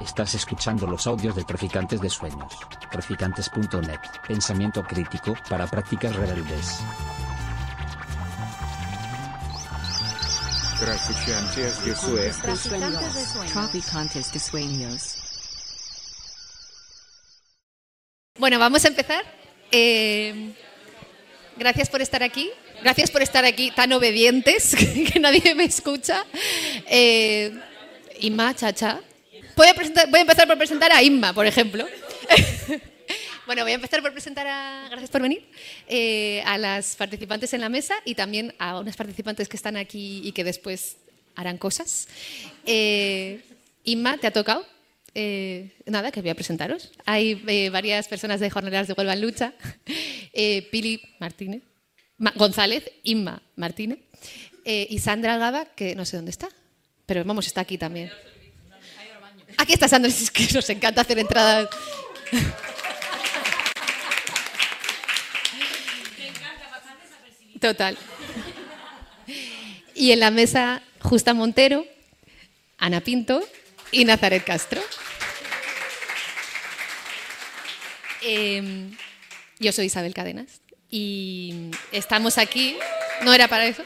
Estás escuchando los audios de Traficantes de Sueños. Traficantes.net. Pensamiento crítico para prácticas rebeldes. Traficantes de Sueños. Traficantes de Sueños. Bueno, vamos a empezar. Eh, gracias por estar aquí. Gracias por estar aquí tan obedientes que nadie me escucha. Eh, Inma, Chacha. Voy a, presentar- voy a empezar por presentar a Inma, por ejemplo. Bueno, voy a empezar por presentar a, gracias por venir, eh, a las participantes en la mesa y también a unas participantes que están aquí y que después harán cosas. Eh, Inma, ¿te ha tocado? Eh, nada, que voy a presentaros. Hay eh, varias personas de Jornaleras de Huelva en Lucha. Pili Martínez, Ma- González, Inma Martínez y Sandra Gaba, que no sé dónde está, pero vamos, está aquí también. Aquí está Sandra, es que nos encanta hacer entradas. Total. Y en la mesa, Justa Montero, Ana Pinto y Nazaret Castro. Eh, yo soy Isabel Cadenas y estamos aquí, no era para eso,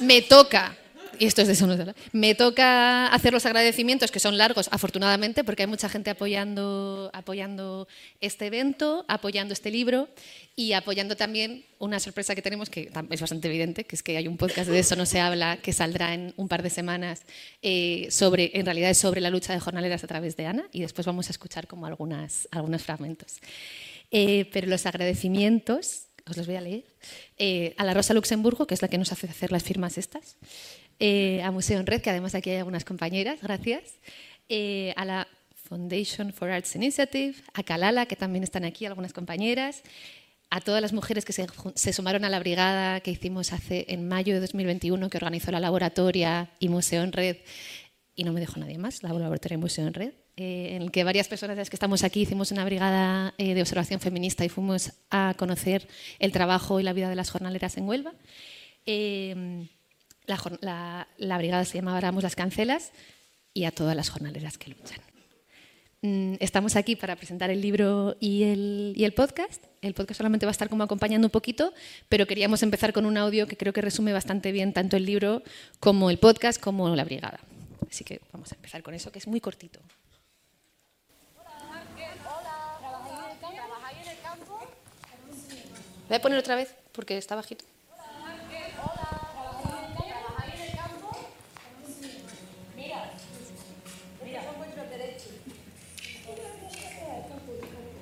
me toca, y esto es de habla, me toca hacer los agradecimientos que son largos, afortunadamente, porque hay mucha gente apoyando, apoyando este evento, apoyando este libro y apoyando también una sorpresa que tenemos que es bastante evidente, que es que hay un podcast de eso no se habla que saldrá en un par de semanas eh, sobre, en realidad es sobre la lucha de jornaleras a través de Ana y después vamos a escuchar como algunas, algunos fragmentos. Eh, pero los agradecimientos, os los voy a leer, eh, a la Rosa Luxemburgo, que es la que nos hace hacer las firmas estas, eh, a Museo en Red, que además aquí hay algunas compañeras, gracias, eh, a la Foundation for Arts Initiative, a Kalala, que también están aquí algunas compañeras, a todas las mujeres que se, sumaron a la brigada que hicimos hace en mayo de 2021, que organizó la laboratoria y Museo en Red, y no me dejo nadie más, la laboratoria y Museo en Red, eh, en el que varias personas de las que estamos aquí hicimos una brigada de observación feminista y fuimos a conocer el trabajo y la vida de las jornaleras en Huelva. La, jor- la- la brigada se llamaba Aramos las Cancelas y a todas las jornaleras que luchan. Mm, Estamos aquí para presentar el libro y el, y el podcast. El podcast solamente va a estar como acompañando un poquito, pero queríamos empezar con un audio que creo que resume bastante bien tanto el libro como el podcast como la brigada. Así que vamos a empezar con eso, que es muy cortito. Voy a poner otra vez porque está bajito.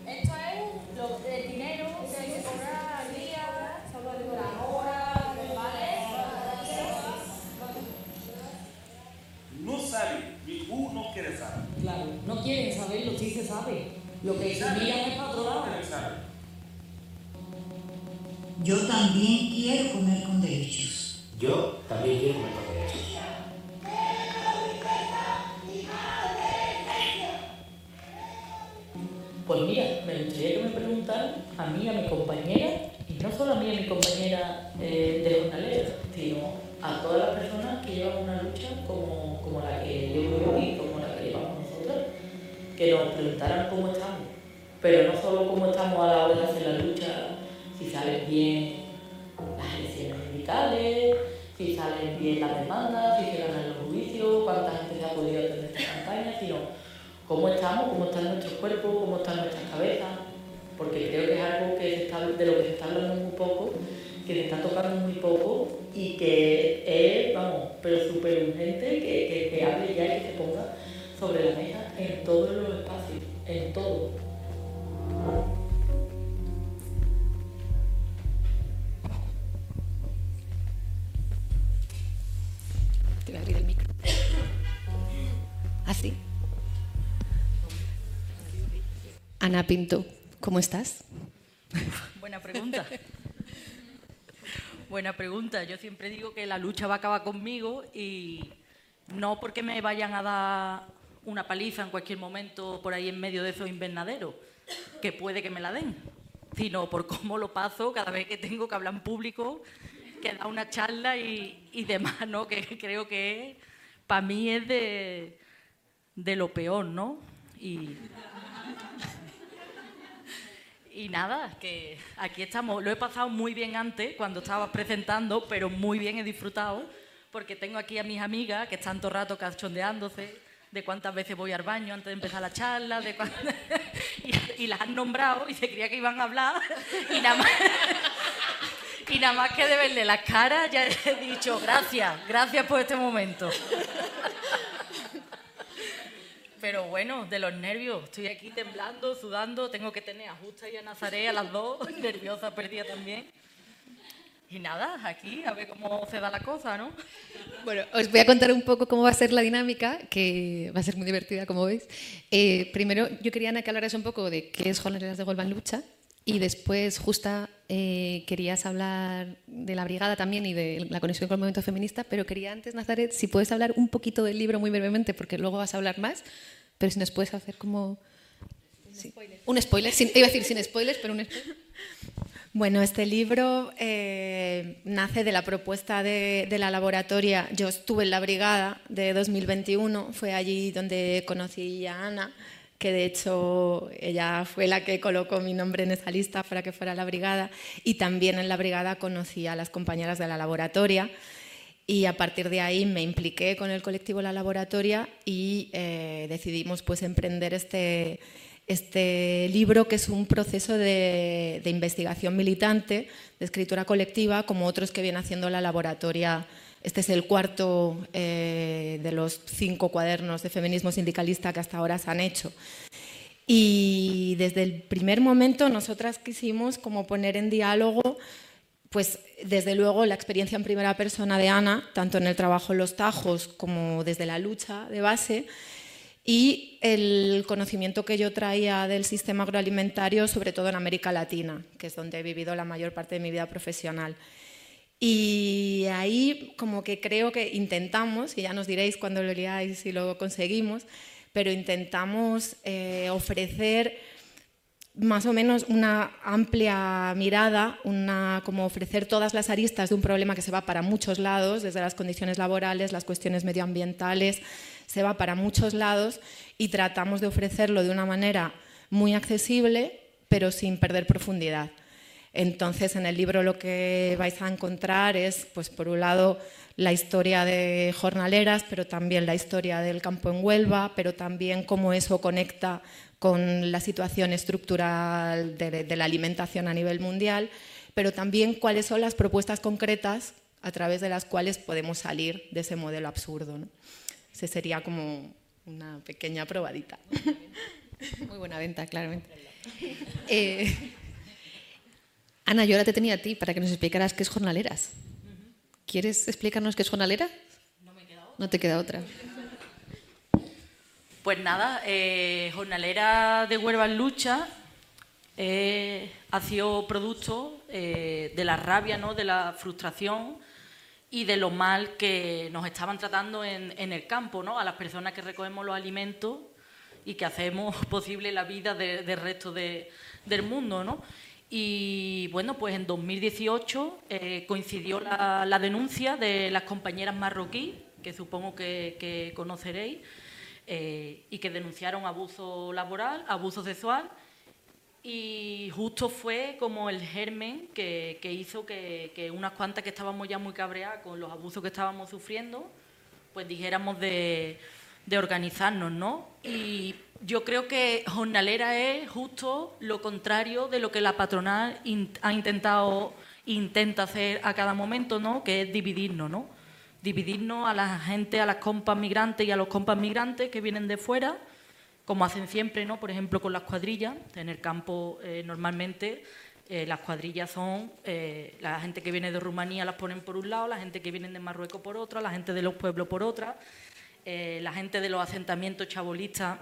Esto es lo de dinero que hay que cobrar al día, las horas, ¿vale? no sabe y tú no quieres saber. Claro, no quieren saberlo, sí se sabe. Lo que miran es para otro lado. Quieres saber. Yo también quiero comer con derechos. Yo también quiero comer con derechos. Pues mira, me gustaría que me preguntaran a mí, a mi compañera, y no solo a mí, a mi compañera eh, de jornalera, sino a todas las personas que llevan una lucha como, como la que llevo yo y como la que llevamos nosotras, que nos preguntaran cómo pero no solo cómo estamos a la hora de hacer la lucha, si salen bien las elecciones sindicales, si salen bien las demandas, si se ganan los juicios, cuánta gente se ha podido atender esta campaña, sino cómo estamos, cómo están nuestros cuerpos, cómo están nuestras cabezas, porque creo que es algo que se está, de lo que se está hablando muy poco, que se está tocando muy poco y que es, vamos, pero súper urgente que, que hable ya y que se ponga sobre la mesa en todos los espacios, en todo. Te voy a abrir el micro. Así. Ana Pinto, ¿cómo estás? Buena pregunta. Buena pregunta. Yo siempre digo que la lucha va a acabar conmigo y no porque me vayan a dar una paliza en cualquier momento por ahí en medio de esos invernaderos, que puede que me la den, sino por cómo lo paso cada vez que tengo que hablar en público, que da una charla y, demás, ¿no? Que creo que para mí es de, de lo peor, ¿no? Y, y nada, que aquí estamos. Lo he pasado muy bien antes, cuando estabas presentando, pero muy bien he disfrutado, porque tengo aquí a mis amigas que están todo el rato cachondeándose de cuántas veces voy al baño antes de empezar la charla, y, y las han nombrado y se creía que iban a hablar y nada más, y nada más que de verle las caras ya he dicho gracias, gracias por este momento. Pero bueno, de los nervios, estoy aquí temblando, sudando, tengo que tener a Justa y a Nazaré a las dos, nerviosa, perdida también. Y nada, aquí a ver cómo se da la cosa, ¿no? Bueno, os voy a contar un poco cómo va a ser la dinámica, que va a ser muy divertida, como veis. Eh, primero, yo quería Ana, que hablaras un poco de qué es Jornaleras de en Lucha, y después, Justa, eh, querías hablar de la brigada también y de la conexión con el movimiento feminista, pero quería antes, Nazaret, si puedes hablar un poquito del libro muy brevemente, porque luego vas a hablar más, pero si nos puedes hacer como... sí, Un spoiler, sin- iba a decir sin spoilers, pero un spoiler. Bueno, este libro eh, nace de la propuesta de, de la laboratoria. Yo estuve en la brigada de 2021, fue allí donde conocí a Ana, que de hecho ella fue la que colocó mi nombre en esa lista para que fuera la brigada, y también en la brigada conocí a las compañeras de la laboratoria. Y a partir de ahí me impliqué con el colectivo La Laboratoria y eh, decidimos pues emprender este, este libro que es un proceso de, investigación militante, de escritura colectiva, como otros que viene haciendo la laboratoria. Este es el cuarto eh, de los cinco cuadernos de feminismo sindicalista que hasta ahora se han hecho. Y desde el primer momento nosotras quisimos como poner en diálogo pues desde luego la experiencia en primera persona de Ana, tanto en el trabajo en los tajos como desde la lucha de base, y el conocimiento que yo traía del sistema agroalimentario, sobre todo en América Latina, que es donde he vivido la mayor parte de mi vida profesional. Y ahí como que creo que intentamos, y ya nos diréis cuando lo leáis si lo conseguimos, pero intentamos eh, ofrecer más o menos una amplia mirada, una, como ofrecer todas las aristas de un problema que se va para muchos lados, desde las condiciones laborales, las cuestiones medioambientales, se va para muchos lados y tratamos de ofrecerlo de una manera muy accesible, pero sin perder profundidad. Entonces, en el libro lo que vais a encontrar es, pues, por un lado, la historia de jornaleras, pero también la historia del campo en Huelva, pero también cómo eso conecta con la situación estructural de, la alimentación a nivel mundial, pero también cuáles son las propuestas concretas a través de las cuales podemos salir de ese modelo absurdo. Ese sería como una pequeña probadita. Muy buena venta, claramente. Eh, Ana, yo ahora te tenía a ti para que nos explicaras qué es jornaleras. ¿Quieres explicarnos qué es jornalera? No me queda otra. No te queda otra. Pues nada, eh, Jornalera de Huelva en Lucha eh, ha sido producto eh, de la rabia, ¿no? de la frustración y de lo mal que nos estaban tratando en, en el campo, ¿no? a las personas que recogemos los alimentos y que hacemos posible la vida de- del resto de- del mundo. ¿no? Y bueno, pues en 2018 eh, coincidió la, denuncia de las compañeras marroquí, que supongo que, que conoceréis, eh, y que denunciaron abuso laboral, abuso sexual, y justo fue como el germen que, hizo que, unas cuantas que estábamos ya muy cabreadas con los abusos que estábamos sufriendo, pues dijéramos de, de organizarnos, ¿no? Y yo creo que jornalera es justo lo contrario de lo que la patronal ha intentado intenta hacer a cada momento, ¿no? Que es dividirnos, ¿no? Dividirnos a la gente, a las compas migrantes y a los compas migrantes que vienen de fuera, como hacen siempre, ¿no? Por ejemplo, con las cuadrillas. En el campo, eh, normalmente, eh, las cuadrillas son eh, la gente que viene de Rumanía las ponen por un lado, la gente que viene de Marruecos por otra, la gente de los pueblos por otra, la gente de los asentamientos chabolistas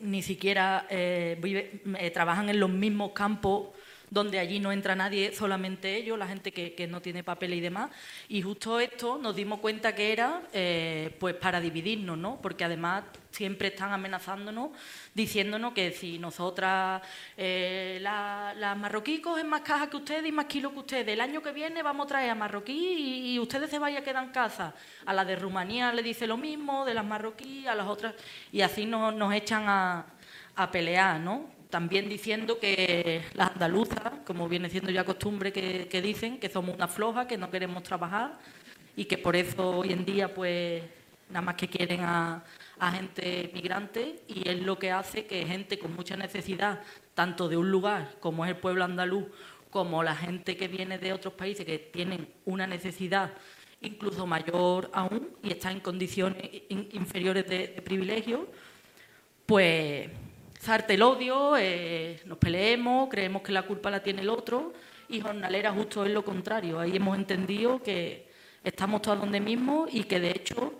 ni siquiera vive- trabajan en los mismos campos donde allí no entra nadie, solamente ellos, la gente que, que no tiene papel y demás. Y justo esto nos dimos cuenta que era eh, pues para dividirnos, ¿no? Porque además siempre están amenazándonos, diciéndonos que si nosotras, eh, las marroquí cogen más cajas que ustedes y más kilos que ustedes, el año que viene vamos a traer a marroquí y, ustedes se vayan a quedar en casa. A la de Rumanía le dice lo mismo, de las marroquí, a las otras, y así nos, nos echan a, a pelear, ¿no? También diciendo que las andaluzas, como viene siendo ya costumbre que, dicen, que somos una floja, que no queremos trabajar y que por eso hoy en día pues nada más que quieren a, gente migrante y es lo que hace que gente con mucha necesidad, tanto de un lugar como es el pueblo andaluz, como la gente que viene de otros países que tienen una necesidad incluso mayor aún y está en condiciones in- inferiores de privilegio, pues zarte el odio, eh, nos peleemos, creemos que la culpa la tiene el otro y jornalera justo es lo contrario. Ahí hemos entendido que estamos todos donde mismo y que de hecho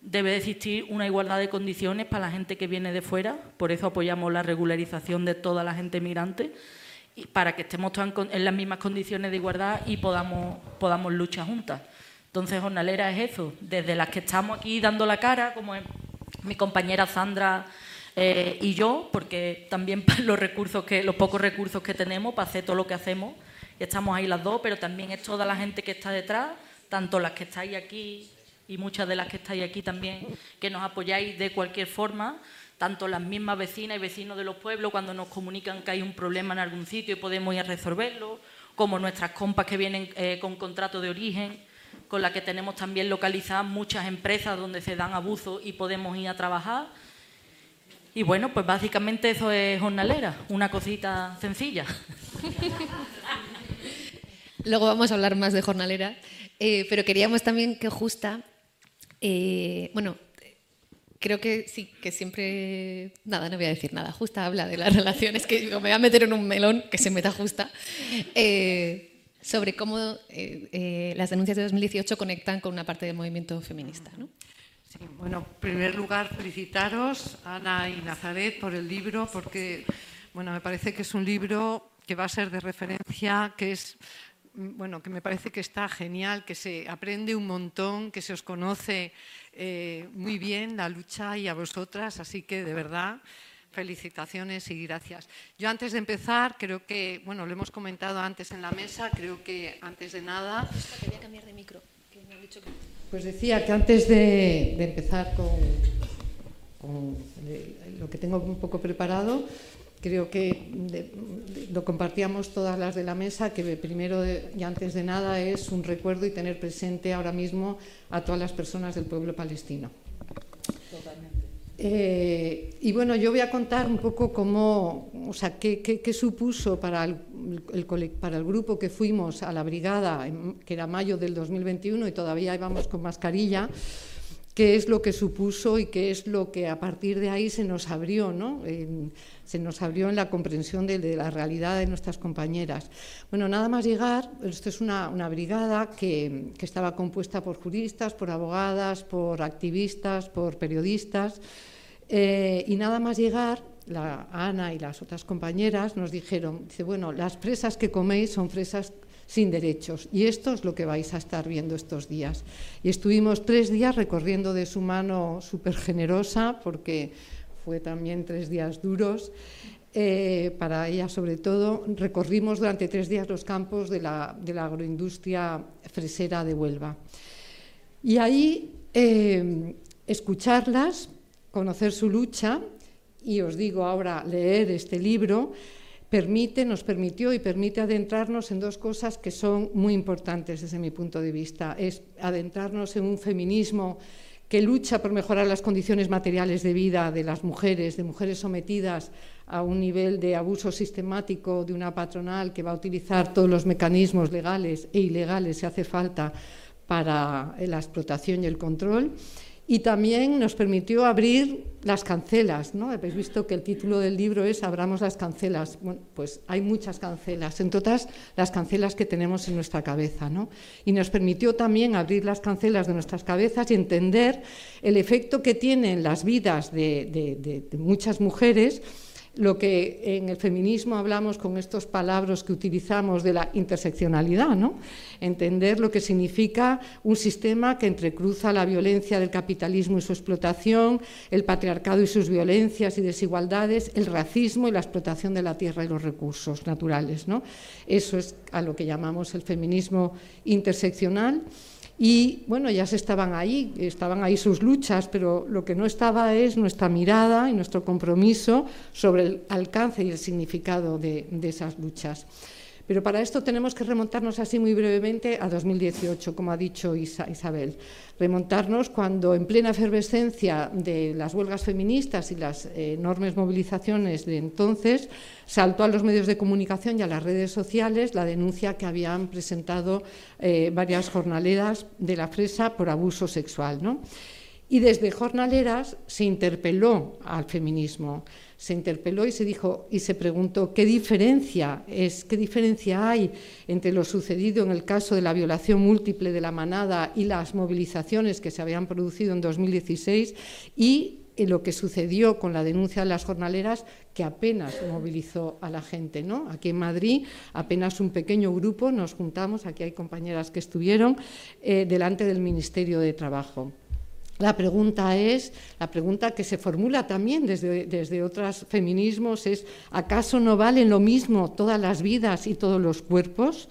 debe de existir una igualdad de condiciones para la gente que viene de fuera, por eso apoyamos la regularización de toda la gente migrante y para que estemos con- en las mismas condiciones de igualdad y podamos, podamos luchar juntas. Entonces, jornalera es eso, desde las que estamos aquí dando la cara, como es mi compañera Sandra eh, y yo, porque también los recursos que, los pocos recursos que tenemos para hacer todo lo que hacemos, y estamos ahí las dos, pero también es toda la gente que está detrás, tanto las que estáis aquí y muchas de las que estáis aquí también, que nos apoyáis de cualquier forma, tanto las mismas vecinas y vecinos de los pueblos cuando nos comunican que hay un problema en algún sitio y podemos ir a resolverlo, como nuestras compas que vienen eh, con contrato de origen, con la que tenemos también localizadas muchas empresas donde se dan abusos y podemos ir a trabajar. Y bueno, pues básicamente eso es jornalera, una cosita sencilla. Luego vamos a hablar más de jornalera, eh, pero queríamos también que Justa, eh, bueno, creo que sí, que siempre, nada, no voy a decir nada, Justa habla de las relaciones, que digo, me voy a meter en un melón, que se meta Justa, eh, sobre cómo eh, eh, las denuncias de 2018 conectan con una parte del movimiento feminista. ¿no? Sí, bueno, en primer lugar, felicitaros, Ana y Nazaret, por el libro, porque bueno, me parece que es un libro que va a ser de referencia, que es mm, bueno, que me parece que está genial, que se aprende un montón, que se os conoce eh, muy bien la lucha y a vosotras, así que de verdad felicitaciones y gracias. Yo antes de empezar, creo que, bueno, lo hemos comentado antes en la mesa, creo que antes de nada... Quería cambiar de micro, que me han dicho que... Pues decía que antes de, empezar con, lo que tengo un poco preparado, creo que lo compartíamos todas las de la mesa, que primero y antes de nada es un recuerdo y tener presente ahora mismo a todas las personas del pueblo palestino. Eh, y bueno, yo voy a contar un poco cómo, o sea, qué, qué- qué supuso para el, el para el grupo que fuimos a la brigada, que era mayo del 2021 y todavía íbamos con mascarilla, qué es lo que supuso y qué es lo que a partir de ahí se nos abrió, ¿no? Se nos abrió en la comprensión de, de la realidad de nuestras compañeras. Bueno, nada más llegar, esto es una, una brigada que, que estaba compuesta por juristas, por abogadas, por activistas, por periodistas, eh, y nada más llegar, la Ana y las otras compañeras nos dijeron, dice, bueno, las presas que coméis son fresas sin derechos y esto es lo que vais a estar viendo estos días. Y estuvimos tres días recorriendo de su mano súper generosa, porque fue también tres días duros, eh, para ella sobre todo, recorrimos durante tres días los campos de la, de la agroindustria fresera de Huelva. Y ahí eh, escucharlas, conocer su lucha, y os digo ahora leer este libro, permite, nos permitió y permite adentrarnos en dos cosas que son muy importantes desde mi punto de vista. Es adentrarnos en un feminismo que lucha por mejorar las condiciones materiales de vida de las mujeres, de mujeres sometidas a un nivel de abuso sistemático de una patronal que va a utilizar todos los mecanismos legales e ilegales si hace falta para la explotación y el control. Y también nos permitió abrir las cancelas, ¿no? Habéis visto que el título del libro es Abramos las cancelas. Bueno, pues hay muchas cancelas, en todas las cancelas que tenemos en nuestra cabeza, ¿no? Y nos permitió también abrir las cancelas de nuestras cabezas y entender el efecto que tienen las vidas de muchas mujeres lo que en el feminismo hablamos con estos palabras que utilizamos de la interseccionalidad, ¿no? entender lo que significa un sistema que entrecruza la violencia del capitalismo y su explotación, el patriarcado y sus violencias y desigualdades, el racismo y la explotación de la tierra y los recursos naturales. ¿no? Eso es a lo que llamamos el feminismo interseccional. Y bueno, ya se estaban ahí, estaban ahí sus luchas, pero lo que no estaba es nuestra mirada y nuestro compromiso sobre el alcance y el significado de, de esas luchas. Pero para esto tenemos que remontarnos así muy brevemente a 2018, como ha dicho Isabel. Remontarnos cuando en plena efervescencia de las huelgas feministas y las enormes movilizaciones de entonces, saltó a los medios de comunicación y a las redes sociales la denuncia que habían presentado eh, varias jornaleras de la fresa por abuso sexual. ¿no? Y desde jornaleras se interpeló al feminismo se interpeló y se dijo y se preguntó qué diferencia es, qué diferencia hay entre lo sucedido en el caso de la violación múltiple de la manada y las movilizaciones que se habían producido en 2016 y lo que sucedió con la denuncia de las jornaleras que apenas movilizó a la gente. ¿no? Aquí en Madrid apenas un pequeño grupo nos juntamos, aquí hay compañeras que estuvieron, eh, delante del Ministerio de Trabajo. La pregunta es, la pregunta que se formula también desde, desde, otros feminismos es, ¿acaso no valen lo mismo todas las vidas y todos los cuerpos?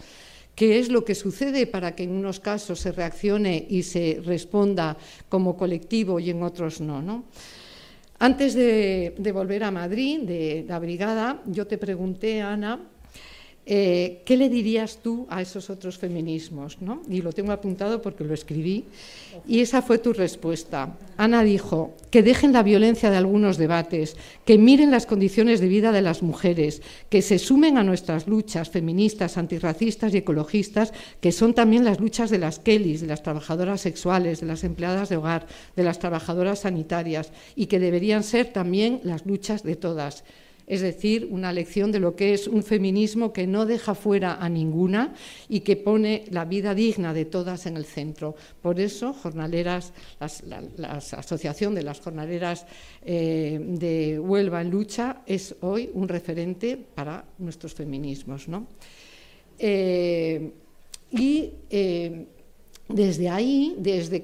¿Qué es lo que sucede para que en unos casos se reaccione y se responda como colectivo y en otros no? Antes de, de volver a Madrid, de la brigada, yo te pregunté, Ana, eh, ¿Qué le dirías tú a esos otros feminismos? ¿no? Y lo tengo apuntado porque lo escribí. Y esa fue tu respuesta. Ana dijo, que dejen la violencia de algunos debates, que miren las condiciones de vida de las mujeres, que se sumen a nuestras luchas feministas, antirracistas y ecologistas, que son también las luchas de las Kellys, de las trabajadoras sexuales, de las empleadas de hogar, de las trabajadoras sanitarias, y que deberían ser también las luchas de todas es decir, una lección de lo que es un feminismo que no deja fuera a ninguna y que pone la vida digna de todas en el centro. Por eso, jornaleras, la, Asociación de las Jornaleras eh, de Huelva en Lucha es hoy un referente para nuestros feminismos. Eh, y eh, desde ahí, desde,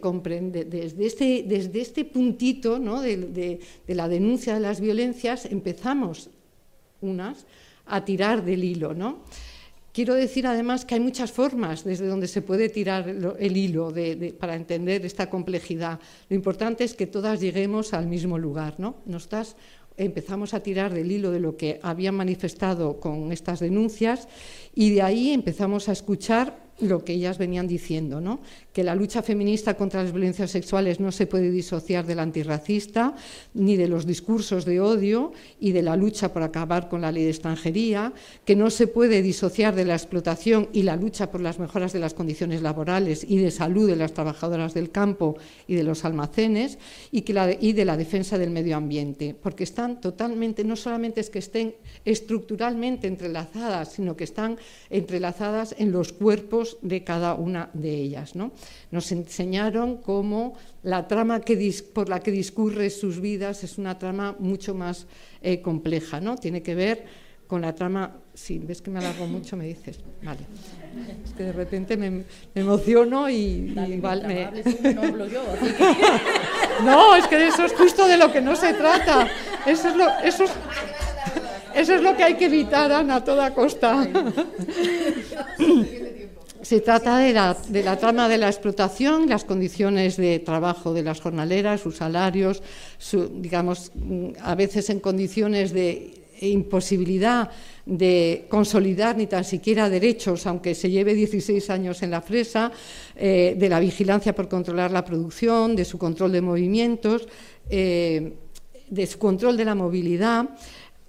este, este puntito de, la denuncia de las violencias, empezamos unas a tirar del hilo. Quiero decir además que hay muchas formas desde donde se puede tirar el hilo para entender esta complejidad. Lo importante es que todas lleguemos al mismo lugar. ¿no? empezamos a tirar del hilo de lo que habían manifestado con estas denuncias y de ahí empezamos a escuchar lo que ellas venían diciendo, ¿no? que la lucha feminista contra las violencias sexuales no se puede disociar del antirracista, ni de los discursos de odio y de la lucha por acabar con la ley de extranjería, que no se puede disociar de la explotación y la lucha por las mejoras de las condiciones laborales y de salud de las trabajadoras del campo y de los almacenes, y, que y de la defensa del medio ambiente, porque están totalmente, no solamente es que estén estructuralmente entrelazadas, sino que están entrelazadas en los cuerpos de cada una de ellas. ¿no? Nos enseñaron cómo la trama que por la que discurre sus vidas es una trama mucho más eh, compleja, ¿no? Tiene que ver con la trama. Si ves que me alargo mucho, me dices. Vale. Es que de repente me, emociono y, igual me. No, hablo yo, no, es que de eso es justo de lo que no se trata. Eso es lo, eso eso es lo que hay que evitar, Ana, a toda costa. Se trata de la, trama de la explotación, las condiciones de trabajo de las jornaleras, sus salarios, digamos, a veces en condiciones de imposibilidad de consolidar ni tan siquiera derechos, aunque se lleve 16 años en la fresa, eh, de la vigilancia por controlar la producción, de su control de movimientos, eh, de su control de la movilidad.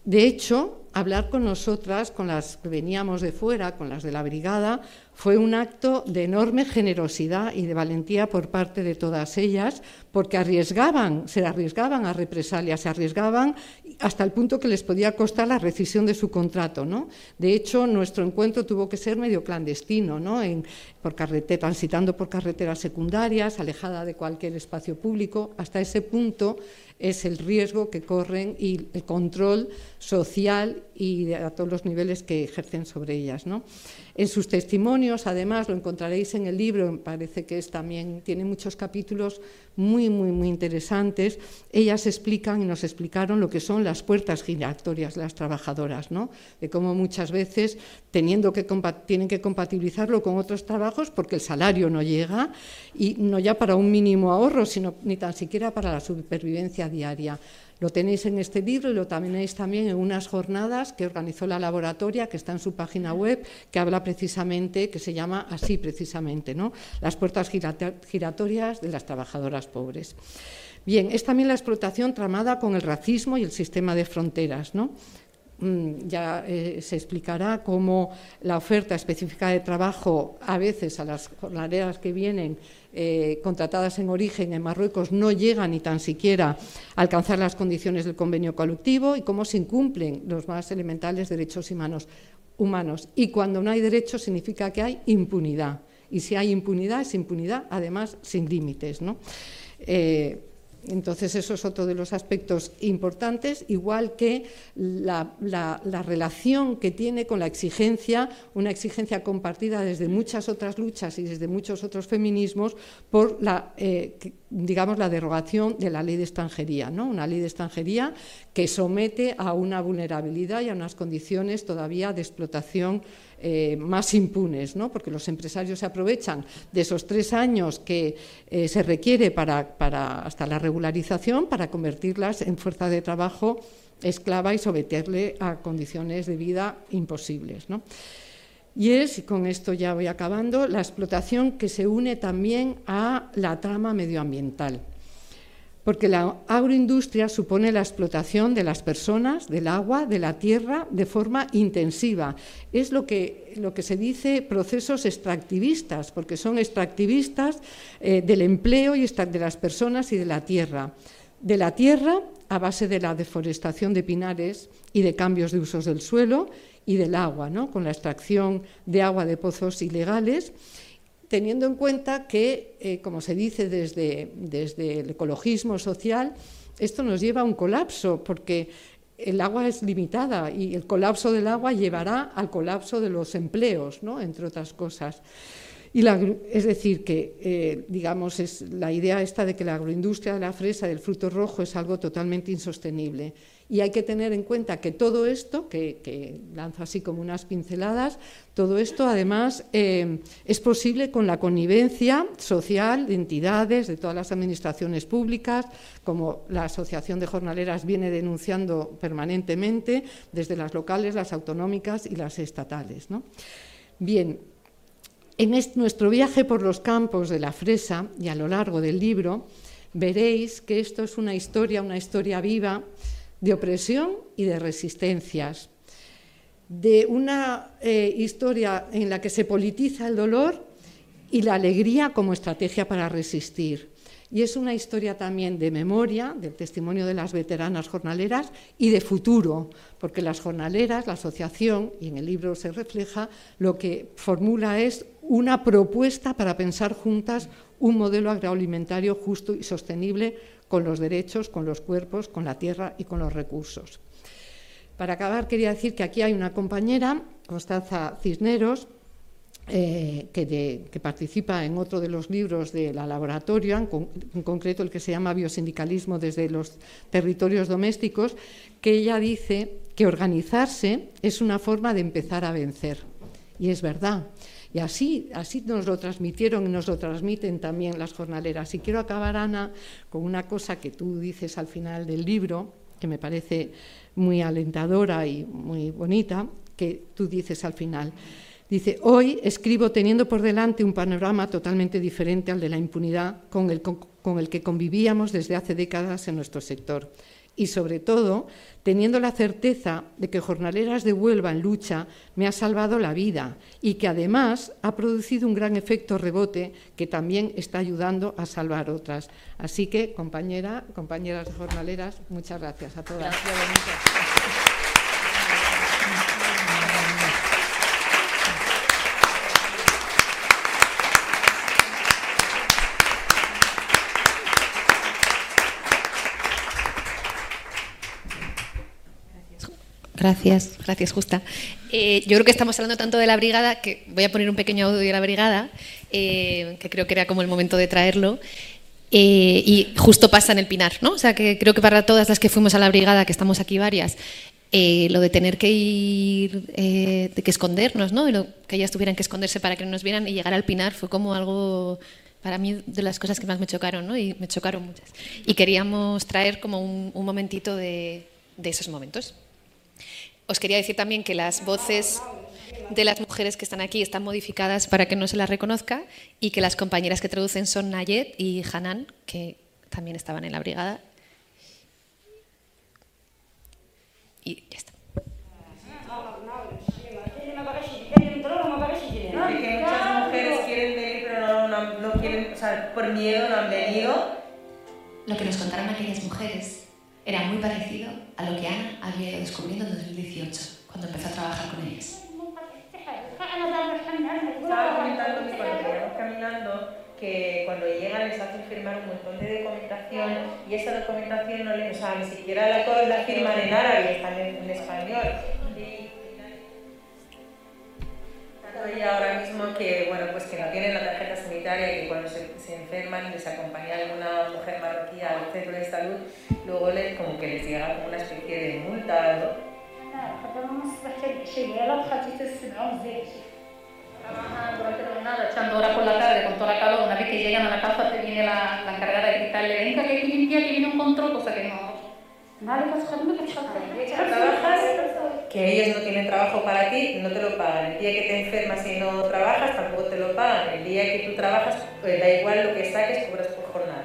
De hecho, hablar con nosotras, con las que veníamos de fuera, con las de la brigada, fue un acto de enorme generosidad y de valentía por parte de todas ellas, porque arriesgaban, se arriesgaban a represalias, se arriesgaban hasta el punto que les podía costar la rescisión de su contrato. ¿no? De hecho, nuestro encuentro tuvo que ser medio clandestino, ¿no? en, por carretera, transitando por carreteras secundarias, alejada de cualquier espacio público. Hasta ese punto es el riesgo que corren y el control social y a todos los niveles que ejercen sobre ellas. ¿no? En sus testimonios, además, lo encontraréis en el libro, parece que es también, tiene muchos capítulos muy, muy, muy interesantes. Ellas explican y nos explicaron lo que son las puertas giratorias las trabajadoras, ¿no? de cómo muchas veces tienen que compatibilizarlo con otros trabajos porque el salario no llega y no ya para un mínimo ahorro, sino ni tan siquiera para la supervivencia diaria. Lo tenéis en este libro y lo tenéis también en unas jornadas que organizó la laboratoria, que está en su página web, que habla precisamente, que se llama así precisamente, ¿no? Las puertas giratorias de las trabajadoras pobres. Bien, es también la explotación tramada con el racismo y el sistema de fronteras, ¿no? Mm, ya eh, se explicará cómo la oferta específica de trabajo a veces a las jornaleras que vienen eh, contratadas en origen en Marruecos no llegan ni tan siquiera a alcanzar las condiciones del convenio colectivo y cómo se incumplen los más elementales derechos humanos. Y cuando no hay derechos significa que hay impunidad. Y si hay impunidad, es impunidad además sin límites. ¿no? Eh, entonces, eso es otro de los aspectos importantes, igual que la, relación que tiene con la exigencia, una exigencia compartida desde muchas otras luchas y desde muchos otros feminismos por la, eh, digamos, la derogación de la ley de extranjería, ¿no? una ley de extranjería que somete a una vulnerabilidad y a unas condiciones todavía de explotación eh, más impunes, ¿no? porque los empresarios se aprovechan de esos tres años que eh, se requiere para, hasta la regularización para convertirlas en fuerza de trabajo esclava y someterle a condiciones de vida imposibles. Y es, y con esto ya voy acabando, la explotación que se une también a la trama medioambiental porque la agroindustria supone la explotación de las personas, del agua, de la tierra, de forma intensiva. Es lo que, lo que se dice procesos extractivistas, porque son extractivistas eh, del empleo y de las personas y de la tierra. De la tierra a base de la deforestación de pinares y de cambios de usos del suelo y del agua, ¿no? con la extracción de agua de pozos ilegales teniendo en cuenta que, eh, como se dice desde, desde el ecologismo social, esto nos lleva a un colapso, porque el agua es limitada y el colapso del agua llevará al colapso de los empleos, ¿no? entre otras cosas. Y es decir, que eh, digamos, es la idea esta de que la agroindustria de la fresa, del fruto rojo, es algo totalmente insostenible. Y hay que tener en cuenta que todo esto, que, lanzo así como unas pinceladas, todo esto además eh, es posible con la connivencia social de entidades, de todas las administraciones públicas, como la Asociación de Jornaleras viene denunciando permanentemente, desde las locales, las autonómicas y las estatales. Bien, en nuestro viaje por los campos de la fresa y a lo largo del libro, veréis que esto es una historia, una historia viva de opresión y de resistencias, de una eh, historia en la que se politiza el dolor y la alegría como estrategia para resistir. Y es una historia también de memoria, del testimonio de las veteranas jornaleras y de futuro, porque las jornaleras, la asociación, y en el libro se refleja, lo que formula es una propuesta para pensar juntas un modelo agroalimentario justo y sostenible con los derechos, con los cuerpos, con la tierra y con los recursos. Para acabar, quería decir que aquí hay una compañera, Constanza Cisneros, eh, que, participa en otro de los libros de la laboratorio, en, concreto el que se llama Biosindicalismo desde los territorios domésticos, que ella dice que organizarse es una forma de empezar a vencer. Y es verdad. Y así, así nos lo transmitieron y nos lo transmiten también las jornaleras. Y quiero acabar, Ana, con una cosa que tú dices al final del libro, que me parece muy alentadora y muy bonita, que tú dices al final. Dice, hoy escribo teniendo por delante un panorama totalmente diferente al de la impunidad con el, con el que convivíamos desde hace décadas en nuestro sector. Y sobre todo teniendo la certeza de que Jornaleras de Huelva en lucha me ha salvado la vida y que además ha producido un gran efecto rebote que también está ayudando a salvar otras. Así que, compañera, compañeras de jornaleras, muchas gracias a todas. Gracias, gracias, Justa. Eh, yo creo que estamos hablando tanto de la brigada que voy a poner un pequeño audio de la brigada, eh, que creo que era como el momento de traerlo. Eh, y justo pasa en el Pinar, ¿no? O sea, que creo que para todas las que fuimos a la brigada, que estamos aquí varias, lo de tener que ir, de que escondernos, ¿no? Y que ellas tuvieran que esconderse para que no nos vieran y llegar al Pinar fue como algo para mí de las cosas que más me chocaron, ¿no? Y me chocaron muchas. Y queríamos traer como un, un momentito de, de esos momentos. Os quería decir también que las voces de las mujeres que están aquí están modificadas para que no se las reconozca y que las compañeras que traducen son Nayet y Hanan, que también estaban en la brigada. Y ya está. que muchas mujeres quieren venir, pero no, no, no quieren, o sea, por miedo no han venido. Lo que nos contaron aquellas mujeres era muy parecido a lo que Ana había ido descubriendo en 2018, cuando empezó a trabajar con ellas. Estaba comentando que cuando veníamos caminando, que cuando llegan les hacen firmar un montón de documentación y esa documentación no les, o sea, ni siquiera la, la firman en árabe, están en, en español. Y ahora mismo que, bueno, pues que no tienen la tarjeta sanitaria y que cuando se, se enferman les acompaña alguna mujer marroquí al centro de salud, luego les, como que les llega como una especie de multa, ¿no? Trabajan durante la jornada, echando horas por la tarde con toda la calor. Una vez que llegan a la casa, te viene la, la encargada de gritarle: Venga, que hay que limpiar, que viene un control, cosa que no. Trabajas, que ellos no tienen trabajo para ti, no te lo pagan. El día que te enfermas y no trabajas, tampoco te lo pagan. El día que tú trabajas, pues da igual lo que saques, cobras por jornada.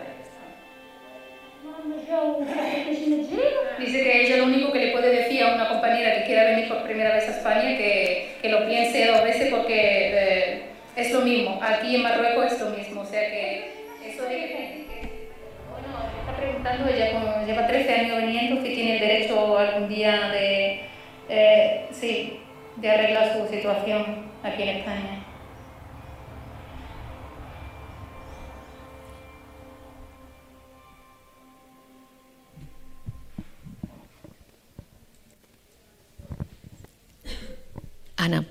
Dice que ella lo único que le puede decir a una compañera que quiera venir por primera vez a España que, que lo piense dos veces porque eh, es lo mismo. Aquí en Marruecos es lo mismo. O sea que eso de que bueno, está preguntando, ella lleva 13 años viniendo, si tiene derecho algún día de, eh, sí, de arreglar su situación aquí en España. Ana,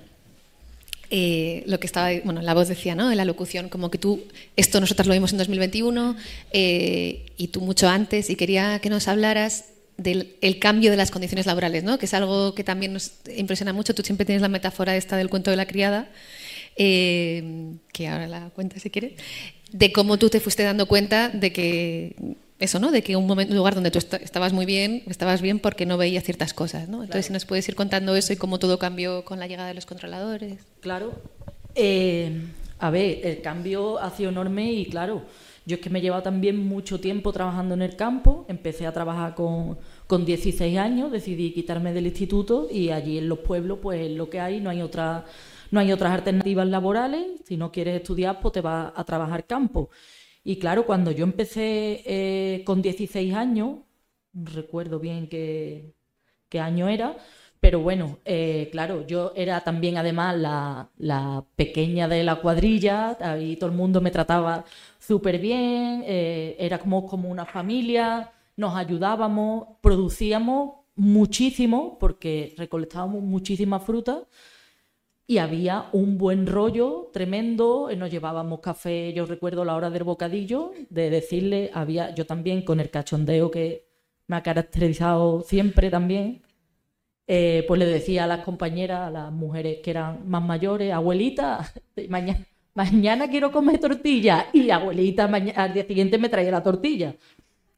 eh, lo que estaba, bueno, la voz decía, ¿no? En la locución, como que tú, esto nosotros lo vimos en 2021 eh, y tú mucho antes, y quería que nos hablaras del el cambio de las condiciones laborales, ¿no? Que es algo que también nos impresiona mucho. Tú siempre tienes la metáfora esta del cuento de la criada, eh, que ahora la cuenta si quieres, de cómo tú te fuiste dando cuenta de que eso, ¿no? De que un, momento, un lugar donde tú est estabas muy bien, estabas bien porque no veías ciertas cosas, ¿no? Entonces, claro. si nos puedes ir contando eso y cómo todo cambió con la llegada de los controladores. Claro. Eh, a ver, el cambio ha sido enorme y claro, yo es que me he llevado también mucho tiempo trabajando en el campo, empecé a trabajar con, con 16 años, decidí quitarme del instituto y allí en los pueblos pues es lo que hay, no hay otra no hay otras alternativas laborales, si no quieres estudiar pues te vas a trabajar campo. Y claro, cuando yo empecé eh, con 16 años, recuerdo bien qué, año era, pero bueno, eh, claro, yo era también además la, la, pequeña de la cuadrilla, ahí todo el mundo me trataba súper bien, eh, era como, como una familia, nos ayudábamos, producíamos muchísimo porque recolectábamos muchísima fruta y había un buen rollo tremendo, nos llevábamos café, yo recuerdo la hora del bocadillo, de decirle, había yo también con el cachondeo que me ha caracterizado siempre también, eh, pues le decía a las compañeras, a las mujeres que eran más mayores, abuelita, mañana, mañana quiero comer tortilla, y abuelita al día siguiente me traía la tortilla.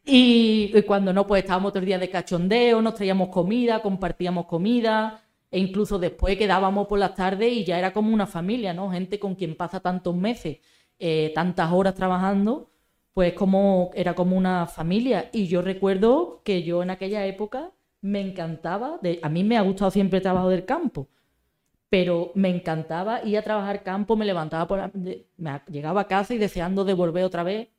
Y, y cuando no, pues estábamos otro día de cachondeo, nos traíamos comida, compartíamos comida, e incluso después quedábamos por las tardes y ya era como una familia, ¿no? Gente con quien pasa tantos meses, eh, tantas horas trabajando, pues como era como una familia. Y yo recuerdo que yo en aquella época me encantaba, de, a mí me ha gustado siempre el trabajo del campo, pero me encantaba ir a trabajar campo, me levantaba por me llegaba a casa y deseando de volver otra vez.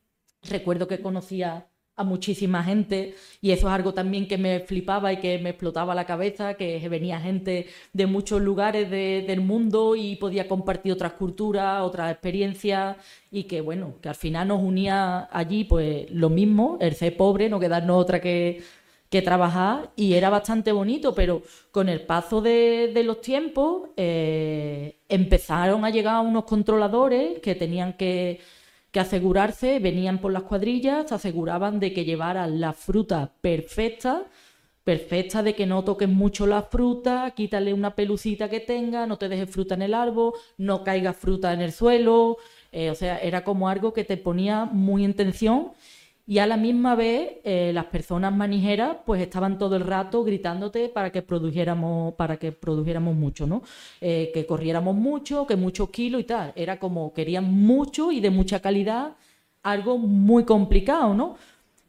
Recuerdo que conocía a muchísima gente y eso es algo también que me flipaba y que me explotaba la cabeza, que venía gente de muchos lugares del mundo y podía compartir otras culturas, otras experiencias y que bueno, que al final nos unía allí pues lo mismo, el ser pobre, no quedarnos otra que, que trabajar y era bastante bonito, pero con el paso de, los tiempos eh, empezaron a llegar unos controladores que tenían que asegurarse, venían por las cuadrillas, se aseguraban de que llevaran la fruta perfecta, perfecta de que no toques mucho la fruta, quítale una pelucita que tenga, no te dejes fruta en el árbol, no caiga fruta en el suelo, eh, o sea, era como algo que te ponía muy en tensión y a la misma vez eh, las personas manijeras pues estaban todo el rato gritándote para que produjéramos, para que produjéramos mucho, ¿no? Eh, que corriéramos mucho, que muchos kilos y tal. Era como querían mucho y de mucha calidad, algo muy complicado, ¿no?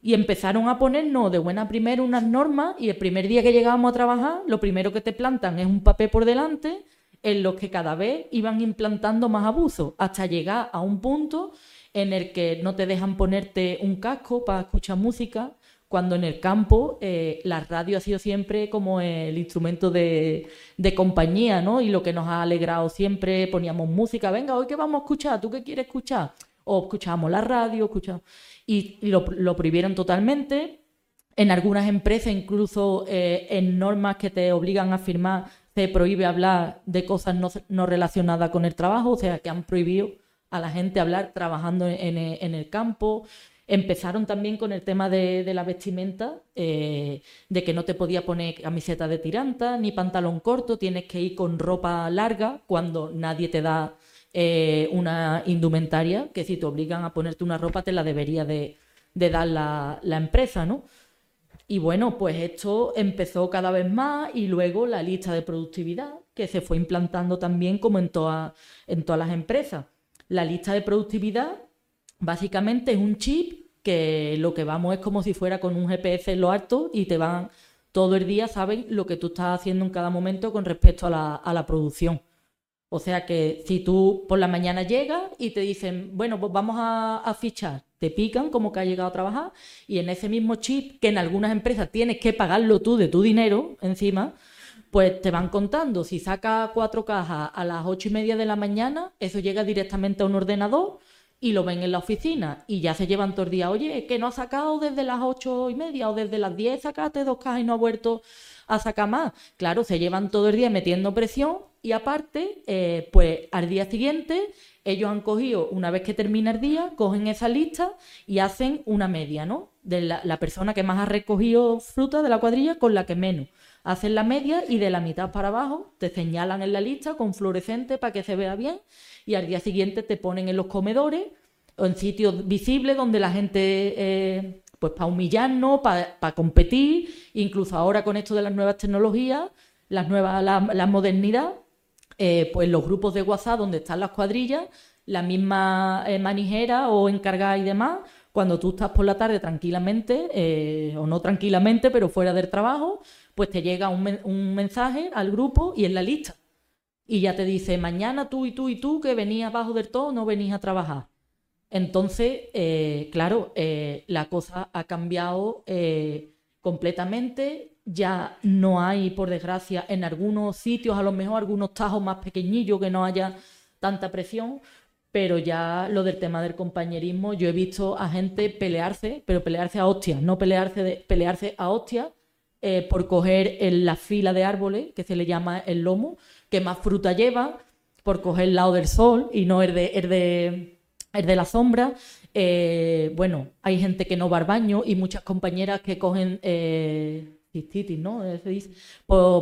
Y empezaron a ponernos de buena primera unas normas y el primer día que llegábamos a trabajar, lo primero que te plantan es un papel por delante en los que cada vez iban implantando más abusos hasta llegar a un punto en el que no te dejan ponerte un casco para escuchar música, cuando en el campo eh, la radio ha sido siempre como el instrumento de, compañía, ¿no? Y lo que nos ha alegrado siempre, poníamos música, venga, hoy qué vamos a escuchar, ¿tú qué quieres escuchar? O escuchábamos la radio, escuchamos... Y, lo, prohibieron totalmente. En algunas empresas, incluso eh, en normas que te obligan a firmar, se prohíbe hablar de cosas no, no relacionadas con el trabajo, o sea, que han prohibido a la gente hablar trabajando en, el campo. Empezaron también con el tema de, la vestimenta, eh, de que no te podía poner camiseta de tiranta ni pantalón corto, tienes que ir con ropa larga cuando nadie te da eh, una indumentaria, que si te obligan a ponerte una ropa te la debería de, dar la, empresa, ¿no? Y bueno, pues esto empezó cada vez más y luego la lista de productividad, que se fue implantando también como en, en todas las empresas. La lista de productividad básicamente es un chip que lo que vamos es como si fuera con un GPS en lo alto y te van todo el día, saben lo que tú estás haciendo en cada momento con respecto a la, producción. O sea que si tú por la mañana llegas y te dicen, bueno, pues vamos a, a, fichar, te pican como que ha llegado a trabajar y en ese mismo chip que en algunas empresas tienes que pagarlo tú de tu dinero encima, pues te van contando. Si saca cuatro cajas a las ocho y media de la mañana, eso llega directamente a un ordenador y lo ven en la oficina y ya se llevan todo el día, oye, que no ha sacado desde las ocho y media o desde las diez sacaste dos cajas y no ha vuelto a sacar más. Claro, se llevan todo el día metiendo presión y aparte, eh, pues al día siguiente ellos han cogido, una vez que termina el día, cogen esa lista y hacen una media, ¿no? De la, la persona que más ha recogido fruta de la cuadrilla con la que menos hacen la media y de la mitad para abajo te señalan en la lista con fluorescente para que se vea bien y al día siguiente te ponen en los comedores o en sitios visibles donde la gente, eh, pues para humillarnos, para, competir, incluso ahora con esto de las nuevas tecnologías, las nuevas, la, modernidad, eh, pues los grupos de WhatsApp donde están las cuadrillas, la misma eh, manijera o encargada y demás, cuando tú estás por la tarde tranquilamente, o no tranquilamente, pero fuera del trabajo, pues te llega un, mensaje al grupo y en la lista. Y ya te dice, mañana tú y tú y tú que venías abajo del todo no venís a trabajar. Entonces, eh, claro, eh, la cosa ha cambiado eh, completamente. Ya no hay, por desgracia, en algunos sitios, a lo mejor algunos tajos más pequeñillos que no haya tanta presión, pero ya lo del tema del compañerismo, yo he visto a gente pelearse, pero pelearse a hostias, no pelearse, de, pelearse a hostias eh, por coger la fila de árboles, que se le llama el lomo, que más fruta lleva, por coger el lado del sol y no el de, el de, el de la sombra. Eh, bueno, hay gente que no va al baño y muchas compañeras que cogen eh, ¿no?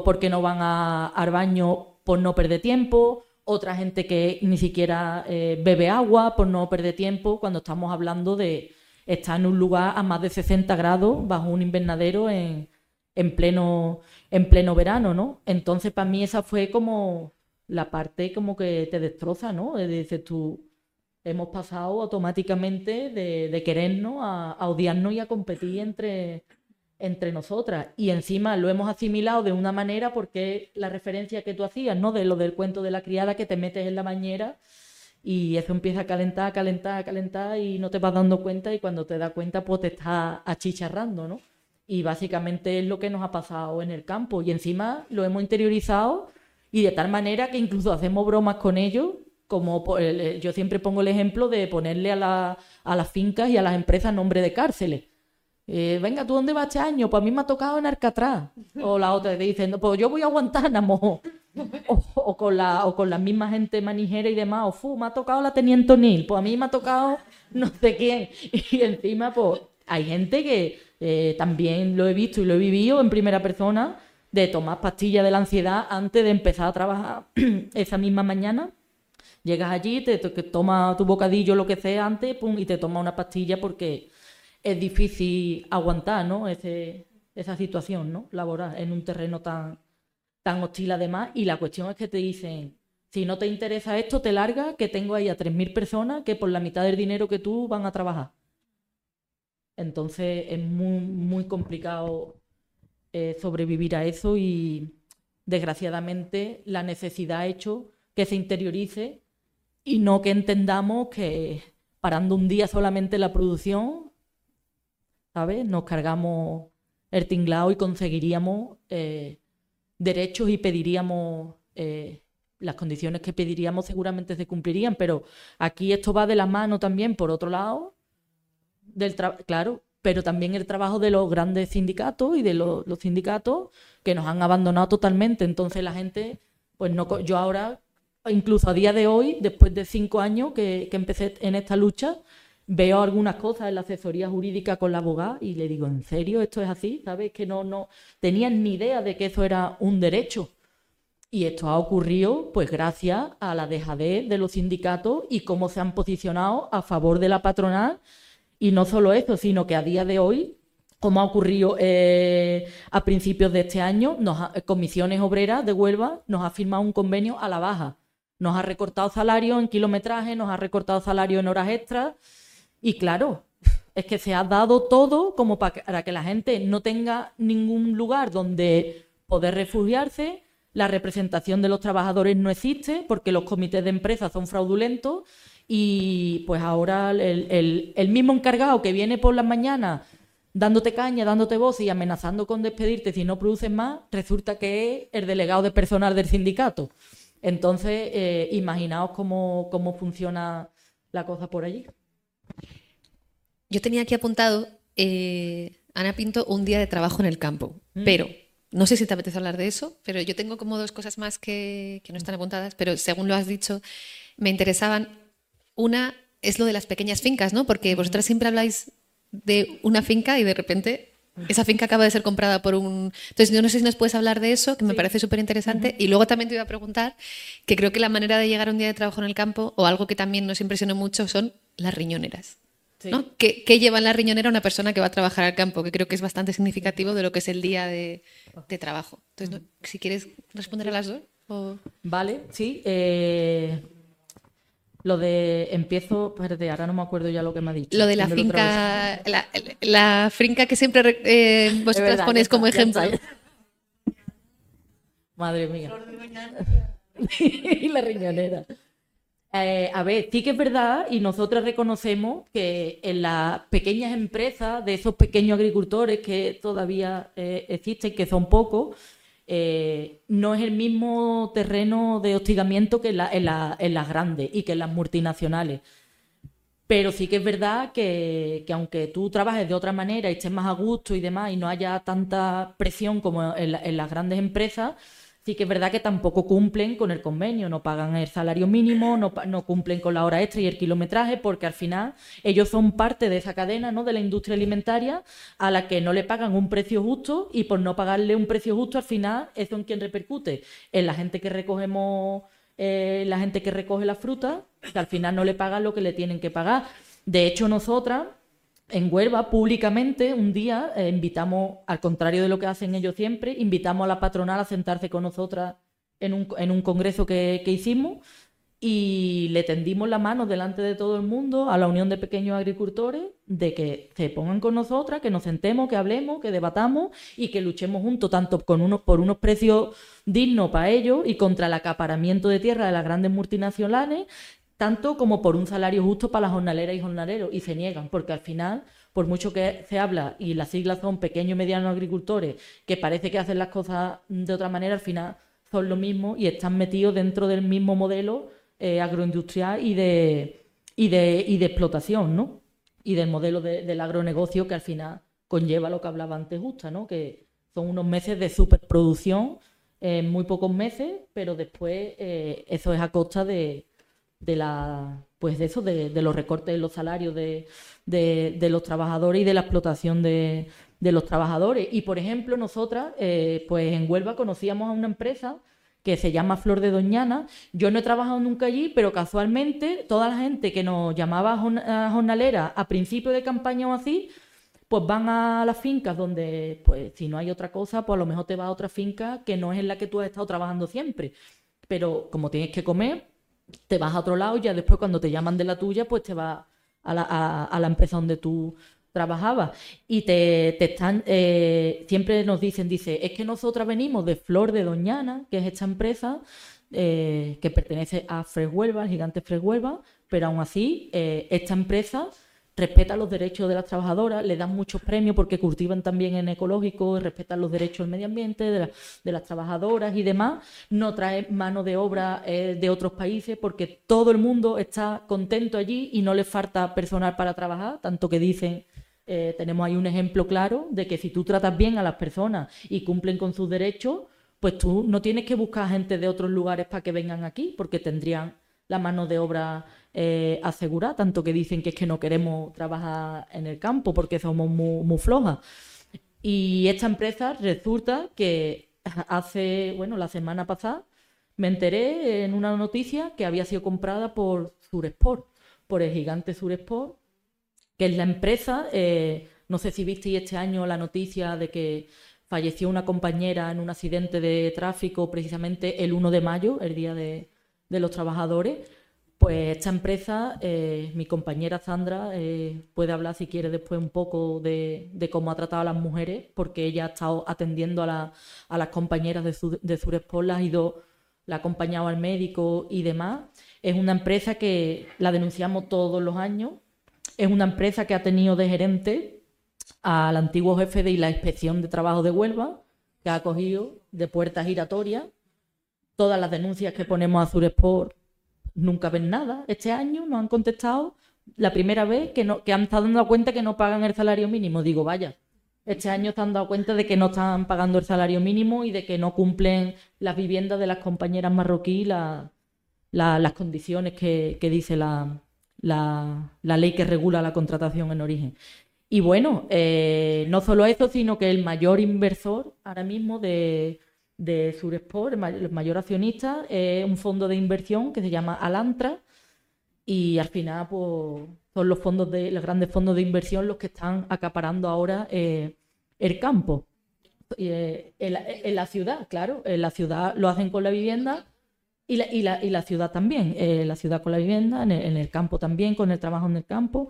porque no van a, al baño por no perder tiempo. Otra gente que ni siquiera eh, bebe agua por no perder tiempo cuando estamos hablando de estar en un lugar a más de 60 grados bajo un invernadero en, en pleno, en pleno verano, ¿no? Entonces, para mí esa fue como la parte como que te destroza, ¿no? Dices tú, hemos pasado automáticamente de, querernos a odiarnos y a competir entre, entre nosotras. Y encima lo hemos asimilado de una manera porque la referencia que tú hacías, ¿no? De lo del cuento de la criada que te metes en la bañera y eso empieza a calentar, a calentar, a calentar y no te vas dando cuenta y cuando te das cuenta pues te estás achicharrando, ¿no? Y básicamente es lo que nos ha pasado en el campo y encima lo hemos interiorizado y de tal manera que incluso hacemos bromas con ellos, como el- el- yo siempre pongo el ejemplo de ponerle a, la- a las fincas y a las empresas nombre de cárceles. Eh, venga, ¿tú dónde vas este año? Pues a mí me ha tocado en Alcatraz. O la otra te dice, "No, pues yo voy a Guantánamo. O, con la, o con la misma gente manijera y demás. O fu, me ha tocado la Teniente O'Neill. Pues a mí me ha tocado no sé quién. Y encima, pues hay gente que eh, también lo he visto y lo he vivido en primera persona de tomar pastillas de la ansiedad antes de empezar a trabajar esa misma mañana. Llegas allí, te, te tomas tu bocadillo, lo que sea antes, pum, y te tomas una pastilla porque es difícil aguantar, ¿no? Esa situación, ¿no? Laboral en un terreno tan, tan hostil además. Y la cuestión es que te dicen, si no te interesa esto, te larga, que tengo ahí a 3.000 personas que por la mitad del dinero que tú van a trabajar. Entonces es muy, muy complicado eh, sobrevivir a eso y desgraciadamente la necesidad ha hecho que se interiorice y no que entendamos que parando un día solamente la producción, ¿sabes? Nos cargamos el tinglao y conseguiríamos eh, derechos y pediríamos eh, las condiciones que pediríamos seguramente se cumplirían, pero aquí esto va de la mano también, por otro lado, del claro, pero también el trabajo de los grandes sindicatos y de los, sindicatos que nos han abandonado totalmente. Entonces la gente, pues no, yo ahora, incluso a día de hoy, después de cinco años que, que empecé en esta lucha, veo algunas cosas en la asesoría jurídica con la abogada y le digo, ¿en serio esto es así? ¿Sabes? Que no, no tenían ni idea de que eso era un derecho. Y esto ha ocurrido pues gracias a la dejadez de los sindicatos y cómo se han posicionado a favor de la patronal. Y no solo eso, sino que a día de hoy, como ha ocurrido eh, a principios de este año, nos ha- Comisiones Obreras de Huelva nos ha firmado un convenio a la baja. Nos ha recortado salario en kilometraje, nos ha recortado salario en horas extras. Y claro, es que se ha dado todo como pa- para que la gente no tenga ningún lugar donde poder refugiarse. La representación de los trabajadores no existe porque los comités de empresa son fraudulentos y pues ahora el mismo encargado que viene por las mañanas dándote caña, dándote voz y amenazando con despedirte si no produces más, resulta que es el delegado de personal del sindicato. Entonces, eh, imaginaos cómo, cómo funciona la cosa por allí. Yo tenía aquí apuntado, eh, Ana Pinto, un día de trabajo en el campo, Mm. pero no sé si te apetece hablar de eso, pero yo tengo como dos cosas más que, que no están apuntadas, pero según lo has dicho, me interesaban. Una es lo de las pequeñas fincas, ¿no? Porque vosotras siempre habláis de una finca y de repente esa finca acaba de ser comprada por un... Entonces, yo no sé si nos puedes hablar de eso, que me parece súper interesante. Y luego también te iba a preguntar que creo que la manera de llegar a un día de trabajo en el campo, o algo que también nos impresionó mucho, son las riñoneras. ¿No? ¿Qué, qué lleva en la riñonera una persona que va a trabajar al campo? Que creo que es bastante significativo de lo que es el día de, de trabajo. Entonces, ¿no? si quieres responder a las dos. o- Vale, sí. eh, lo de empiezo, espérate, ahora no me acuerdo ya lo que me ha dicho. Lo de la finca, la, la finca que siempre re- eh, vosotras verdad, ponéis como está, ejemplo. Madre mía. y la riñonera. Eh, a ver, sí que es verdad y nosotros reconocemos que en las pequeñas empresas de esos pequeños agricultores que todavía eh, existen, que son pocos, eh, no es el mismo terreno de hostigamiento que en, la- en la- en las grandes y que en las multinacionales. Pero sí que es verdad que, que aunque tú trabajes de otra manera y estés más a gusto y demás y no haya tanta presión como en las grandes empresas, sí que es verdad que tampoco cumplen con el convenio, no pagan el salario mínimo, no, cumplen con la hora extra y el kilometraje, porque al final ellos son parte de esa cadena, ¿no? de la industria alimentaria, a la que no le pagan un precio justo y por no pagarle un precio justo, al final, ¿eso en quién repercute? En la gente que recogemos, eh, la gente que recoge la fruta, que al final no le pagan lo que le tienen que pagar. De hecho, nosotras en Huelva, públicamente, un día eh, invitamos, al contrario de lo que hacen ellos siempre, invitamos a la patronal a sentarse con nosotras en un, congreso que, que hicimos y le tendimos la mano delante de todo el mundo a la Unión de Pequeños Agricultores de que se pongan con nosotras, que nos sentemos, que hablemos, que debatamos y que luchemos juntos tanto con unos, por unos precios dignos para ellos y contra el acaparamiento de tierra de las grandes multinacionales, tanto como por un salario justo para las jornaleras y jornaleros. Y se niegan, porque al final, por mucho que se habla y las siglas son pequeños y medianos agricultores, que parece que hacen las cosas de otra manera, al final son lo mismo y están metidos dentro del mismo modelo eh, agroindustrial y de, y, de, y de explotación, ¿no? Y del modelo del agronegocio que al final conlleva lo que hablaba antes Justa, ¿no? Que son unos meses de superproducción en muy pocos meses, pero después eh, eso es a costa de, de la pues de eso, de, de los recortes en los salarios de, de, los trabajadores y de la explotación de, los trabajadores. Y por ejemplo, nosotras, eh, pues en Huelva conocíamos a una empresa que se llama Flor de Doñana. Yo no he trabajado nunca allí, pero casualmente toda la gente que nos llamaba jornalera a principio de campaña o así, pues van a las fincas donde, pues si no hay otra cosa, pues a lo mejor te vas a otra finca que no es en la que tú has estado trabajando siempre. Pero como tienes que comer, te vas a otro lado ya después cuando te llaman de la tuya, pues te vas a la, a la empresa donde tú trabajaba y te, están, eh, siempre nos dicen, dice, es que nosotras venimos de Flor de Doñana, que es esta empresa eh, que pertenece a Freshuelva, el gigante Freshuelva, pero aún así eh, esta empresa respeta los derechos de las trabajadoras, le dan muchos premios porque cultivan también en ecológico, respetan los derechos del medio ambiente, de, de las trabajadoras y demás, no trae mano de obra de otros países porque todo el mundo está contento allí y no les falta personal para trabajar, tanto que dicen eh, tenemos ahí un ejemplo claro de que si tú tratas bien a las personas y cumplen con sus derechos, pues tú no tienes que buscar gente de otros lugares para que vengan aquí, porque tendrían la mano de obra eh, asegurada, tanto que dicen que es que no queremos trabajar en el campo porque somos muy, muy flojas. Y esta empresa resulta que hace, bueno, la semana pasada me enteré en una noticia que había sido comprada por Suresport, por el gigante Suresport, que es la empresa, eh, no sé si visteis este año la noticia de que falleció una compañera en un accidente de tráfico precisamente el 1 de mayo, el Día de, los Trabajadores. Pues esta empresa, eh, mi compañera Sandra eh, puede hablar si quiere después un poco de, cómo ha tratado a las mujeres, porque ella ha estado atendiendo a, las compañeras de, su, de Suresport, ha ido, la ha acompañado al médico y demás. Es una empresa que la denunciamos todos los años, es una empresa que ha tenido de gerente al antiguo jefe de la inspección de trabajo de Huelva, que ha cogido de puertas giratorias. Todas las denuncias que ponemos a Suresport nunca ven nada. Este año nos han contestado la primera vez que, no, que han estado dando cuenta que no pagan el salario mínimo. Digo, vaya, este año están dando cuenta de que no están pagando el salario mínimo y de que no cumplen las viviendas de las compañeras marroquíes las condiciones que dice la, la, ley que regula la contratación en origen. Y bueno, eh, no solo eso, sino que el mayor inversor ahora mismo de, de Suresport, el mayor, accionista, es un fondo de inversión que se llama Alantra y al final pues, son los fondos de los grandes fondos de inversión los que están acaparando ahora eh, el campo. Eh, en, la, ciudad, claro, en la ciudad lo hacen con la vivienda y la, y la, y la ciudad también, eh, la ciudad con la vivienda, en el, campo también, con el trabajo en el campo.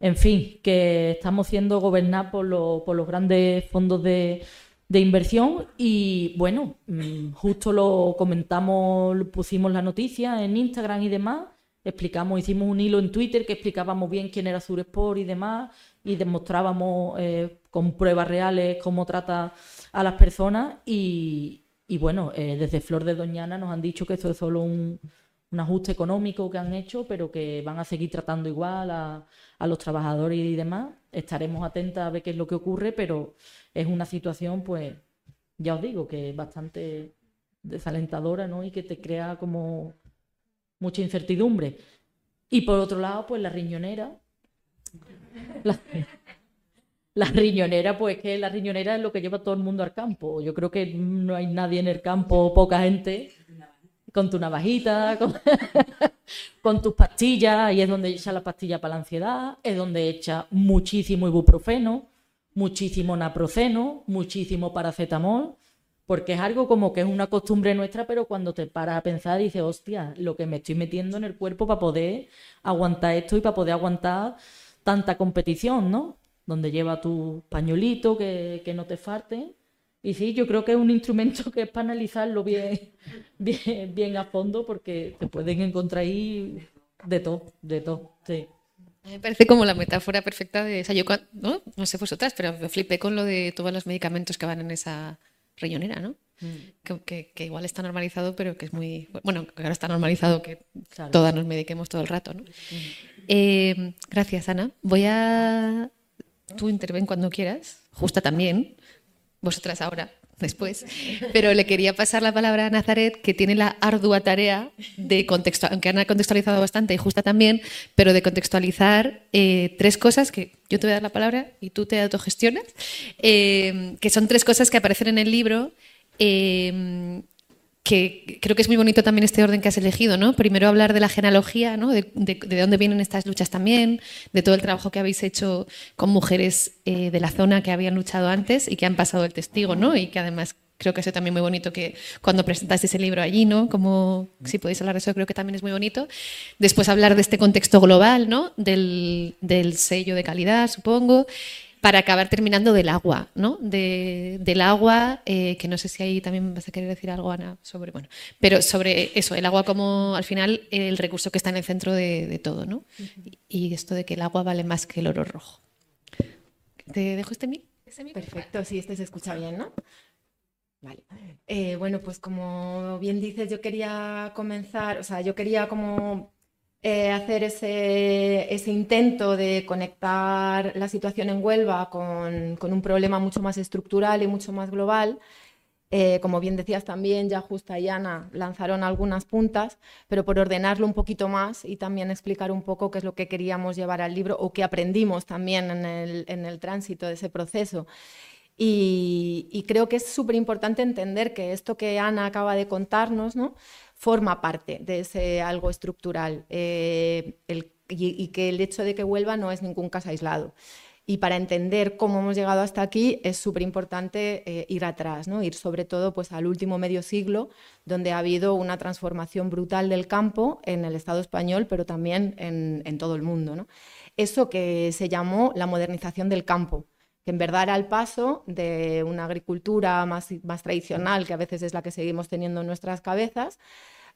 En fin, que estamos siendo gobernados por, por los grandes fondos de, de inversión y bueno, mm, justo lo comentamos, pusimos la noticia en Instagram y demás, explicamos, hicimos un hilo en Twitter que explicábamos bien quién era Suresport y demás y demostrábamos eh, con pruebas reales cómo trata a las personas y, y bueno, eh, desde Flor de Doñana nos han dicho que esto es solo un, ajuste económico que han hecho, pero que van a seguir tratando igual a, los trabajadores y demás. Estaremos atentas a ver qué es lo que ocurre, pero es una situación, pues, ya os digo, que es bastante desalentadora, ¿no? Y que te crea como mucha incertidumbre. Y por otro lado, pues la riñonera. La riñonera, pues que la riñonera es lo que lleva todo el mundo al campo. Yo creo que no hay nadie en el campo, poca gente, con tu navajita, con, tus pastillas, y es donde echa la pastilla para la ansiedad, es donde echa muchísimo ibuprofeno, muchísimo naproceno, muchísimo paracetamol, porque es algo como que es una costumbre nuestra, pero cuando te paras a pensar dices, hostia, lo que me estoy metiendo en el cuerpo para poder aguantar esto y para poder aguantar tanta competición, ¿no? Donde lleva tu pañuelito, que, que no te falte. Y sí, yo creo que es un instrumento que es para analizarlo bien, bien, bien a fondo, porque te pueden encontrar ahí de todo, de todo, sí. Me parece como la metáfora perfecta de. O sea, yo, ¿no? no sé vosotras, pero me flipé con lo de todos los medicamentos que van en esa riñonera, ¿no? Que, que- que igual está normalizado, pero que es muy. Bueno, que ahora está normalizado que Claro. todas nos mediquemos todo el rato, ¿no? Eh, gracias, Ana. Voy a. Tú interven cuando quieras, Justa también, vosotras ahora, después. Pero le quería pasar la palabra a Nazaret, que tiene la ardua tarea de contextualizar, aunque Ana ha contextualizado bastante y Justa también, pero de contextualizar eh, tres cosas que yo te voy a dar la palabra y tú te autogestionas, eh, que son tres cosas que aparecen en el libro. eh, que creo que es muy bonito también este orden que has elegido, ¿no? Primero hablar de la genealogía, ¿no? De, de- de dónde vienen estas luchas también, de todo el trabajo que habéis hecho con mujeres eh, de la zona que habían luchado antes y que han pasado el testigo, ¿no? Y que además creo que eso también muy bonito que cuando presentaste ese libro allí, ¿no? Como si podéis hablar de eso, creo que también es muy bonito. Después hablar de este contexto global, ¿no? Del, del sello de calidad, supongo para acabar terminando del agua, ¿no? De- del agua, eh, que no sé si ahí también vas a querer decir algo, Ana, sobre, bueno, pero sobre eso, el agua como al final el recurso que está en el centro de, de todo, ¿no? Y esto de que el agua vale más que el oro rojo. ¿Te dejo este mic? Perfecto, sí, este se escucha bien, ¿no? Vale. Eh, bueno, pues como bien dices, yo quería comenzar, o sea, yo quería como eh, hacer ese, intento de conectar la situación en Huelva con, un problema mucho más estructural y mucho más global. Eh, como bien decías también, ya Justa y Ana lanzaron algunas puntas, pero por ordenarlo un poquito más y también explicar un poco qué es lo que queríamos llevar al libro o qué aprendimos también en el, en el tránsito de ese proceso. Y, y creo que es súper importante entender que esto que Ana acaba de contarnos ¿no? Forma parte de ese algo estructural eh, y que el hecho de que vuelva no es ningún caso aislado. Y para entender cómo hemos llegado hasta aquí es súper importante eh, ir atrás, ¿no? ir sobre todo pues, al último medio siglo, donde ha habido una transformación brutal del campo en el Estado español, pero también en, en todo el mundo. ¿no? Eso que se llamó la modernización del campo, que en verdad era el paso de una agricultura más, tradicional, que a veces es la que seguimos teniendo en nuestras cabezas,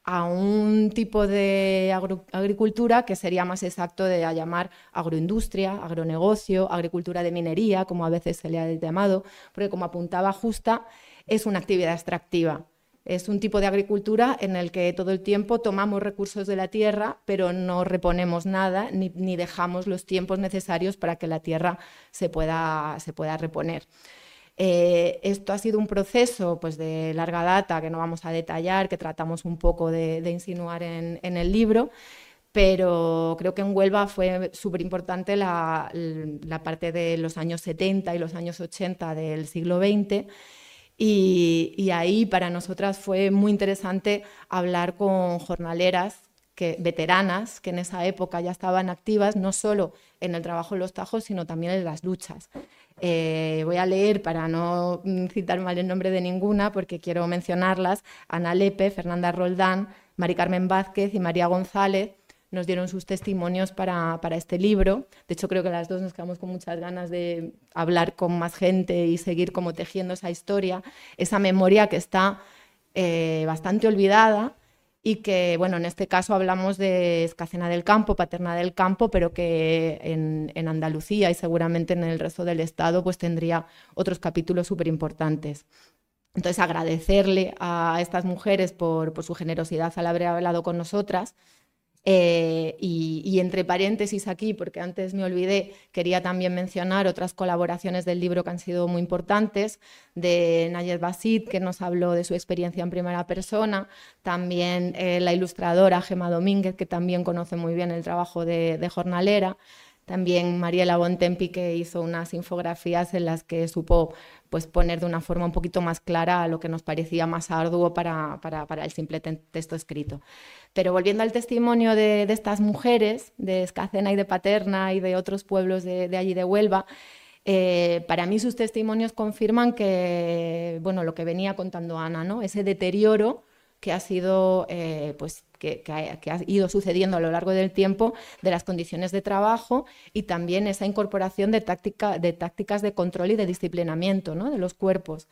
a un tipo de agricultura que sería más exacto de llamar agroindustria, agronegocio, agricultura de minería, como a veces se le ha llamado, porque como apuntaba Justa, es una actividad extractiva. Es un tipo de agricultura en el que todo el tiempo tomamos recursos de la tierra, pero no reponemos nada ni, dejamos los tiempos necesarios para que la tierra se pueda, se pueda reponer. Eh, esto ha sido un proceso pues, de larga data que no vamos a detallar, que tratamos un poco de, insinuar en, el libro, pero creo que en Huelva fue súper importante la parte de los años 70 y los años 80 del siglo XX. Y, ahí para nosotras fue muy interesante hablar con jornaleras que, veteranas que en esa época ya estaban activas, no solo en el trabajo en los tajos, sino también en las luchas. Eh, voy a leer para no mm, citar mal el nombre de ninguna, porque quiero mencionarlas. Ana Lepe, Fernanda Roldán, Mari Carmen Vázquez y María González nos dieron sus testimonios para, para este libro. De hecho, creo que las dos nos quedamos con muchas ganas de hablar con más gente y seguir como tejiendo esa historia, esa memoria que está eh, bastante olvidada y que, bueno, en este caso hablamos de Escacena del Campo, Paterna del Campo, pero que en, en Andalucía y seguramente en el resto del Estado pues tendría otros capítulos súper importantes. Entonces, agradecerle a estas mujeres por, por su generosidad al haber hablado con nosotras. Eh, y, y entre paréntesis aquí, porque antes me olvidé, quería también mencionar otras colaboraciones del libro que han sido muy importantes, de Nayed Basit, que nos habló de su experiencia en primera persona, también eh, la ilustradora Gema Domínguez, que también conoce muy bien el trabajo de, de jornalera, también Mariela Bontempi, que hizo unas infografías en las que supo pues, poner de una forma un poquito más clara lo que nos parecía más arduo para, para, para el simple te- texto escrito. Pero volviendo al testimonio de, de estas mujeres, de Escacena y de Paterna y de otros pueblos de, de allí de Huelva, Eh, para mí sus testimonios confirman que, bueno, lo que venía contando Ana, ¿no? ese deterioro que ha sido, eh, pues, que, ha, ido sucediendo a lo largo del tiempo de las condiciones de trabajo y también esa incorporación de, táctica, de tácticas de control y de disciplinamiento ¿no? de los cuerpos.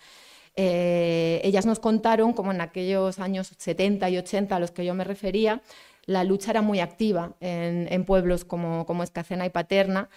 Eh, ellas nos contaron como en aquellos años 70 y 80 a los que yo me refería, la lucha era muy activa en, pueblos como, como Escacena y Paterna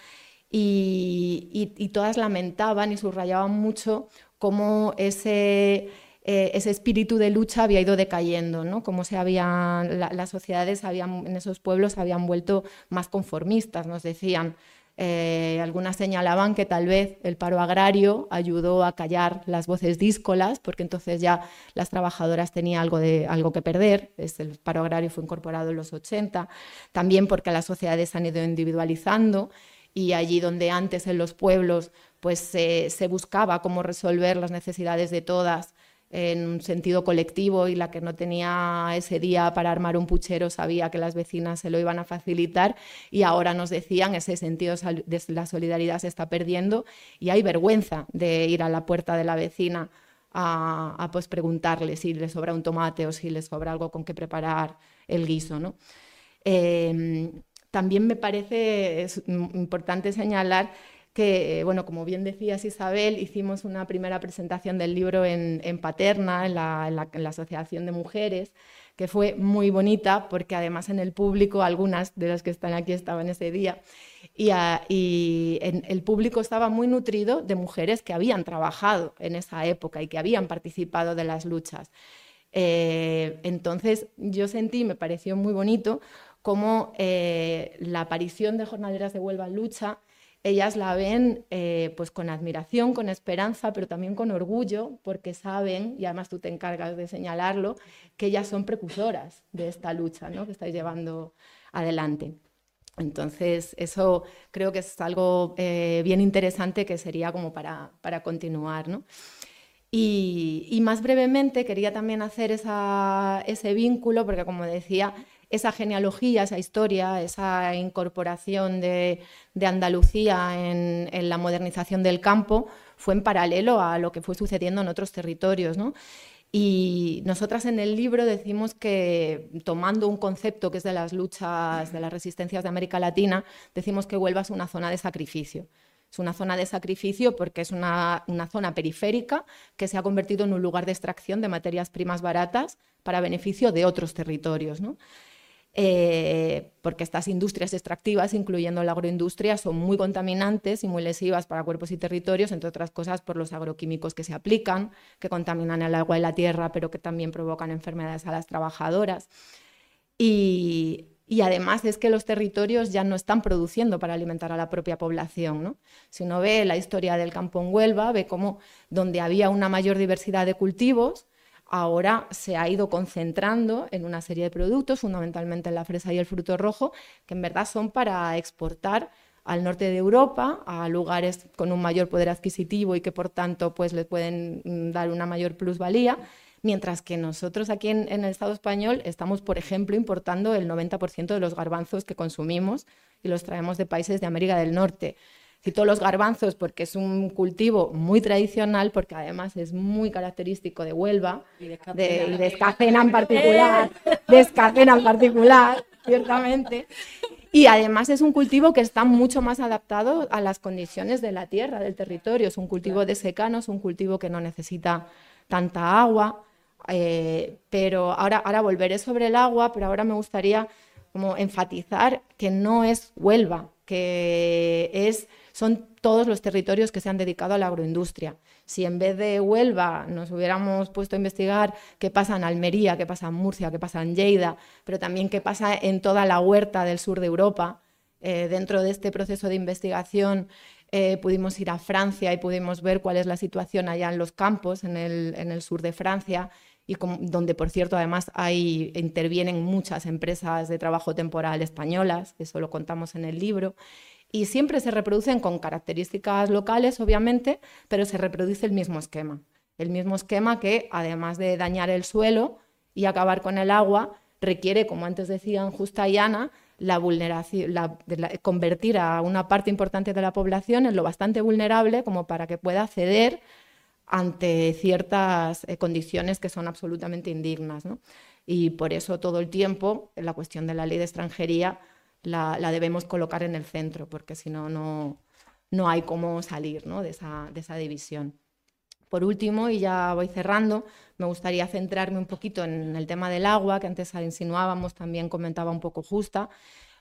y, todas lamentaban y subrayaban mucho cómo ese, eh, ese espíritu de lucha había ido decayendo, ¿no? cómo se habían, las sociedades habían, en esos pueblos habían vuelto más conformistas, nos decían. Eh, algunas señalaban que tal vez el paro agrario ayudó a callar las voces díscolas, porque entonces ya las trabajadoras tenían algo, de, algo que perder. el paro agrario fue incorporado en los 80, también porque las sociedades han ido individualizando y allí donde antes en los pueblos pues se, buscaba cómo resolver las necesidades de todas en un sentido colectivo y la que no tenía ese día para armar un puchero sabía que las vecinas se lo iban a facilitar y ahora nos decían ese sentido de la solidaridad se está perdiendo y hay vergüenza de ir a la puerta de la vecina a, pues preguntarle si le sobra un tomate o si le sobra algo con que preparar el guiso. ¿no? Em, también me parece importante señalar que, bueno, como bien decías Isabel, hicimos una primera presentación del libro en, Paterna, en la, Asociación de Mujeres, que fue muy bonita porque además en el público, algunas de las que están aquí estaban ese día, y, el público estaba muy nutrido de mujeres que habían trabajado en esa época y que habían participado de las luchas. Eh, entonces yo sentí, me pareció muy bonito, como eh, la aparición de jornaleras de Huelva en lucha, ellas la ven eh, pues con admiración, con esperanza, pero también con orgullo, porque saben, y además tú te encargas de señalarlo, que ellas son precursoras de esta lucha ¿no? que estáis llevando adelante. Entonces, eso creo que es algo eh, bien interesante que sería como para, para continuar. ¿no? Y, y, más brevemente quería también hacer esa, ese vínculo, porque como decía, esa genealogía, esa historia, esa incorporación de, Andalucía en, la modernización del campo fue en paralelo a lo que fue sucediendo en otros territorios. Y nosotras en el libro decimos que, tomando un concepto que es de las luchas, de las resistencias de América Latina, decimos que Huelva es una zona de sacrificio. Es una zona de sacrificio porque es una, zona periférica que se ha convertido en un lugar de extracción de materias primas baratas para beneficio de otros territorios. Eh, porque estas industrias extractivas, incluyendo la agroindustria, son muy contaminantes y muy lesivas para cuerpos y territorios, entre otras cosas por los agroquímicos que se aplican, que contaminan el agua y la tierra, pero que también provocan enfermedades a las trabajadoras. Y, además es que los territorios ya no están produciendo para alimentar a la propia población. Si uno ve la historia del campo en Huelva, ve cómo donde había una mayor diversidad de cultivos, ahora se ha ido concentrando en una serie de productos, fundamentalmente en la fresa y el fruto rojo, que en verdad son para exportar al norte de Europa, a lugares con un mayor poder adquisitivo y que por tanto pues les pueden mm, dar una mayor plusvalía, mientras que nosotros aquí en, en el Estado español estamos, por ejemplo, importando el 90% de los garbanzos que consumimos y los traemos de países de América del Norte. Cito los garbanzos porque es un cultivo muy tradicional, porque además es muy característico de Huelva, y de, Escacena en particular, de Escacena en particular, ciertamente. Y además es un cultivo que está mucho más adaptado a las condiciones de la tierra, del territorio. Es un cultivo de secano, es un cultivo que no necesita tanta agua. Eh, pero ahora, ahora volveré sobre el agua, pero ahora me gustaría como enfatizar que no es Huelva, que es son todos los territorios que se han dedicado a la agroindustria. Si en vez de Huelva nos hubiéramos puesto a investigar qué pasa en Almería, qué pasa en Murcia, qué pasa en Lleida, pero también qué pasa en toda la huerta del sur de Europa, eh, dentro de este proceso de investigación eh, pudimos ir a Francia y pudimos ver cuál es la situación allá en los campos, en el, sur de Francia, y donde, por cierto, además hay, intervienen muchas empresas de trabajo temporal españolas, eso lo contamos en el libro, y siempre se reproducen con características locales, obviamente, pero se reproduce el mismo esquema. El mismo esquema que, además de dañar el suelo y acabar con el agua, requiere, como antes decían Justa y Ana, la vulneración, la, convertir a una parte importante de la población en lo bastante vulnerable como para que pueda ceder ante ciertas eh, condiciones que son absolutamente indignas. Y por eso todo el tiempo la cuestión de la ley de extranjería la, debemos colocar en el centro, porque si no, no hay cómo salir de, esa, de esa división. Por último, y ya voy cerrando, me gustaría centrarme un poquito en el tema del agua, que antes insinuábamos, también comentaba un poco justa,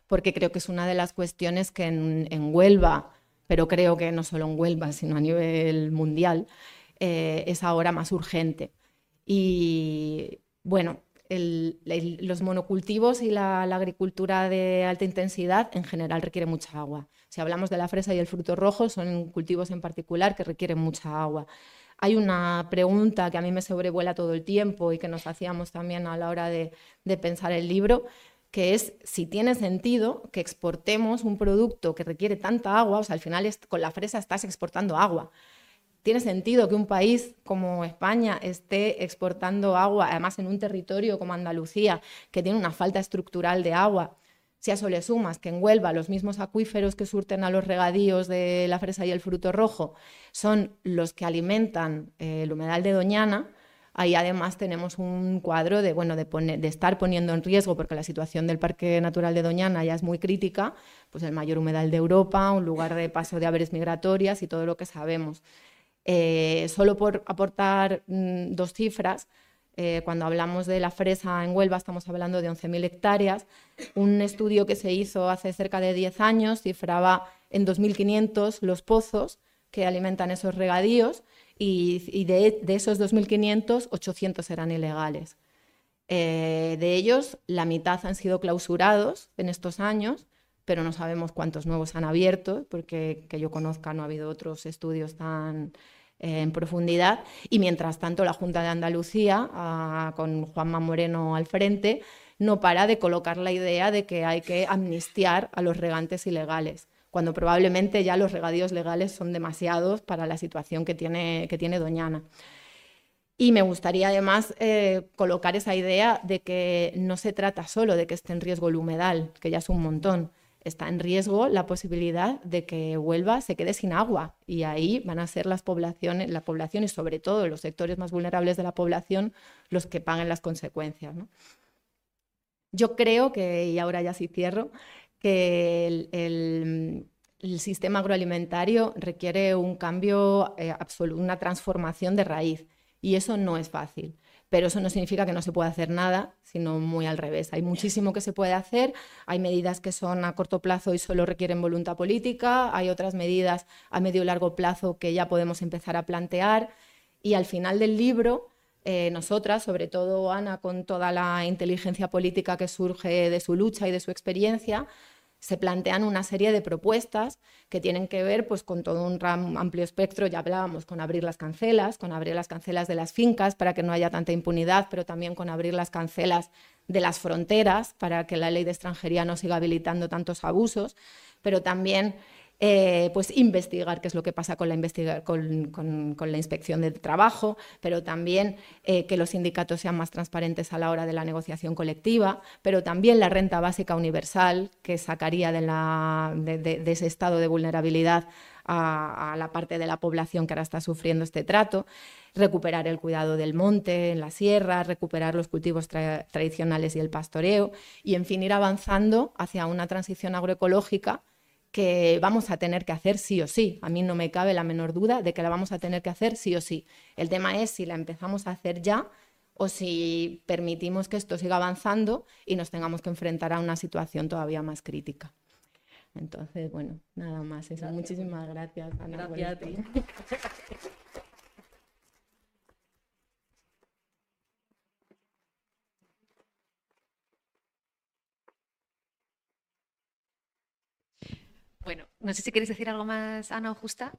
porque creo que es una de las cuestiones que en, Huelva, pero creo que no solo en Huelva, sino a nivel mundial, eh, es ahora más urgente. Y bueno, los monocultivos y la, agricultura de alta intensidad en general requieren mucha agua. Si hablamos de la fresa y el fruto rojo, son cultivos en particular que requieren mucha agua. Hay una pregunta que a mí me sobrevuela todo el tiempo y que nos hacíamos también a la hora de, pensar el libro, que es si tiene sentido que exportemos un producto que requiere tanta agua, o sea, al final con la fresa estás exportando agua. ¿Tiene sentido que un país como España esté exportando agua, además en un territorio como Andalucía, que tiene una falta estructural de agua? Si a eso le sumas que en Huelva los mismos acuíferos que surten a los regadíos de la fresa y el fruto rojo son los que alimentan eh, el humedal de Doñana, ahí además tenemos un cuadro de, bueno, de, estar poniendo en riesgo, porque la situación del Parque Natural de Doñana ya es muy crítica, pues el mayor humedal de Europa, un lugar de paso de aves migratorias y todo lo que sabemos. Eh, solo por aportar mm, dos cifras, eh, cuando hablamos de la fresa en Huelva estamos hablando de 11.000 hectáreas. Un estudio que se hizo hace cerca de 10 años cifraba en 2.500 los pozos que alimentan esos regadíos y, de, esos 2.500, 800 eran ilegales. Eh, de ellos, la mitad han sido clausurados en estos años, pero no sabemos cuántos nuevos han abierto, porque que yo conozca no ha habido otros estudios tan, en profundidad. Y mientras tanto, la Junta de Andalucía, ah, con Juanma Moreno al frente, no para de colocar la idea de que hay que amnistiar a los regantes ilegales, cuando probablemente ya los regadíos legales son demasiados para la situación que tiene, que tiene Doñana. Y me gustaría además eh, colocar esa idea de que no se trata solo de que esté en riesgo el humedal, que ya es un montón, está en riesgo la posibilidad de que Huelva se quede sin agua. Y ahí van a ser las poblaciones, la población y sobre todo los sectores más vulnerables de la población los que paguen las consecuencias. Yo creo que, y ahora ya sí cierro, que el, sistema agroalimentario requiere un cambio eh, absoluto, una transformación de raíz. Y eso no es fácil pero eso no significa que no se pueda hacer nada, sino muy al revés. Hay muchísimo que se puede hacer, hay medidas que son a corto plazo y solo requieren voluntad política, hay otras medidas a medio y largo plazo que ya podemos empezar a plantear y al final del libro... Eh, nosotras, sobre todo Ana, con toda la inteligencia política que surge de su lucha y de su experiencia, se plantean una serie de propuestas que tienen que ver pues, con todo un amplio espectro, ya hablábamos, con abrir las cancelas, con abrir las cancelas de las fincas para que no haya tanta impunidad, pero también con abrir las cancelas de las fronteras para que la ley de extranjería no siga habilitando tantos abusos, pero también eh, pues investigar qué es lo que pasa con la, con, la inspección de trabajo, pero también eh, que los sindicatos sean más transparentes a la hora de la negociación colectiva, pero también la renta básica universal que sacaría de, ese estado de vulnerabilidad a, la parte de la población que ahora está sufriendo este trato, recuperar el cuidado del monte en la sierra, recuperar los cultivos tradicionales y el pastoreo y, en fin, ir avanzando hacia una transición agroecológica que vamos a tener que hacer sí o sí. A mí no me cabe la menor duda de que la vamos a tener que hacer sí o sí. El tema es si la empezamos a hacer ya o si permitimos que esto siga avanzando y nos tengamos que enfrentar a una situación todavía más crítica. Entonces, bueno, nada más. Eso. Muchísimas gracias. Ana, gracias a ti. Bueno, no sé si quieres decir algo más, Ana o Justa.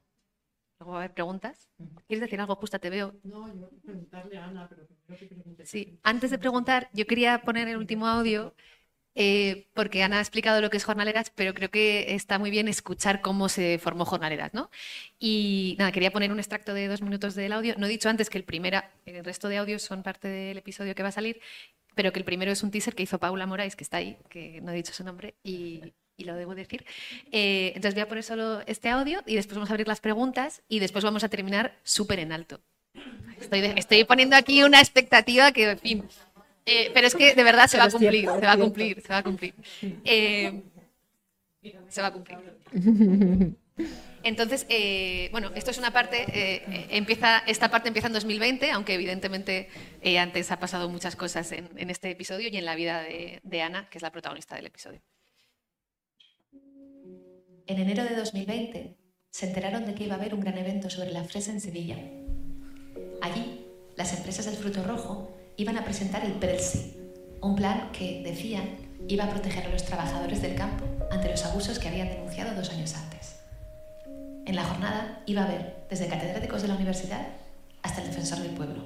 Luego va a haber preguntas. ¿Quieres decir algo, Justa? Te veo. No, yo preguntarle a Ana, pero primero que pregunte. Sí, antes de preguntar, yo quería poner el último audio. Eh, porque Ana ha explicado lo que es jornaleras, pero creo que está muy bien escuchar cómo se formó jornaleras, ¿no? Y nada, quería poner un extracto de dos minutos del audio. No he dicho antes que el, primera, el resto de audios son parte del episodio que va a salir, pero que el primero es un teaser que hizo Paula Morais, que está ahí, que no he dicho su nombre, y, y lo debo decir. Eh, entonces voy a poner solo este audio y después vamos a abrir las preguntas y después vamos a terminar súper en alto. Estoy, de- estoy poniendo aquí una expectativa que, en fin. eh, pero es que de verdad se va a cumplir, se va a cumplir, se va a cumplir. Eh, se va a cumplir. Entonces, eh, bueno, esto es una parte, eh, eh, empieza, esta parte empieza en 2020, aunque evidentemente eh, antes ha pasado muchas cosas en, en este episodio y en la vida de, de Ana, que es la protagonista del episodio. En enero de 2020 se enteraron de que iba a haber un gran evento sobre la fresa en Sevilla. Allí, las empresas del fruto rojo iban a presentar el PRELSI, un plan que, decían, iba a proteger a los trabajadores del campo ante los abusos que habían denunciado dos años antes. En la jornada iba a haber desde catedráticos de la universidad hasta el defensor del pueblo,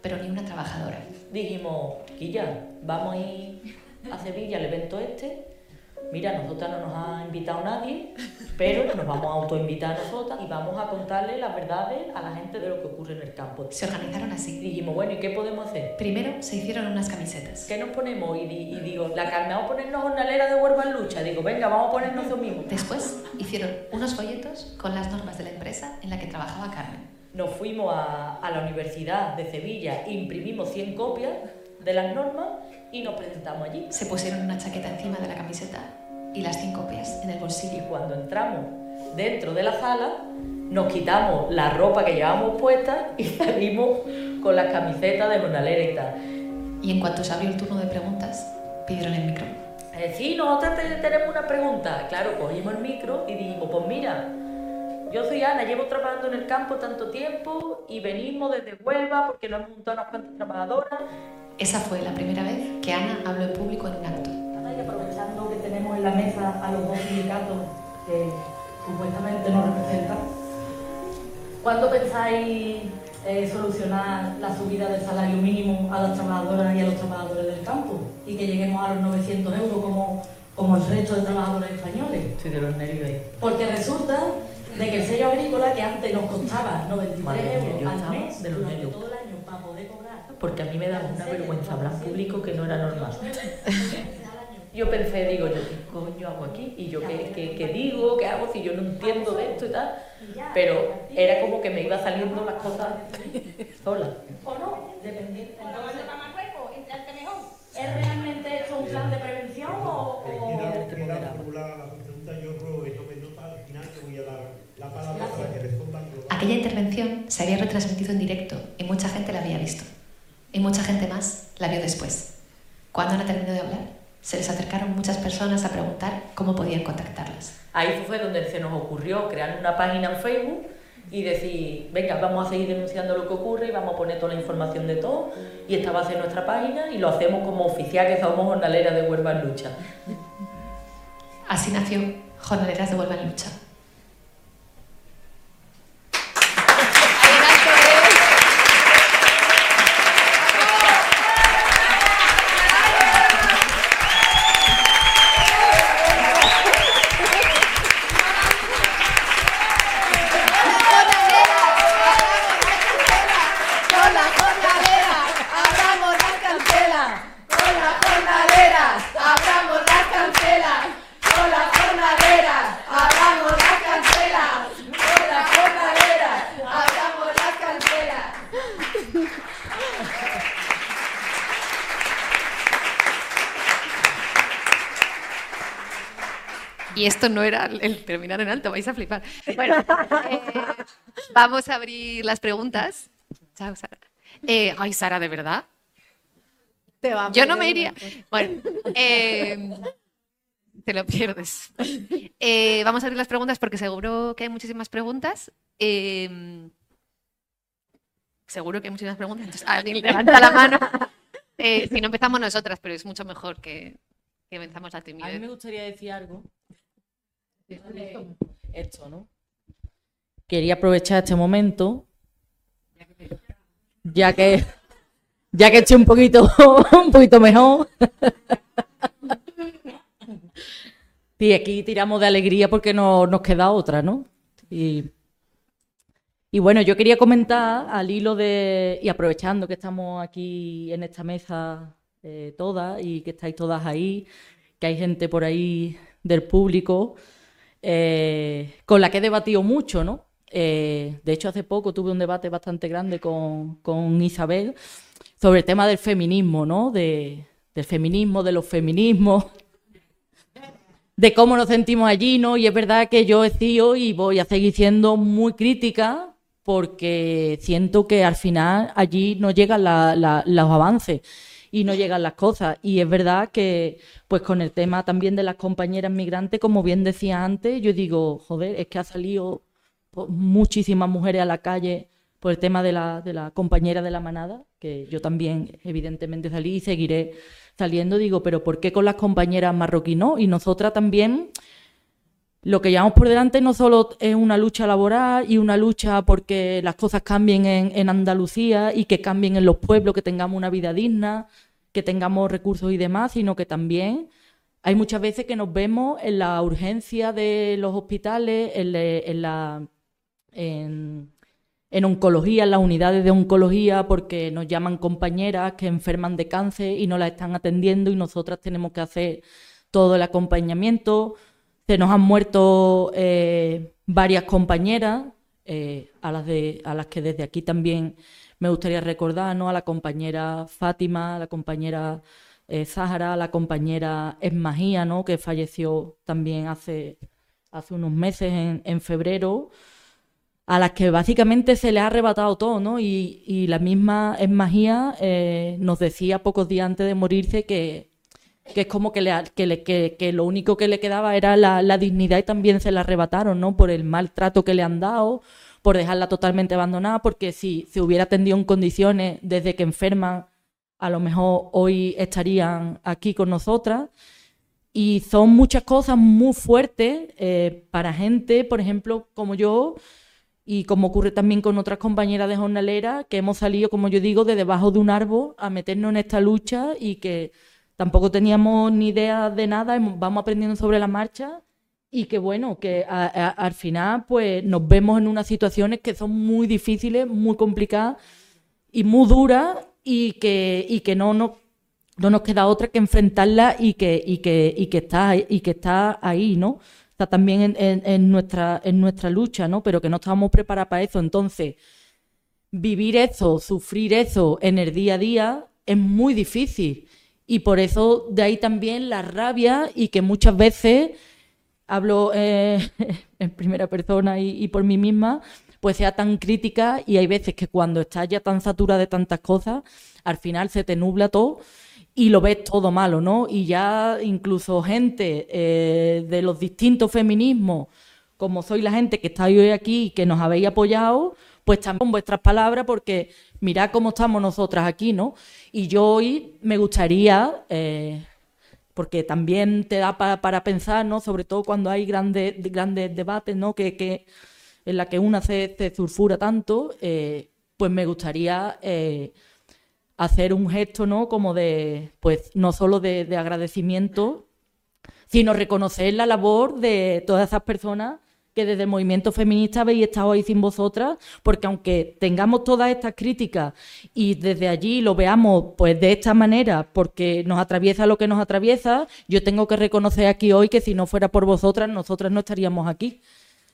pero ni una trabajadora. Dijimos, Guilla, vamos a ir a Sevilla al evento este. Mira, nosotras no nos ha invitado nadie, pero nos vamos a autoinvitar nosotras y vamos a contarle las verdades a la gente de lo que ocurre en el campo. Se organizaron así. Dijimos, bueno, ¿y qué podemos hacer? Primero se hicieron unas camisetas. ¿Qué nos ponemos? Y, di- y digo, la Carmen, vamos a ponernos jornalera de Huelva en lucha. Digo, venga, vamos a ponernos lo mismo. Después hicieron unos folletos con las normas de la empresa en la que trabajaba Carmen. Nos fuimos a, a la Universidad de Sevilla, imprimimos 100 copias de las normas y nos presentamos allí. Se pusieron una chaqueta encima de la camiseta y las 100 copias en el bolsillo. Y cuando entramos dentro de la sala, nos quitamos la ropa que llevábamos puesta y salimos con las camisetas de jornalera y tal. Y en cuanto se abrió el turno de preguntas, pidieron el micro. Eh, sí, nosotros te- tenemos una pregunta. Claro, cogimos el micro y dijimos, pues mira, yo soy Ana, llevo trabajando en el campo tanto tiempo y venimos desde Huelva porque nos hemos montado unas cuantas trabajadoras. Esa fue la primera vez que Ana habló en público en un acto. Y aprovechando que tenemos en la mesa a los dos sindicatos que supuestamente nos representan, ¿cuándo pensáis eh, solucionar la subida del salario mínimo a las trabajadoras y a los trabajadores del campo? Y que lleguemos a los 900 euros como, como el resto de trabajadores españoles. Estoy de los nervios ahí. Porque resulta de que el sello agrícola que antes nos costaba 93 Madre mía, euros al mes de los durante nervios. todo el año para poder cobrar Porque a mí me daba una vergüenza hablar en público que no era normal. Yo pensé, digo, yo qué coño hago aquí, y yo qué, qué- qué digo, qué hago si yo no entiendo de esto y tal. Pero era como que me iba saliendo las cosas solas. o no, dependiendo. ¿Es realmente esto un plan de prevención o...? Queda, queda formulada la pregunta, yo creo, y tomen nota, al final te voy a dar la palabra para que respondan. Aquella intervención se había retransmitido en directo y mucha gente la había visto. Y mucha gente más la vio después. Cuando Ana terminó de hablar, se les acercaron muchas personas a preguntar cómo podían contactarlas. Ahí fue donde se nos ocurrió crear una página en Facebook y decir, venga, vamos a seguir denunciando lo que ocurre y vamos a poner toda la información de todo. Y esta va a ser nuestra página y lo hacemos como oficial que somos jornaleras de Huelva en Lucha. Así nació Jornaleras de Huelva en Lucha. Y esto no era el terminar en alto, vais a flipar. Bueno, eh, vamos a abrir las preguntas. Chao, Sara. Eh, ay, Sara, ¿de verdad? Te va Yo no me iría. Bueno, eh, te lo pierdes. Eh, vamos a abrir las preguntas porque seguro que hay muchísimas preguntas. Eh, seguro que hay muchísimas preguntas. Entonces, alguien levanta la mano. Eh, si no empezamos nosotras, pero es mucho mejor que, que venzamos la A mí me timidez. gustaría decir algo. Esto, ¿no? Quería aprovechar este momento, ya que ya que estoy un poquito un poquito mejor. Y aquí tiramos de alegría porque no nos queda otra, ¿no? Y, Y bueno, yo quería comentar al hilo de, y aprovechando que estamos aquí en esta mesa eh, todas y que estáis todas ahí, que hay gente por ahí del público, eh, con la que he debatido mucho, ¿no? Eh, de hecho, hace poco tuve un debate bastante grande con, con Isabel sobre el tema del feminismo, ¿no? De, del feminismo, de los feminismos, de cómo nos sentimos allí, ¿no? Y es verdad que yo he sido y voy a seguir siendo muy crítica porque siento que al final allí no llegan los avances y no llegan las cosas. Y es verdad que, pues con el tema también de las compañeras migrantes, como bien decía antes, yo digo, joder, es que ha salido pues, muchísimas mujeres a la calle por el tema de la, de la compañera de la manada, que yo también evidentemente salí y seguiré saliendo, digo, pero ¿por qué con las compañeras marroquíes no? Y nosotras también, lo que llevamos por delante no solo es una lucha laboral y una lucha porque las cosas cambien en, Andalucía y que cambien en los pueblos, que tengamos una vida digna, que tengamos recursos y demás, sino que también hay muchas veces que nos vemos en la urgencia de los hospitales, en, en la... En, en oncología, en las unidades de oncología, porque nos llaman compañeras que enferman de cáncer y no las están atendiendo y nosotras tenemos que hacer todo el acompañamiento. Se nos han muerto eh, varias compañeras, eh, a, las de, a las que desde aquí también me gustaría recordar, ¿no? a la compañera Fátima, a la compañera eh, Zahara, a la compañera Esmagía, ¿no? que falleció también hace, hace unos meses, en, en febrero a las que básicamente se les ha arrebatado todo, ¿no? Y, la misma Esmagía nos decía pocos días antes de morirse que, es como que, que, lo único que le quedaba era la, dignidad y también se la arrebataron, ¿no? Por el maltrato que le han dado, por dejarla totalmente abandonada, porque si se hubiera atendido en condiciones desde que enferman, a lo mejor hoy estarían aquí con nosotras. Y son muchas cosas muy fuertes eh, para gente, por ejemplo, como yo, y como ocurre también con otras compañeras de jornalera, que hemos salido, como yo digo, de debajo de un árbol a meternos en esta lucha y que tampoco teníamos ni idea de nada, vamos aprendiendo sobre la marcha y que bueno, que al final pues nos vemos en unas situaciones que son muy difíciles, muy complicadas y muy duras y que, y que no, no, no nos queda otra que enfrentarlas y que, y que, y que, está, y que está ahí, ¿no? está también en, nuestra, en nuestra lucha, ¿no? Pero que no estábamos preparados para eso. Entonces, vivir eso, sufrir eso en el día a día es muy difícil. Y por eso de ahí también la rabia y que muchas veces, hablo eh, en primera persona y, y, por mí misma, pues sea tan crítica y hay veces que cuando estás ya tan saturada de tantas cosas, al final se te nubla todo y lo ves todo malo, ¿no? Y ya incluso gente eh, de los distintos feminismos, como soy la gente que está hoy aquí, que nos habéis apoyado, pues también vuestras palabras, porque mirad cómo estamos nosotras aquí, ¿no? Y yo hoy me gustaría, eh, porque también te da para, pensar, ¿no? Sobre todo cuando hay grandes, grandes debates, ¿no? Que, en la que una se, se sulfura tanto, eh, pues me gustaría hacer un gesto, ¿no? Como de, pues, no solo de, agradecimiento, sino reconocer la labor de todas esas personas que desde el movimiento feminista habéis estado ahí sin vosotras, porque aunque tengamos todas estas críticas y desde allí lo veamos pues de esta manera, porque nos atraviesa lo que nos atraviesa, yo tengo que reconocer aquí hoy que si no fuera por vosotras, nosotras no estaríamos aquí.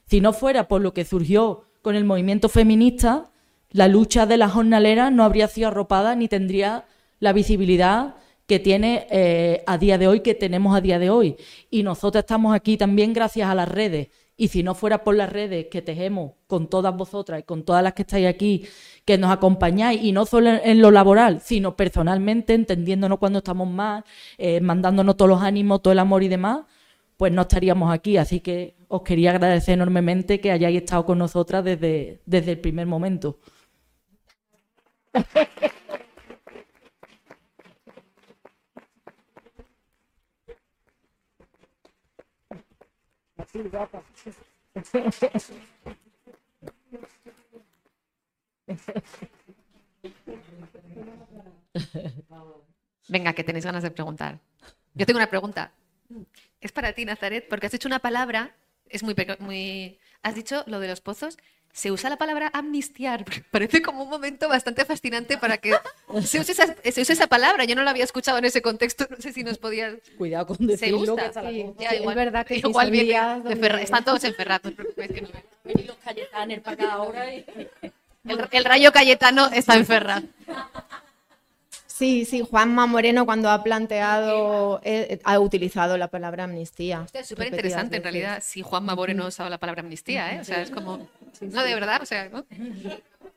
Si no fuera por lo que surgió con el movimiento feminista, la lucha de las jornaleras no habría sido arropada ni tendría la visibilidad que tiene eh, a día de hoy, que tenemos a día de hoy. Y nosotros estamos aquí también gracias a las redes. Y si no fuera por las redes que tejemos con todas vosotras y con todas las que estáis aquí, que nos acompañáis, y no solo en, lo laboral, sino personalmente, entendiéndonos cuando estamos más, eh, mandándonos todos los ánimos, todo el amor y demás, pues no estaríamos aquí. Así que os quería agradecer enormemente que hayáis estado con nosotras desde, desde el primer momento. Venga, que tenéis ganas de preguntar. Yo tengo una pregunta. Es para ti, Nazaret, porque has dicho una palabra, es muy, muy... Has dicho lo de los pozos, se usa la palabra amnistiar. Parece como un momento bastante fascinante para que se use esa, se use esa palabra. Yo no la había escuchado en ese contexto. No sé si nos podías. Cuidado con Se decirlo. usa. que esa la Sí, cosa. ya, Sí, igual, es verdad que igual donde- Ferra- Están todos en Ferraz, no os preocupéis que no ven. Vení los Cayetaner para acá ahora y... El, el rayo Cayetano está en Ferraz. Sí, sí, Juanma Moreno cuando ha planteado, eh, ha utilizado la palabra amnistía. Es súper interesante, en realidad, si Juanma Moreno usaba la palabra amnistía, ¿eh? O sea, es como... No, de verdad, o sea... ¿no?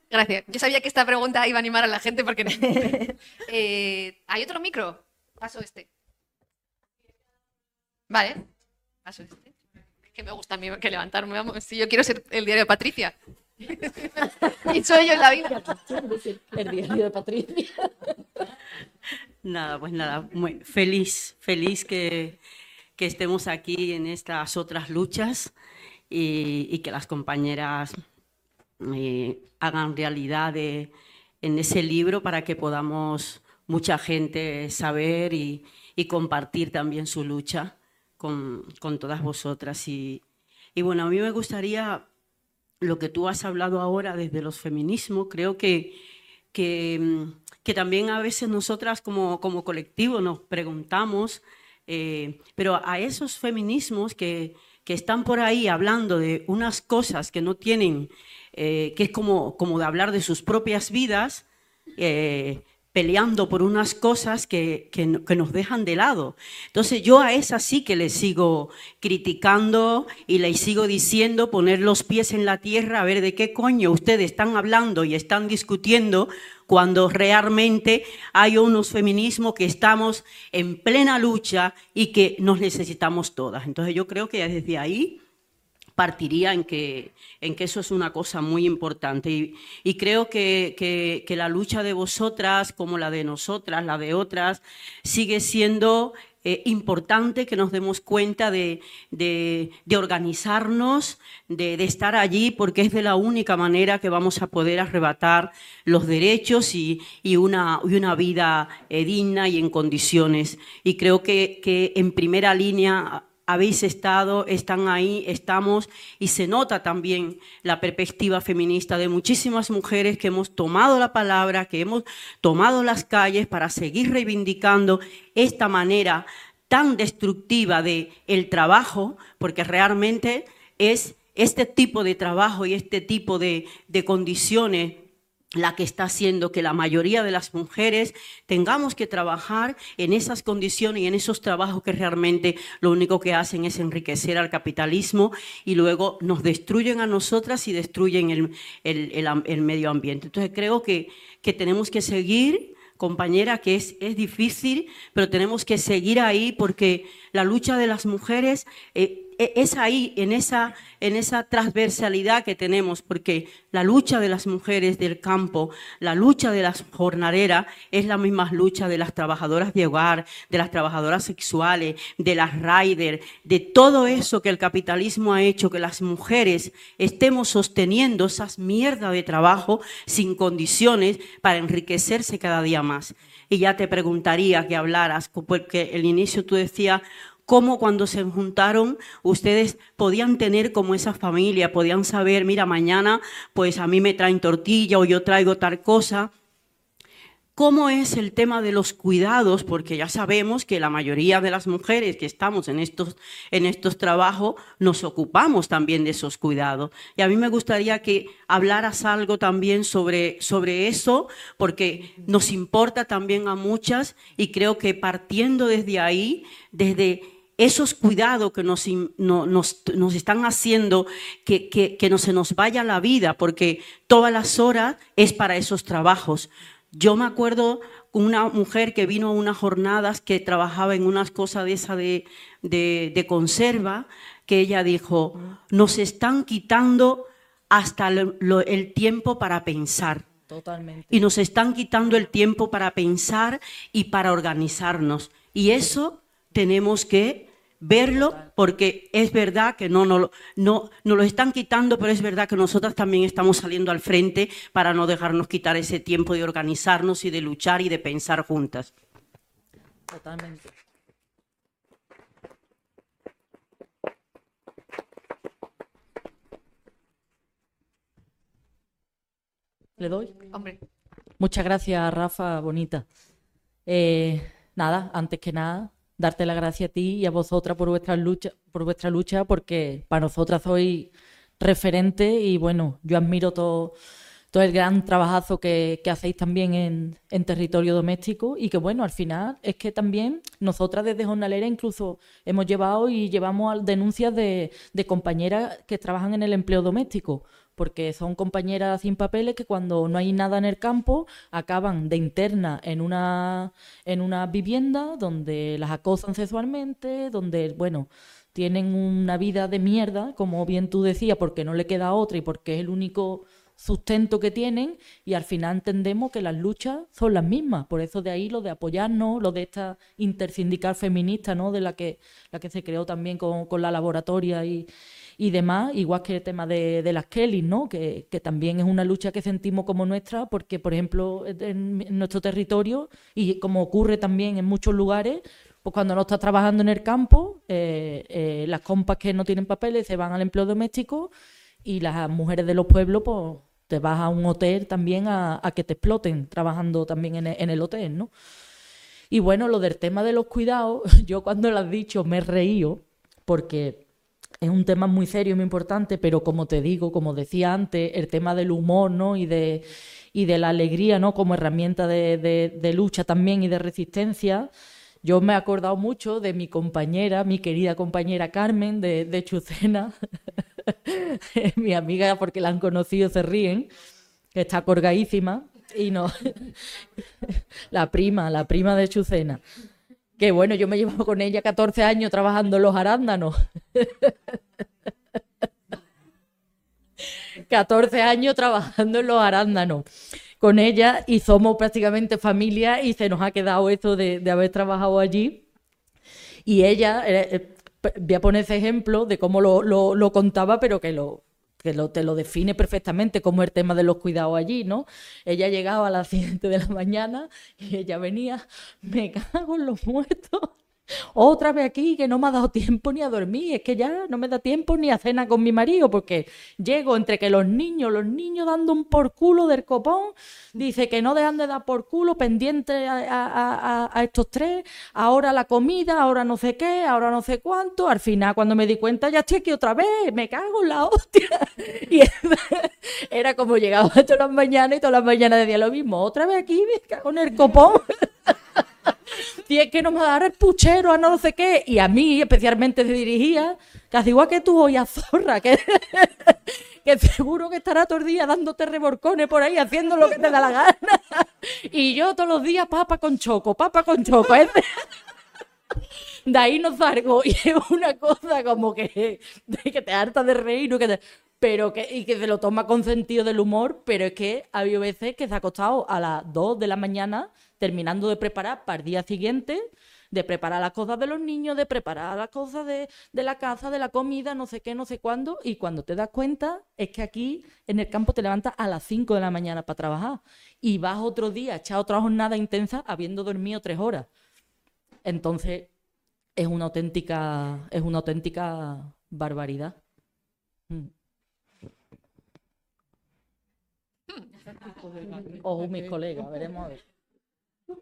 Gracias. Yo sabía que esta pregunta iba a animar a la gente porque... Eh, ¿Hay otro micro? Paso este. Vale. Paso este. Es que me gusta a mí que levantarme, vamos. Si yo quiero ser el diario de Patricia. y soy yo en la vida. El diario de Patricia. Nada, pues nada, muy feliz, feliz que, que estemos aquí en estas otras luchas y, y que las compañeras eh, hagan realidad de- en ese libro para que podamos mucha gente saber y, y compartir también su lucha con, con todas vosotras. Y, y bueno, a mí me gustaría lo que tú has hablado ahora desde los feminismos, creo que, que, mm, también a veces nosotras como, como colectivo nos preguntamos, eh, pero a esos feminismos que, que están por ahí hablando de unas cosas que no tienen, eh, que es como, como de hablar de sus propias vidas, eh, peleando por unas cosas que, que no- que nos dejan de lado. Entonces yo a esas sí que les sigo criticando y les sigo diciendo poner los pies en la tierra a ver de qué coño ustedes están hablando y están discutiendo cuando realmente hay unos feminismos que estamos en plena lucha y que nos necesitamos todas. Entonces yo creo que desde ahí partiría en que, en que eso es una cosa muy importante. Y, creo que, que- la lucha de vosotras, como la de nosotras, la de otras, sigue siendo eh, importante que nos demos cuenta de, de- de organizarnos, de, de estar allí, porque es de la única manera que vamos a poder arrebatar los derechos y, y una, y una vida eh, digna y en condiciones. Y creo que, que en primera línea habéis estado, están ahí, estamos, y se nota también la perspectiva feminista de muchísimas mujeres que hemos tomado la palabra, que hemos tomado las calles para seguir reivindicando esta manera tan destructiva de trabajo, porque realmente es este tipo de trabajo y este tipo de, de condiciones la que está haciendo que la mayoría de las mujeres tengamos que trabajar en esas condiciones y en esos trabajos que realmente lo único que hacen es enriquecer al capitalismo y luego nos destruyen a nosotras y destruyen el, el- el medio ambiente. Entonces creo que, que tenemos que seguir, compañera, que es, es difícil, pero tenemos que seguir ahí porque la lucha de las mujeres... eh, es ahí, en esa, en esa transversalidad que tenemos, porque la lucha de las mujeres del campo, la lucha de las jornaleras, es la misma lucha de las trabajadoras de hogar, de las trabajadoras sexuales, de las riders, de todo eso que el capitalismo ha hecho que las mujeres estemos sosteniendo esas mierdas de trabajo sin condiciones para enriquecerse cada día más. Y ya te preguntaría que hablaras, porque el inicio tú decías cómo cuando se juntaron ustedes podían tener como esa familia, podían saber, mira, mañana pues a mí me traen tortilla o yo traigo tal cosa. ¿Cómo es el tema de los cuidados? Porque ya sabemos que la mayoría de las mujeres que estamos en estos, en estos trabajos nos ocupamos también de esos cuidados. Y a mí me gustaría que hablaras algo también sobre, sobre eso, porque nos importa también a muchas y creo que partiendo desde ahí, desde esos cuidados que nos, no- nos, nos están haciendo que, que, que no se nos vaya la vida, porque todas las horas es para esos trabajos. Yo me acuerdo una mujer que vino a unas jornadas que trabajaba en unas cosas de esa de, de, de conserva, que ella dijo, nos están quitando hasta lo- el tiempo para pensar. Totalmente. Y nos están quitando el tiempo para pensar y para organizarnos. Y eso tenemos que verlo porque es verdad que no, no, no, nos lo están quitando, pero es verdad que nosotras también estamos saliendo al frente para no dejarnos quitar ese tiempo de organizarnos y de luchar y de pensar juntas. Totalmente. ¿Le doy? Hombre. Muchas gracias, Rafa, bonita. Eh, nada, antes que nada, darte las gracias a ti y a vosotras por vuestra lucha, por vuestra lucha, porque para nosotras sois referente y bueno, yo admiro todo, todo el gran trabajazo que, que hacéis también en, en territorio doméstico y que bueno, al final es que también nosotras desde Jornalera incluso hemos llevado y llevamos denuncias de, de compañeras que trabajan en el empleo doméstico porque son compañeras sin papeles que cuando no hay nada en el campo acaban de interna en una, en una vivienda donde las acosan sexualmente, donde, bueno, tienen una vida de mierda, como bien tú decías, porque no le queda otra y porque es el único sustento que tienen y al final entendemos que las luchas son las mismas, por eso de ahí lo de apoyarnos, lo de esta intersindical feminista, ¿no? de la que, la que se creó también con, con la laboratoria y, y demás, igual que el tema de, las Kellys, ¿no? Que, también es una lucha que sentimos como nuestra, porque, por ejemplo, en, nuestro territorio, y como ocurre también en muchos lugares, pues cuando no estás trabajando en el campo, eh, eh, las compas que no tienen papeles se van al empleo doméstico y las mujeres de los pueblos, pues te vas a un hotel también a, a que te exploten trabajando también en el, en el hotel, ¿no? Y bueno, lo del tema de los cuidados, yo cuando lo has dicho me he reído, porque es un tema muy serio muy importante, pero como te digo, como decía antes, el tema del humor, ¿no? Y de, y de la alegría, ¿no? Como herramienta de, de- de lucha también y de resistencia. Yo me he acordado mucho de mi compañera, mi querida compañera Carmen de, de Chucena, mi amiga porque la han conocido se ríen, que está colgadísima, y no, la prima, la prima de Chucena. Que bueno, yo me llevo con ella 14 años trabajando en los arándanos. 14 años trabajando en los arándanos con ella y somos prácticamente familia y se nos ha quedado eso de, de haber trabajado allí. Y ella, eh, eh, voy a poner ese ejemplo de cómo lo, lo- lo contaba, pero que lo que lo, te lo define perfectamente como el tema de los cuidados allí, ¿no? Ella llegaba a las 7 de la mañana y ella venía, me cago en los muertos, otra vez aquí que no me ha dado tiempo ni a dormir, es que ya no me da tiempo ni a cena con mi marido, porque llego entre que los niños, los niños dando un por culo del copón, dice que no dejan de dar por culo pendiente a, estos tres, ahora la comida, ahora no sé qué, ahora no sé cuánto, al final cuando me di cuenta ya estoy aquí otra vez, me cago en la hostia. Y era como llegaba todas las mañanas y todas las mañanas decía lo mismo, otra vez aquí, me cago en el copón. Y es que no me va a dar el puchero a no sé qué. Y a mí especialmente se dirigía, casi igual que tú hoy a Zorra, que, que seguro que estará todo el día dándote reborcones por ahí, haciendo lo que te da la gana. Y yo todos los días papa con choco, papa con choco. De ahí no salgo. Y es una cosa como que, que te harta de reír, ¿no? que pero que, y que se lo toma con sentido del humor, pero es que ha habido veces que se ha acostado a las 2 de la mañana terminando de preparar para el día siguiente, de preparar las cosas de los niños, de preparar las cosas de, de la casa, de la comida, no sé qué, no sé cuándo, y cuando te das cuenta es que aquí en el campo te levantas a las 5 de la mañana para trabajar y vas otro día, echar otra jornada intensa habiendo dormido tres horas. Entonces, es una auténtica, es una auténtica barbaridad. Mm. Ojo, mis colegas, veremos a ver.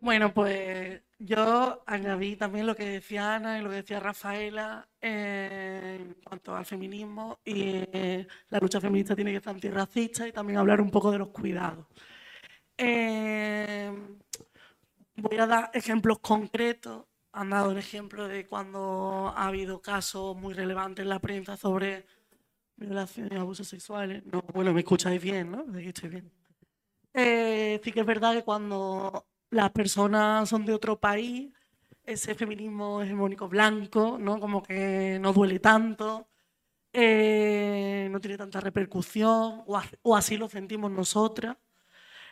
Bueno, pues yo añadí también lo que decía Ana y lo que decía Rafaela eh, en cuanto al feminismo y eh, la lucha feminista tiene que ser antirracista y también hablar un poco de los cuidados. Eh, voy a dar ejemplos concretos. Han dado el ejemplo de cuando ha habido casos muy relevantes en la prensa sobre violaciones y abusos sexuales. No, bueno, me escucháis bien, ¿no? Estoy bien. Eh, sí que es verdad que cuando las personas son de otro país, ese feminismo hegemónico blanco, ¿no? Como que no duele tanto, eh, no tiene tanta repercusión, o, así lo sentimos nosotras.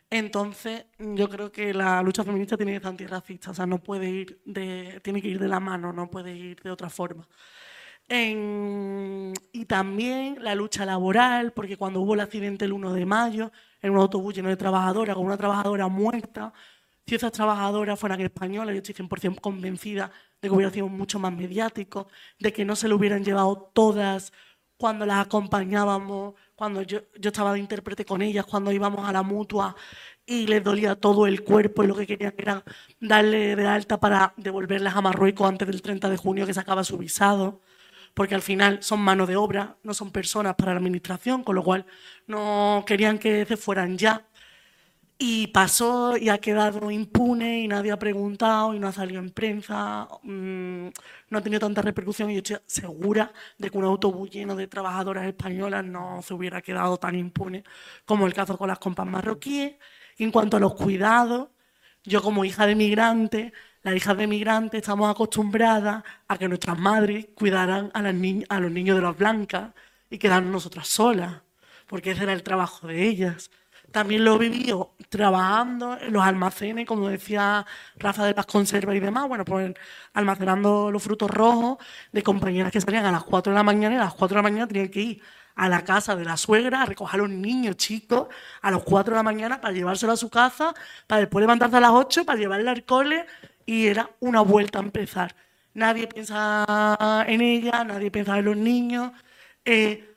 Entonces, yo creo que la lucha feminista tiene que ser antirracista, o sea, no puede ir de, tiene que ir de la mano, no puede ir de otra forma. Y también la lucha laboral, porque cuando hubo el accidente el 1 de mayo, en un autobús lleno de trabajadoras, con una trabajadora muerta, si esas trabajadoras fueran españolas, yo estoy 100% convencida de que hubiera sido mucho más mediático, de que no se lo hubieran llevado todas cuando las acompañábamos, cuando yo, yo estaba de intérprete con ellas, cuando íbamos a la mutua y les dolía todo el cuerpo y lo que querían era darle de alta para devolverlas a Marruecos antes del 30 de junio que se acaba su visado, porque al final son mano de obra, no son personas para la administración, con lo cual no querían que se fueran ya. Y pasó y ha quedado impune y nadie ha preguntado y no ha salido en prensa, mm, no ha tenido tanta repercusión y yo estoy segura de que un autobús lleno de trabajadoras españolas no se hubiera quedado tan impune como el caso con las compas marroquíes. En cuanto a los cuidados, yo como hija de migrante, las hijas de migrantes estamos acostumbradas a que nuestras madres cuidaran a los niños de las blancas y quedarnos nosotras solas, porque ese era el trabajo de ellas. También lo he vivido trabajando en los almacenes, como decía Rafa de las conservas y demás, bueno, pues almacenando los frutos rojos de compañeras que salían a las 4 de la mañana y a las 4 de la mañana tenían que ir a la casa de la suegra a recoger a los niños chicos a las 4 de la mañana para llevárselo a su casa, para después levantarse a las 8 para llevarle al cole y era una vuelta a empezar. Nadie piensa en ella, nadie piensa en los niños. eh,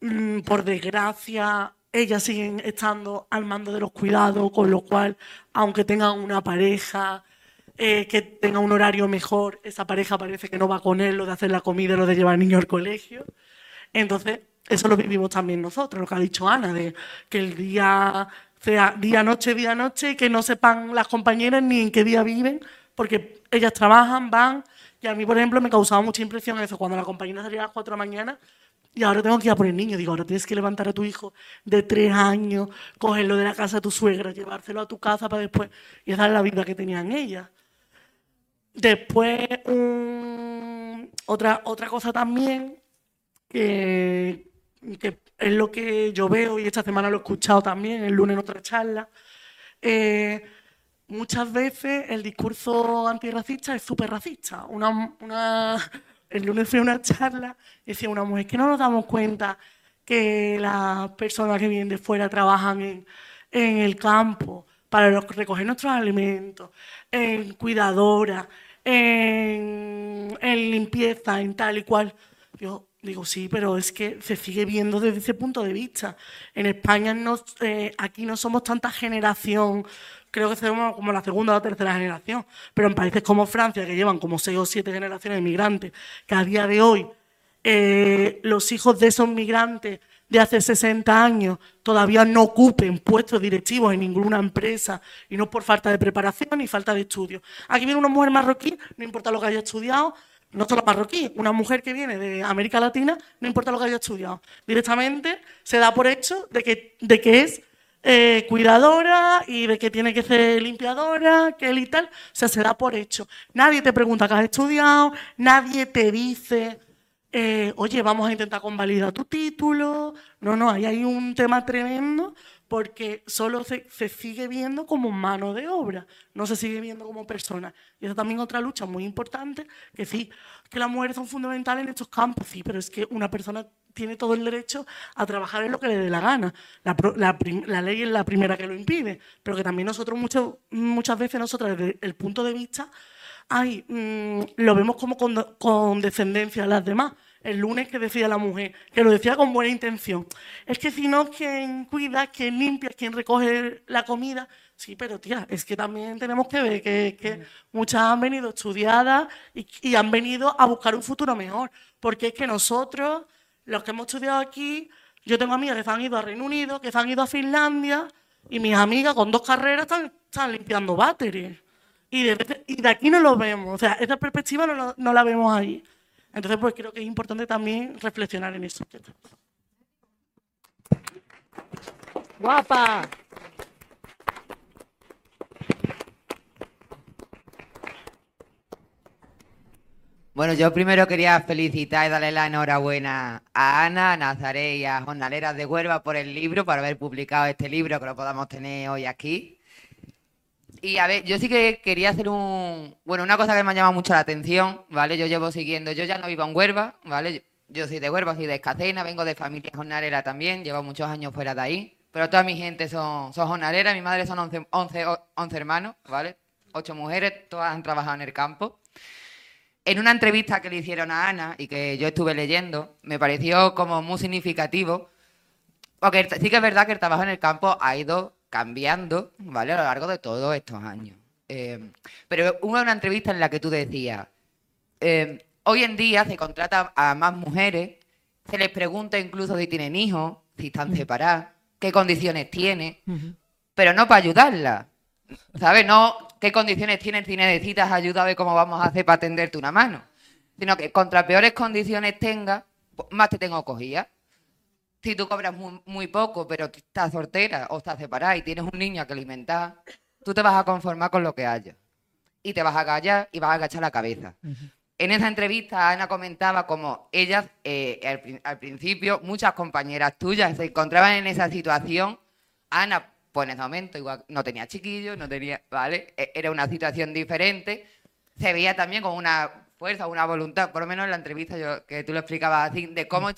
mm, por desgracia, ellas siguen estando al mando de los cuidados, con lo cual, aunque tengan una pareja eh, que tenga un horario mejor, esa pareja parece que no va con él, lo de hacer la comida, lo de llevar al niño al colegio. Entonces, eso lo vivimos también nosotros, lo que ha dicho Ana, de que el día sea día, noche, día, noche, y que no sepan las compañeras ni en qué día viven, porque ellas trabajan, van, y a mí, por ejemplo, me causaba mucha impresión eso, cuando la compañera salía a las 4 de la mañana, y ahora tengo que ir a por el niño, digo, ahora tienes que levantar a tu hijo de tres años, cogerlo de la casa de tu suegra, llevárselo a tu casa para después, y esa es la vida que tenían ellas. Después, otra, otra cosa también, que, que es lo que yo veo y esta semana lo he escuchado también, el lunes en otra charla, eh, muchas veces el discurso antirracista es súper racista. Una, una- el lunes fui a una charla y decía una mujer que no nos damos cuenta que las personas que vienen de fuera trabajan en, en el campo para recoger nuestros alimentos, en cuidadora, en, en limpieza, en tal y cual. Yo digo, sí, pero es que se sigue viendo desde ese punto de vista. En España no, eh, aquí no somos tanta generación, creo que somos como la segunda o tercera generación, pero en países como Francia, que llevan como seis o siete generaciones de migrantes, que a día de hoy eh, los hijos de esos migrantes de hace 60 años todavía no ocupen puestos directivos en ninguna empresa y no por falta de preparación ni falta de estudio. Aquí viene una mujer marroquí, no importa lo que haya estudiado, no solo marroquí, una mujer que viene de América Latina, no importa lo que haya estudiado. Directamente se da por hecho de que, de que es eh, cuidadora y de que tiene que ser limpiadora, que él y tal. O sea, se da por hecho. Nadie te pregunta qué has estudiado, nadie te dice, eh, oye, vamos a intentar convalidar tu título. No, no, ahí hay un tema tremendo porque solo se, sigue viendo como mano de obra, no se sigue viendo como persona. Y esa también otra lucha muy importante, que sí, que las mujeres son fundamentales en estos campos, sí, pero es que una persona tiene todo el derecho a trabajar en lo que le dé la gana. La, la ley es la primera que lo impide, pero que también nosotros mucho- muchas veces nosotros desde el punto de vista ay, mm, lo vemos como con, descendencia a las demás. El lunes que decía la mujer, que lo decía con buena intención. Es que si no, quien cuida, quien limpia, quien recoge la comida. Sí, pero tía, es que también tenemos que ver que, muchas han venido estudiadas y han venido a buscar un futuro mejor. Porque es que nosotros, los que hemos estudiado aquí, yo tengo amigas que se han ido a Reino Unido, que se han ido a Finlandia, y mis amigas con dos carreras están, limpiando váteres. Y de, aquí no lo vemos, o sea, esa perspectiva no la vemos ahí. Entonces, pues creo que es importante también reflexionar en eso. ¡Guapa! Bueno, yo primero quería felicitar y darle la enhorabuena a Ana, a Nazaré y a Jornaleras de Huelva por el libro, por haber publicado este libro que lo podamos tener hoy aquí. Y a ver, yo sí que quería hacer un, bueno, una cosa que me ha llamado mucho la atención, ¿vale? Yo llevo siguiendo, yo ya no vivo en Huelva, ¿vale? Yo soy de Huelva, soy de Escacena, vengo de familia jornalera también, llevo muchos años fuera de ahí, pero toda mi gente son, son jornaleras, mi madre son 11, 11, o- 11 hermanos, ¿vale? Ocho mujeres, todas han trabajado en el campo. En una entrevista que le hicieron a Ana y que yo estuve leyendo, me pareció como muy significativo, porque sí que es verdad que el trabajo en el campo ha ido cambiando, ¿vale? A lo largo de todos estos años. Eh, pero hubo una entrevista en la que tú decías, eh, hoy en día se contrata a más mujeres, se les pregunta incluso si tienen hijos, si están separadas, qué condiciones tienen, pero no para ayudarlas. ¿Sabes? No qué condiciones tienen si necesitas ayuda de cómo vamos a hacer para tenderte una mano. Sino que contra peores condiciones tengas, pues, más te tengo cogida. Si tú cobras muy, muy poco, pero estás soltera o estás separada y tienes un niño que alimentar, tú te vas a conformar con lo que haya. Y te vas a callar y vas a agachar la cabeza. En esa entrevista, Ana comentaba como ellas, eh, al principio, muchas compañeras tuyas se encontraban en esa situación. Ana, pues en ese momento, igual no tenía chiquillos, no tenía, ¿vale? E- Era una situación diferente. Se veía también con una fuerza, una voluntad, por lo menos en la entrevista yo, que tú lo explicabas así, de cómo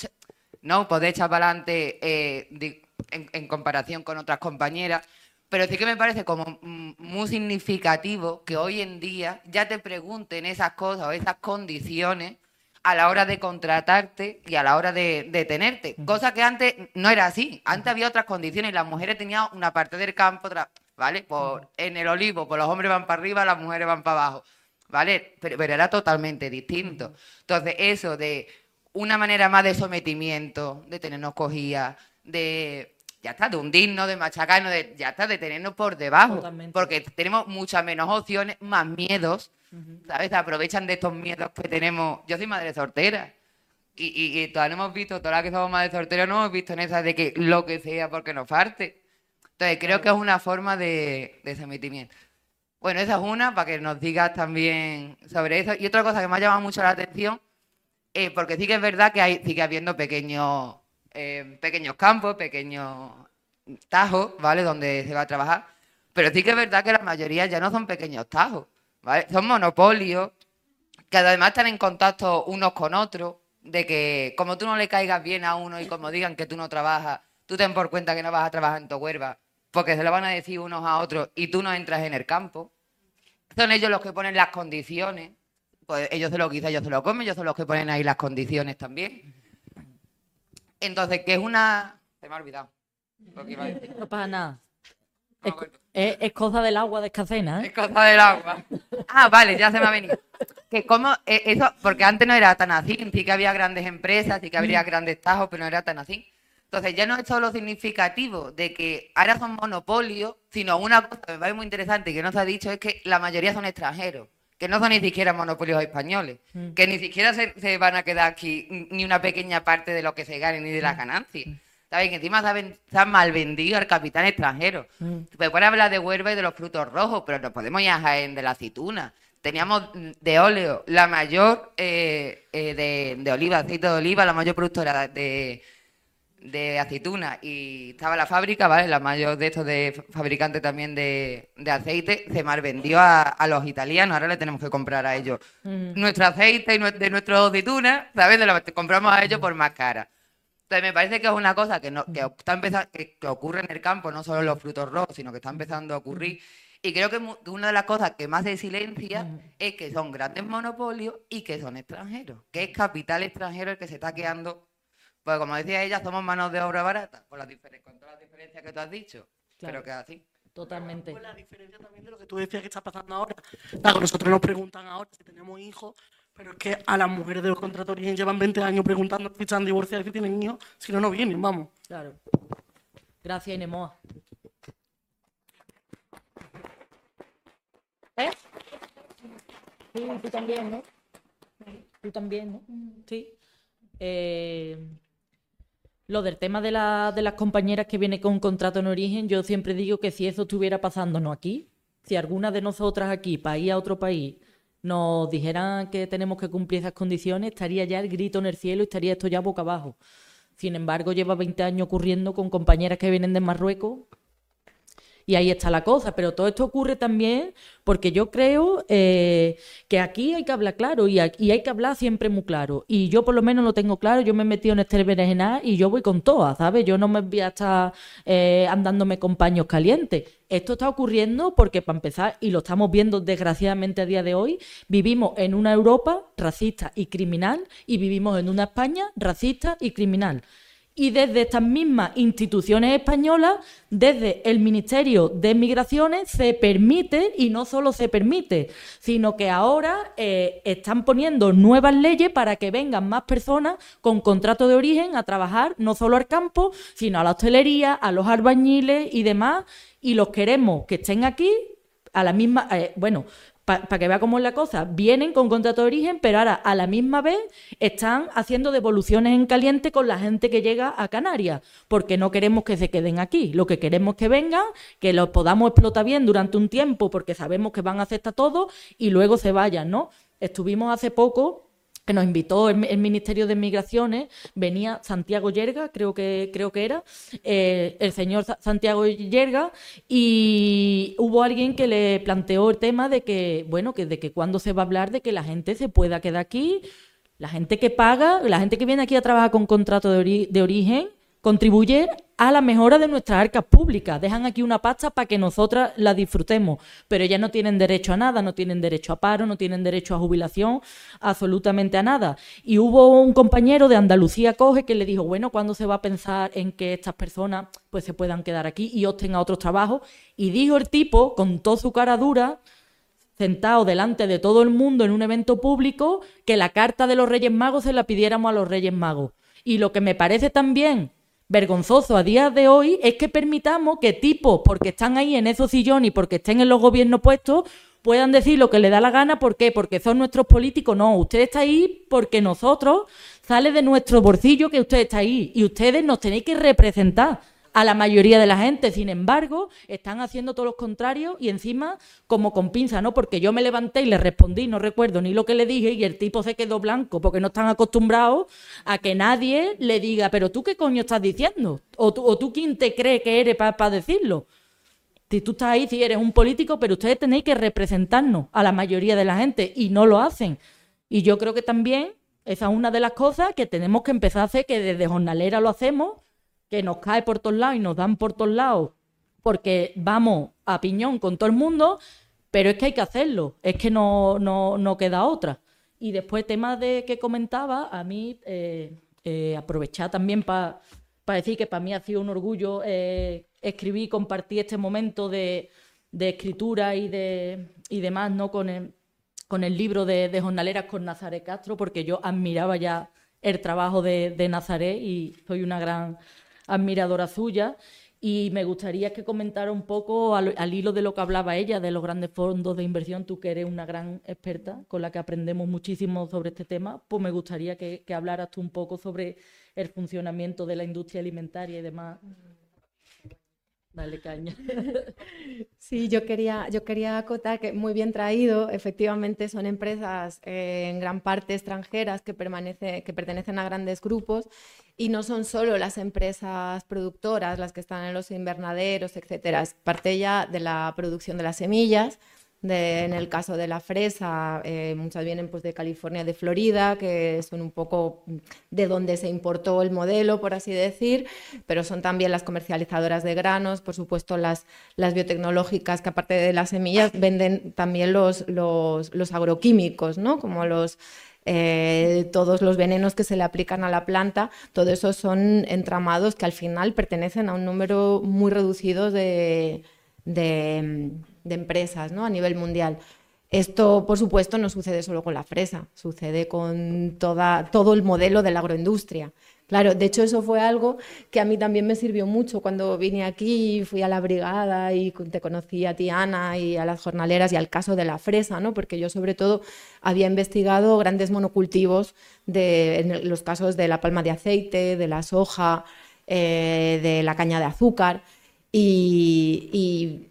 no poder echar para adelante eh, di- en, en comparación con otras compañeras. Pero sí que me parece como muy significativo que hoy en día ya te pregunten esas cosas o esas condiciones a la hora de contratarte y a la hora de, de tenerte. Cosa que antes no era así. Antes había otras condiciones. Las mujeres tenían una parte del campo, ¿vale? Por, en el olivo, pues los hombres van para arriba, las mujeres van para abajo. ¿Vale? Pero, pero era totalmente distinto. Entonces, eso de una manera más de sometimiento, de tenernos cogida, de ya está, de hundirnos, de machacarnos, de, ya está, de tenernos por debajo. Totalmente. Porque tenemos muchas menos opciones, más miedos, ¿sabes? Se aprovechan de estos miedos que tenemos. Yo soy madre soltera. Y, y, y todas no hemos visto, todas las que somos madres solteras, no hemos visto en esa de que lo que sea porque nos falte. Entonces, creo que es una forma de, de sometimiento. Bueno, esa es una, para que nos digas también sobre eso. Y otra cosa que me ha llamado mucho la atención, eh, porque sí que es verdad que hay, sigue habiendo pequeños, eh, pequeños campos, pequeños tajos, ¿vale? Donde se va a trabajar. Pero sí que es verdad que la mayoría ya no son pequeños tajos, Son monopolios que además están en contacto unos con otros, de que como tú no le caigas bien a uno y como digan que tú no trabajas, tú ten por cuenta que no vas a trabajar en tu huerva, porque se lo van a decir unos a otros y tú no entras en el campo. Son ellos los que ponen las condiciones. Pues ellos se lo quizá ellos se lo comen, ellos son los que ponen ahí las condiciones también. Entonces, que es una... Se me ha olvidado. No pasa nada. Es, co- es- es cosa del agua de escacena, ¿eh? Es cosa del agua. Ah, vale, ya se me ha venido. Que como eh, eso, porque antes no era tan así, sí que había grandes empresas, sí que habría grandes tajos, pero no era tan así. Entonces ya no es solo significativo de que ahora son monopolios, sino una cosa que me parece muy interesante y que no se ha dicho es que la mayoría son extranjeros, que no son ni siquiera monopolios españoles, Mm. que ni siquiera se, se van a quedar aquí ni una pequeña parte de lo que se gane ni de las ganancias. ¿Sabes? Que encima se ha, ven- se ha mal vendido al capital extranjero. Se puede hablar de Huelva y de los frutos rojos, pero nos podemos ir a Jaén de la aceituna. Teníamos mm, de óleo la mayor eh, eh, de, de oliva, aceite de oliva, la mayor productora de, de aceituna. Y estaba la fábrica, ¿vale? La mayor de estos de fabricante también de, de aceite. Se mal vendió a, a los italianos. Ahora le tenemos que comprar a ellos nuestro aceite y de nuestro aceituna, ¿sabes? De lo que compramos a ellos por más cara. Entonces me parece que es una cosa que, no, que, está empezando, que, que ocurre en el campo, no solo en los frutos rojos, sino que está empezando a ocurrir. Y creo que una de las cosas que más se silencia es que son grandes monopolios y que son extranjeros, que es capital extranjero el que se está quedando. Pues como decía ella, somos manos de obra barata, las con todas las diferencias que tú has dicho. Claro. Pero que es así. Totalmente. Pues la diferencia también de lo que tú decías que está pasando ahora. Claro, nosotros nos preguntan ahora si tenemos hijos, pero es que a las mujeres de los contratos de origen llevan 20 años preguntando si están divorciadas, si tienen hijos, si no, no vienen, vamos. Claro. Gracias, Inemoa. ¿Eh? Sí, tú también, ¿no? Tú también, ¿no? Sí. Eh, lo del tema de, la- de las compañeras que vienen con contrato en origen, yo siempre digo que si eso estuviera pasándonos aquí, si alguna de nosotras aquí, para ir a otro país, nos dijeran que tenemos que cumplir esas condiciones, estaría ya el grito en el cielo y estaría esto ya boca abajo. Sin embargo, lleva 20 años ocurriendo con compañeras que vienen de Marruecos y ahí está la cosa. Pero todo esto ocurre también porque yo creo eh, que aquí hay que hablar claro y, hay que hablar siempre muy claro. Y yo por lo menos lo tengo claro, yo me he metido en este berenjenal y yo voy con todas, ¿sabes? Yo no me voy a estar eh, andándome con paños calientes. Esto está ocurriendo porque, para empezar, y lo estamos viendo desgraciadamente a día de hoy, vivimos en una Europa racista y criminal y vivimos en una España racista y criminal y desde estas mismas instituciones españolas, desde el Ministerio de Migraciones, se permite, y no solo se permite, sino que ahora eh, están poniendo nuevas leyes para que vengan más personas con contrato de origen a trabajar no solo al campo, sino a la hostelería, a los albañiles y demás, y los queremos que estén aquí a la misma, eh, bueno, para que vea cómo es la cosa, vienen con contrato de origen, pero ahora a la misma vez están haciendo devoluciones en caliente con la gente que llega a Canarias, porque no queremos que se queden aquí. Lo que queremos es que vengan, que los podamos explotar bien durante un tiempo, porque sabemos que van a aceptar todo y luego se vayan, ¿no? Estuvimos hace poco que nos invitó el, Ministerio de Migraciones, venía Santiago Yerga, creo que, creo que era, eh, el señor Santiago Yerga, y hubo alguien que le planteó el tema de que, bueno, que de que cuando se va a hablar de que la gente se pueda quedar aquí, la gente que paga, la gente que viene aquí a trabajar con contrato de origen, contribuye a la mejora de nuestras arcas públicas. Dejan aquí una pasta para que nosotras la disfrutemos, pero ellas no tienen derecho a nada, no tienen derecho a paro, no tienen derecho a jubilación, absolutamente a nada. Y hubo un compañero de Andalucía Coge que le dijo, bueno, ¿cuándo se va a pensar en que estas personas pues se puedan quedar aquí y obtengan otros trabajos? Y dijo el tipo, con toda su cara dura, sentado delante de todo el mundo en un evento público, que la carta de los Reyes Magos se la pidiéramos a los Reyes Magos. Y lo que me parece también vergonzoso a día de hoy es que permitamos que tipos, porque están ahí en esos sillones y porque estén en los gobiernos puestos, puedan decir lo que les da la gana. ¿Por qué? Porque son nuestros políticos. No, usted está ahí porque nosotros sale de nuestro bolsillo que usted está ahí y ustedes nos tenéis que representar a la mayoría de la gente. Sin embargo, están haciendo todo lo contrario y encima como con pinza, ¿no? Porque yo me levanté y le respondí, no recuerdo ni lo que le dije y el tipo se quedó blanco porque no están acostumbrados a que nadie le diga, pero tú qué coño estás diciendo? ¿O tú, o tú quién te cree que eres para decirlo? Si tú estás ahí, si eres un político, pero ustedes tenéis que representarnos a la mayoría de la gente y no lo hacen. Y yo creo que también esa es una de las cosas que tenemos que empezar a hacer, que desde jornalera lo hacemos que nos cae por todos lados y nos dan por todos lados porque vamos a piñón con todo el mundo, pero es que hay que hacerlo, es que no, no, queda otra. Y después, tema de que comentaba, a mí eh, eh, aprovechar también para decir que para mí ha sido un orgullo eh, escribir compartir este momento de, escritura y, de, y demás ¿no? con, el, con el libro de, de jornaleras con Nazaret Castro, porque yo admiraba ya el trabajo de, de Nazaret y soy una gran admiradora suya. Y me gustaría que comentara un poco al, hilo de lo que hablaba ella, de los grandes fondos de inversión, tú que eres una gran experta con la que aprendemos muchísimo sobre este tema, pues me gustaría que, que hablaras tú un poco sobre el funcionamiento de la industria alimentaria y demás. Dale caña. Sí, yo quería, yo quería acotar que muy bien traído, efectivamente son empresas eh, en gran parte extranjeras que, permanece, que pertenecen a grandes grupos y no son solo las empresas productoras las que están en los invernaderos, etcétera, es parte ya de la producción de las semillas, en el caso de la fresa, eh, muchas vienen pues, de California, de Florida, que son un poco de donde se importó el modelo, por así decir, pero son también las comercializadoras de granos, por supuesto las, las biotecnológicas, que aparte de las semillas venden también los, los, los agroquímicos, ¿no? como los, eh, todos los venenos que se le aplican a la planta, todo eso son entramados que al final pertenecen a un número muy reducido de, de de empresas ¿no? a nivel mundial. Esto, por supuesto, no sucede solo con la fresa, sucede con todo el modelo de la agroindustria. Claro, de hecho eso fue algo que a mí también me sirvió mucho cuando vine aquí, fui a la brigada y te conocí a ti, Ana, y a las jornaleras y al caso de la fresa, ¿no? porque yo sobre todo había investigado grandes monocultivos de, en los casos de la palma de aceite, de la soja, eh, de la caña de azúcar, y,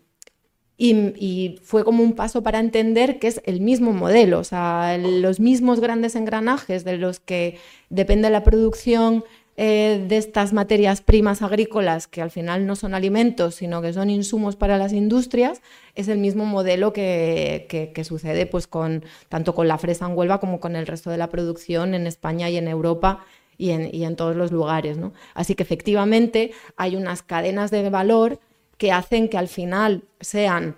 fue como un paso para entender que es el mismo modelo, o sea, los mismos grandes engranajes de los que depende la producción eh, de estas materias primas agrícolas, que al final no son alimentos, sino que son insumos para las industrias, es el mismo modelo que, que- que sucede pues, con, tanto con la fresa en Huelva como con el resto de la producción en España y en Europa y en, y en todos los lugares. ¿no? Así que efectivamente hay unas cadenas de valor que hacen que al final sean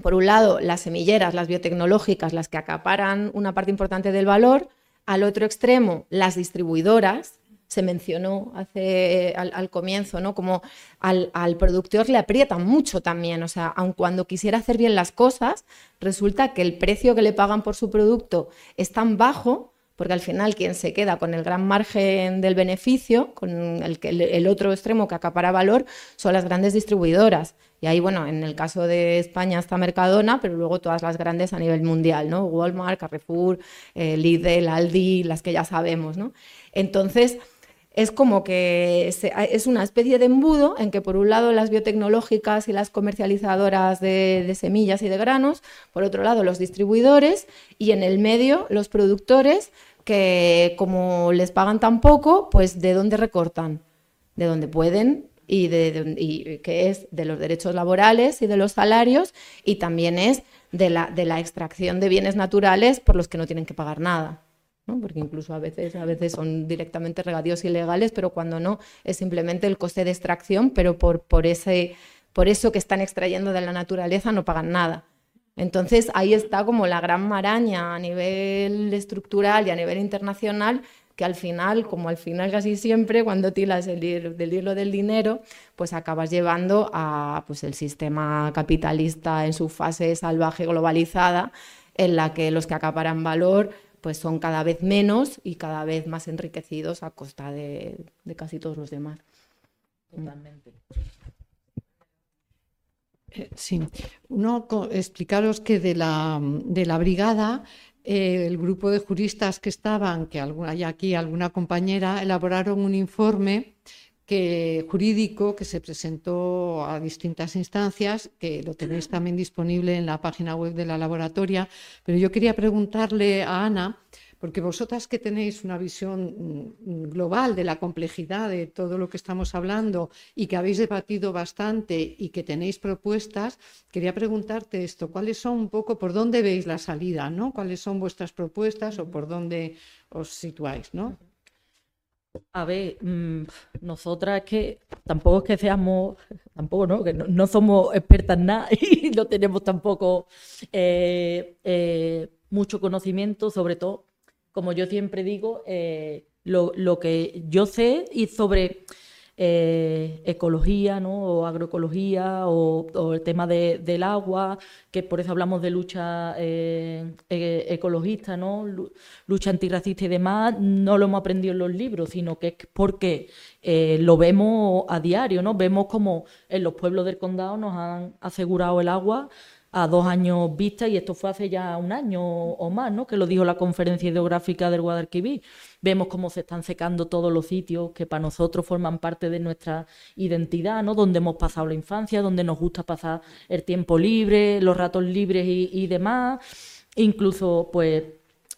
por un lado, las semilleras, las biotecnológicas, las que acaparan una parte importante del valor. Al otro extremo, las distribuidoras. Se mencionó hace, al, comienzo, ¿no? Como al, al productor le aprietan mucho también. O sea, aun cuando quisiera hacer bien las cosas, resulta que el precio que le pagan por su producto es tan bajo porque al final quien se queda con el gran margen del beneficio, con el, el otro extremo que acapara valor, son las grandes distribuidoras. Y ahí, bueno, en el caso de España está Mercadona, pero luego todas las grandes a nivel mundial, ¿no? Walmart, Carrefour, eh, Lidl, Aldi, las que ya sabemos, ¿no? Entonces, es como que se- es una especie de embudo en que por un lado las biotecnológicas y las comercializadoras de, de semillas y de granos, por otro lado los distribuidores y en el medio los productores que como les pagan tan poco, pues de dónde recortan, de dónde pueden y, de, de- y que es de los derechos laborales y de los salarios y también es de la, de la extracción de bienes naturales por los que no tienen que pagar nada. ¿no? Porque incluso a veces, a veces son directamente regadíos ilegales, pero cuando no es simplemente el coste de extracción, pero por, por, ese, por eso que están extrayendo de la naturaleza no pagan nada. Entonces ahí está como la gran maraña a nivel estructural y a nivel internacional, que al final, como al final casi siempre, cuando tiras el hilo del hilo del dinero, pues acabas llevando a pues, el sistema capitalista en su fase salvaje globalizada, en la que los que acaparan valor pues son cada vez menos y cada vez más enriquecidos a costa de, de casi todos los demás. Totalmente. Eh, Sí, uno explicaros que de la, de la brigada, eh, el grupo de juristas que estaban, que algu- hay aquí alguna compañera, elaboraron un informe que, jurídico que se presentó a distintas instancias, que lo tenéis también disponible en la página web de la laboratoria. Pero yo quería preguntarle a Ana, porque vosotras que tenéis una visión mm, global de la complejidad de todo lo que estamos hablando y que habéis debatido bastante y que tenéis propuestas, quería preguntarte esto, ¿cuáles son un poco, por dónde veis la salida, ¿no? ¿Cuáles son vuestras propuestas o por dónde os situáis, ¿no? A ver, mm, nosotras que tampoco es que seamos, tampoco no, que no, no somos expertas en nada y no tenemos tampoco eh, eh, mucho conocimiento, sobre todo, como yo siempre digo, eh, lo, que yo sé y sobre eh, ecología, ¿no? O agroecología, o, el tema de- del agua, que por eso hablamos de lucha eh, eh, ecologista, ¿no? Lu- Lucha antirracista y demás, no lo hemos aprendido en los libros, sino que es porque lo vemos a diario, ¿no? Vemos como en los pueblos del condado nos han asegurado el agua a dos años vista y esto fue hace ya un año o más, ¿no? Que lo dijo la conferencia hidrográfica del Guadalquivir. Vemos cómo se están secando todos los sitios que para nosotros forman parte de nuestra identidad, ¿no? Donde hemos pasado la infancia, donde nos gusta pasar el tiempo libre, los ratos libres y, y demás. Incluso, pues,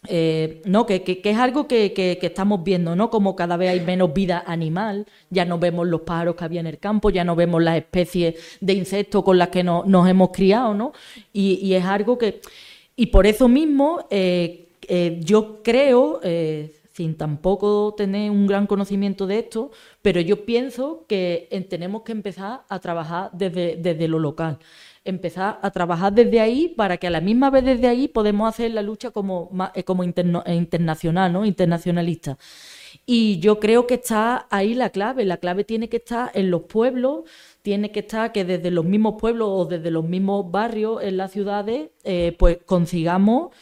eh, no, que, que- que es algo que, que- estamos viendo, ¿no? Como cada vez hay menos vida animal, ya no vemos los pájaros que había en el campo, ya no vemos las especies de insectos con las que no- nos hemos criado, ¿no? Y, y es algo que... Y por eso mismo eh, eh, yo creo, sin tampoco tener un gran conocimiento de esto, pero yo pienso que tenemos que empezar a trabajar desde, desde lo local empezar a trabajar desde ahí para que a la misma vez desde ahí podemos hacer la lucha como, eh, como interno- eh, internacional, ¿no? Internacionalista. Y yo creo que está ahí la clave. La clave tiene que estar en los pueblos, tiene que estar que desde los mismos pueblos o desde los mismos barrios en las ciudades, eh, pues consigamos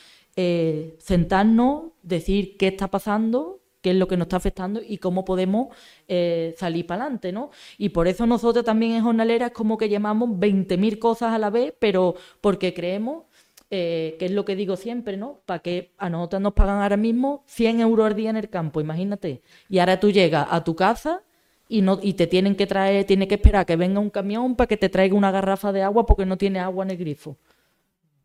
sentarnos, decir qué está pasando, qué es lo que nos está afectando y cómo podemos eh, salir para adelante, ¿no? Y por eso nosotros también en Jornaleras como que llamamos 20.000 cosas a la vez, pero porque creemos, eh, que es lo que digo siempre, ¿no? Para que a nosotros nos pagan ahora mismo 100 euros al día en el campo, imagínate. Y ahora tú llegas a tu casa y, no, y te tienen que traer, tiene que esperar que venga un camión para que te traiga una garrafa de agua porque no tiene agua en el grifo.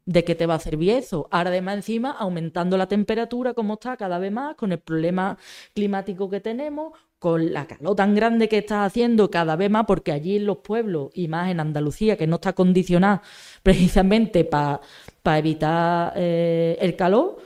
¿De qué te va a servir eso? Ahora además encima aumentando la temperatura como está cada vez más, con el problema climático que tenemos, con la calor tan grande que está haciendo cada vez más, porque allí en los pueblos y más en Andalucía, que no está condicionada precisamente para evitar eh, el calor,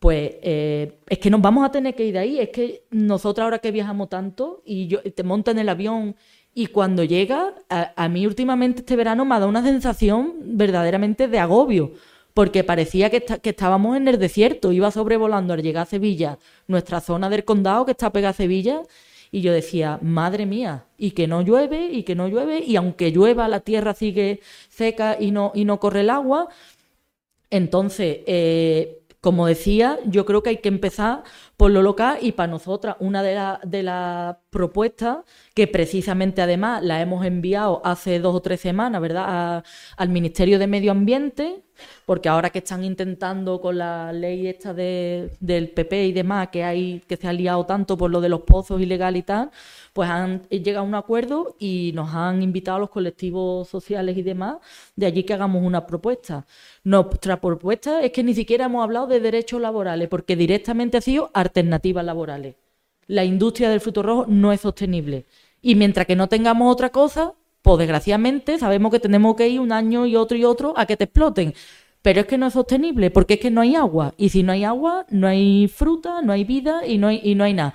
pues eh, es que nos vamos a tener que ir de ahí. Es que nosotros ahora que viajamos tanto y yo te montas en el avión y cuando llega, a, mí últimamente este verano me ha dado una sensación verdaderamente de agobio, porque parecía que, que, estábamos en el desierto, iba sobrevolando al llegar a Sevilla, nuestra zona del condado que está pegada a Sevilla, y yo decía, madre mía, y que no llueve, y que no llueve, y aunque llueva la tierra sigue seca y no, y no corre el agua. Entonces, eh, como decía, yo creo que hay que empezar por lo local y para nosotras una de, de las propuestas que precisamente además la hemos enviado hace dos o tres semanas, ¿verdad?, al Ministerio de Medio Ambiente, porque ahora que están intentando con la ley esta de, del PP y demás, que hay que se ha liado tanto por lo de los pozos ilegales y tal, pues han llegado a un acuerdo y nos han invitado a los colectivos sociales y demás de allí que hagamos una propuesta. Nuestra propuesta es que ni siquiera hemos hablado de derechos laborales, porque directamente ha sido alternativas laborales. La industria del fruto rojo no es sostenible. Y mientras que no tengamos otra cosa, pues desgraciadamente sabemos que tenemos que ir un año y otro y otro a que te exploten. Pero es que no es sostenible, porque es que no hay agua. Y si no hay agua, no hay fruta, no hay vida y no hay, y no hay nada.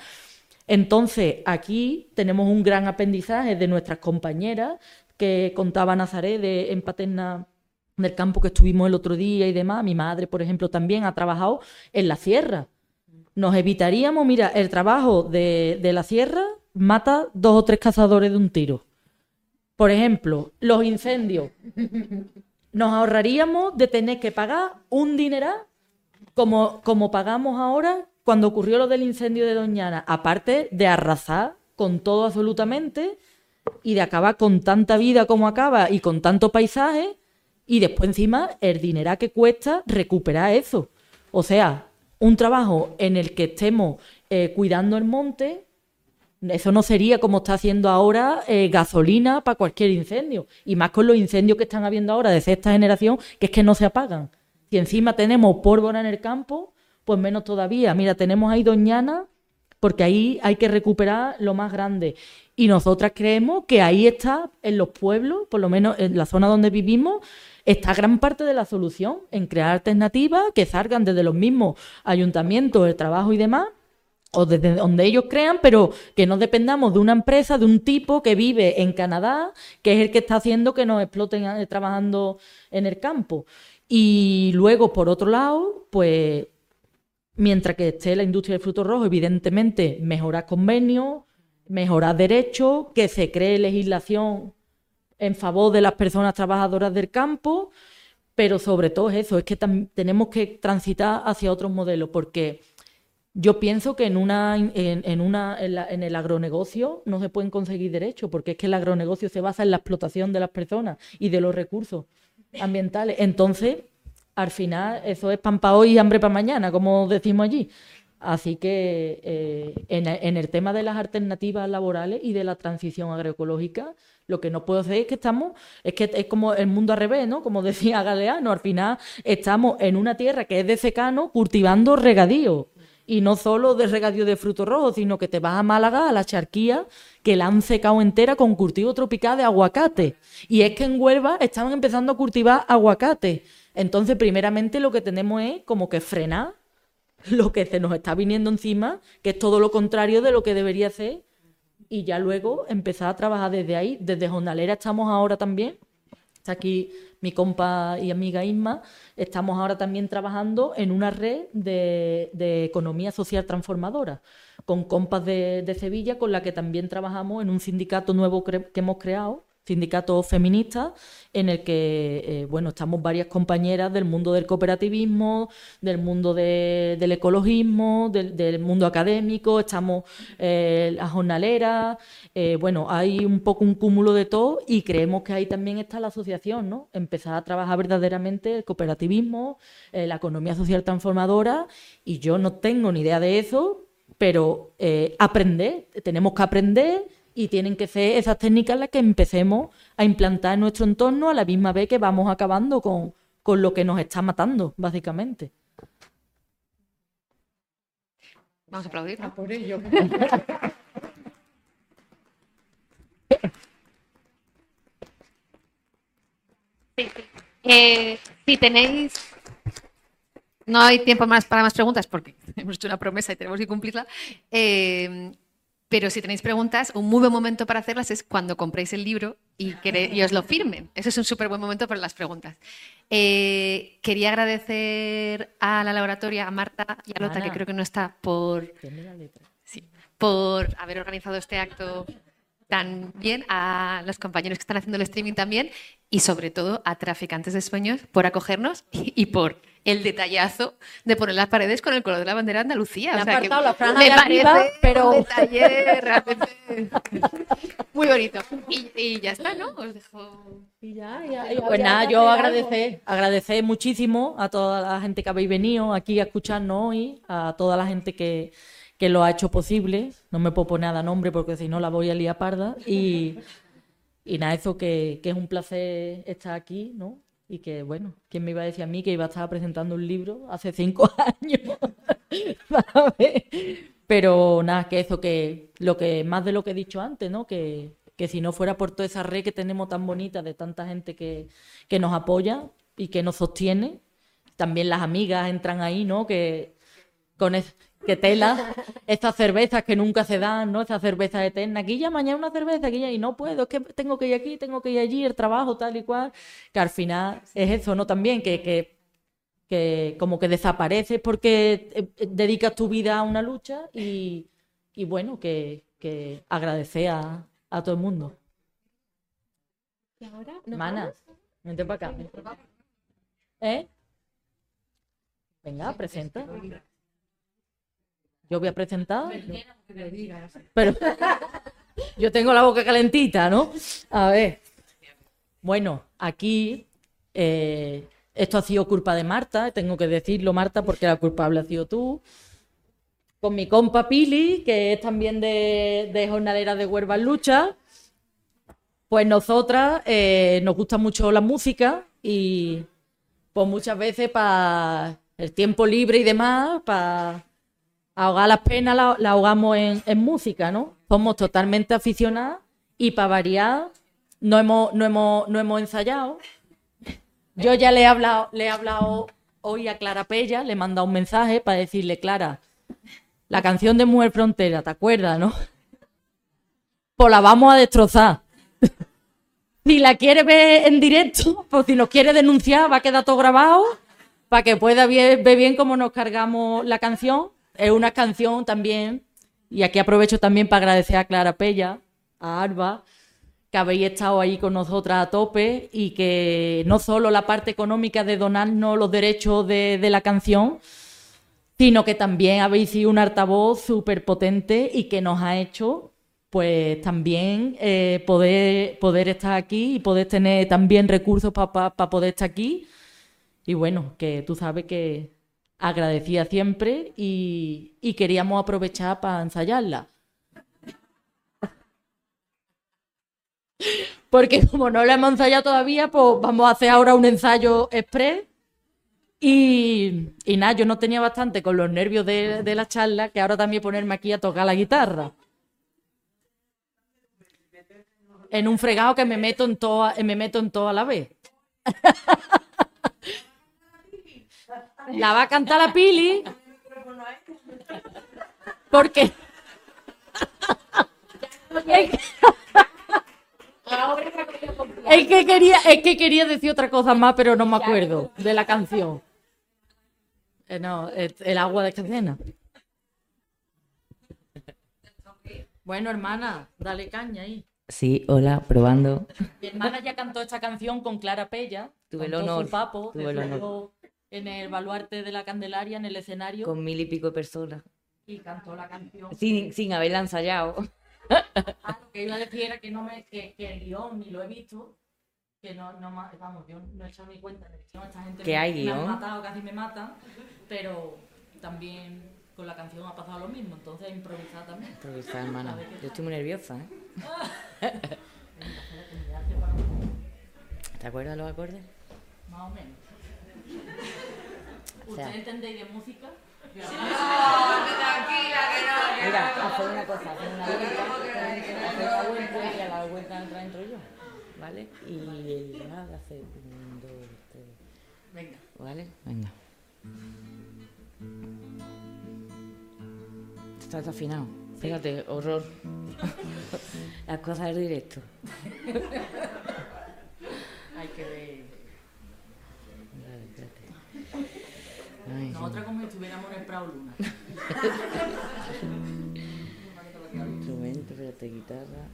Entonces, aquí tenemos un gran aprendizaje de nuestras compañeras que contaba Nazaret de, en Paterna del campo que estuvimos el otro día y demás. Mi madre, por ejemplo, también ha trabajado en la sierra. Nos evitaríamos, mira, el trabajo de, de la sierra mata dos o tres cazadores de un tiro. Por ejemplo, los incendios. Nos ahorraríamos de tener que pagar un dineral como, como pagamos ahora cuando ocurrió lo del incendio de Doñana, aparte de arrasar con todo absolutamente y de acabar con tanta vida como acaba y con tanto paisaje, y después encima el dinero que cuesta recuperar eso. O sea, un trabajo en el que estemos eh, cuidando el monte, eso no sería como está haciendo ahora eh, gasolina para cualquier incendio. Y más con los incendios que están habiendo ahora de sexta generación, que es que no se apagan. Si encima tenemos pólvora en el campo, pues menos todavía. Mira, tenemos ahí Doñana, porque ahí hay que recuperar lo más grande. Y nosotras creemos que ahí está, en los pueblos, por lo menos en la zona donde vivimos, está gran parte de la solución en crear alternativas que salgan desde los mismos ayuntamientos, el trabajo y demás, o desde donde ellos crean, pero que no dependamos de una empresa, de un tipo que vive en Canadá, que es el que está haciendo que nos exploten eh, trabajando en el campo. Y luego, por otro lado, pues Mientras que esté la industria del fruto rojo, evidentemente, mejorar convenios, mejorar derechos, que se cree legislación en favor de las personas trabajadoras del campo, pero sobre todo eso, es que tenemos que transitar hacia otros modelos, porque yo pienso que en, una, en, una, en, el agronegocio no se pueden conseguir derechos, porque es que el agronegocio se basa en la explotación de las personas y de los recursos ambientales. Entonces, al final eso es pan para hoy y hambre para mañana, como decimos allí. Así que eh, en, el tema de las alternativas laborales y de la transición agroecológica, lo que no puedo hacer es que estamos, es que es como el mundo al revés, ¿no? Como decía Galeano, al final estamos en una tierra que es de secano cultivando regadío. Y no solo de regadío de frutos rojos, sino que te vas a Málaga, a la charquía, que la han secado entera con cultivo tropical de aguacate. Y es que en Huelva estaban empezando a cultivar aguacate entonces, primeramente lo que tenemos es como que frenar lo que se nos está viniendo encima, que es todo lo contrario de lo que debería ser, y ya luego empezar a trabajar desde ahí. Desde Jornalera estamos ahora también, aquí mi compa y amiga Isma, estamos ahora también trabajando en una red de, economía social transformadora, con compas de, de, Sevilla, con la que también trabajamos en un sindicato nuevo que hemos creado, sindicato feminista en el que eh, bueno estamos varias compañeras del mundo del cooperativismo del mundo del ecologismo del, mundo académico estamos eh, las jornaleras eh, bueno hay un poco un cúmulo de todo y creemos que ahí también está la asociación no empezar a trabajar verdaderamente el cooperativismo la economía social transformadora y yo no tengo ni idea de eso pero aprender tenemos que aprender y tienen que ser esas técnicas las que empecemos a implantar en nuestro entorno a la misma vez que vamos acabando con, con lo que nos está matando, básicamente. Vamos a aplaudir. ¿no? por ello. Eh, si tenéis. No hay tiempo más para más preguntas porque hemos hecho una promesa y tenemos que cumplirla. Eh, pero si tenéis preguntas, un muy buen momento para hacerlas es cuando compréis el libro y, y os lo firmen. Ese es un súper buen momento para las preguntas. Eh, quería agradecer a la laboratoria, a Marta y a Lota, Ana. que creo que no está, por, sí, por haber organizado este acto tan bien, a los compañeros que están haciendo el streaming también y sobre todo a Traficantes de Sueños por acogernos y, y por el detallazo de poner las paredes con el color de la bandera de Andalucía. Le O sea, que la franja me parece arriba, pero- un detalle realmente muy bonito. Y, y ya está, ¿no? Os dejo... Y ya, Pues nada, yo agradecer, agradecer muchísimo a toda la gente que habéis venido aquí a escucharnos hoy, a toda la gente que, que lo ha hecho posible. No me puedo poner a dar nombre porque si no la voy a liar parda. Y, y nada, eso que, que es un placer estar aquí, ¿no? Y que, bueno, ¿quién me iba a decir a mí que iba a estar presentando un libro hace cinco años? Pero nada, que eso, que lo que más de lo que he dicho antes, ¿no? Que, que si no fuera por toda esa red que tenemos tan bonita de tanta gente que, que nos apoya y que nos sostiene, también las amigas entran ahí, ¿no? Que con es- que tela, estas cervezas que nunca se dan, ¿no? Esas cervezas eternas, aquí ya mañana una cerveza, aquí ya, y no puedo, es que tengo que ir aquí, tengo que ir allí, el trabajo, tal y cual, que al final es eso, ¿no? También que, que, que como que desapareces porque eh, eh, dedicas tu vida a una lucha y, y bueno, que, que agradecer a, a todo el mundo. ¿Y ahora? ¿Nos Mana, vamos? vente para acá. ¿Eh? Venga, presenta. Yo voy a presentar. Pero yo tengo la boca calentita, ¿no? A ver. Bueno, aquí eh, esto ha sido culpa de Marta, tengo que decirlo, Marta, porque la culpable ha sido tú. Con mi compa Pili, que es también de, de jornalera de Huerva en Lucha. Pues nosotras eh, nos gusta mucho la música y pues muchas veces para el tiempo libre y demás, para ahogar las penas, la, ahogamos en, música, ¿no? Somos totalmente aficionadas y para variar no hemos, no hemos, no hemos ensayado. Yo ya le he hablado, le he hablado hoy a Clara Pella, le he mandado un mensaje para decirle, Clara, la canción de Mujer Frontera, ¿te acuerdas, no? Pues la vamos a destrozar. Si la quiere ver en directo, pues si nos quiere denunciar, va a quedar todo grabado para que pueda ver bien cómo nos cargamos la canción. Es una canción también, y aquí aprovecho también para agradecer a Clara Pella, a Arba, que habéis estado ahí con nosotras a tope y que no solo la parte económica de donarnos los derechos de, de la canción, sino que también habéis sido un altavoz súper potente y que nos ha hecho pues también eh, poder, poder estar aquí y poder tener también recursos para poder estar aquí. Y bueno, que tú sabes que agradecía siempre y, queríamos aprovechar para ensayarla. Porque como no la hemos ensayado todavía, pues vamos a hacer ahora un ensayo express. Y, nada, yo no tenía bastante con los nervios de, la charla, que ahora también ponerme aquí a tocar la guitarra. En un fregado que me meto en toda, me meto en todo a la vez. La va a cantar la Pili. Porque. Es que- Es que quería, es que quería decir otra cosa más, pero no me acuerdo de la canción. Eh, no, el, agua de cadena. Bueno, hermana, dale caña ahí. Sí, hola, probando. Mi hermana ya cantó esta canción con Clara Pella. Tuve el su honor, papo, tuve el estuvo en el baluarte de la Candelaria, en el escenario. Con mil y pico de personas. Y cantó la canción. Sin, sin haberla ensayado. Ah, lo que iba a decir era que, no me, que, que el guion ni lo he visto. Que no, no vamos, yo no he echado ni cuenta en el guion. Esta gente ¿Que me, hay me han matado, casi me matan. Pero también con la canción ha pasado lo mismo. Entonces improvisar también. Improvisar, hermana. Yo estoy muy nerviosa, ¿eh? ¿Te acuerdas los acordes? Más o menos. O sea, ¿Ustedes entendéis de música? tranquila, que no. Mira, hacer una cosa, hacer una vuelta, hacer la vuelta entra dentro yo, ¿vale? Y el la hace un, dos, tres. Venga. ¿Vale? Venga. Está desafinado. Fíjate, horror. Las cosas del directo. Hay que ver. Vale, espérate. Ay, Nosotros como si estuviéramos en el Prado Luna. Instrumento, espérate, guitarra.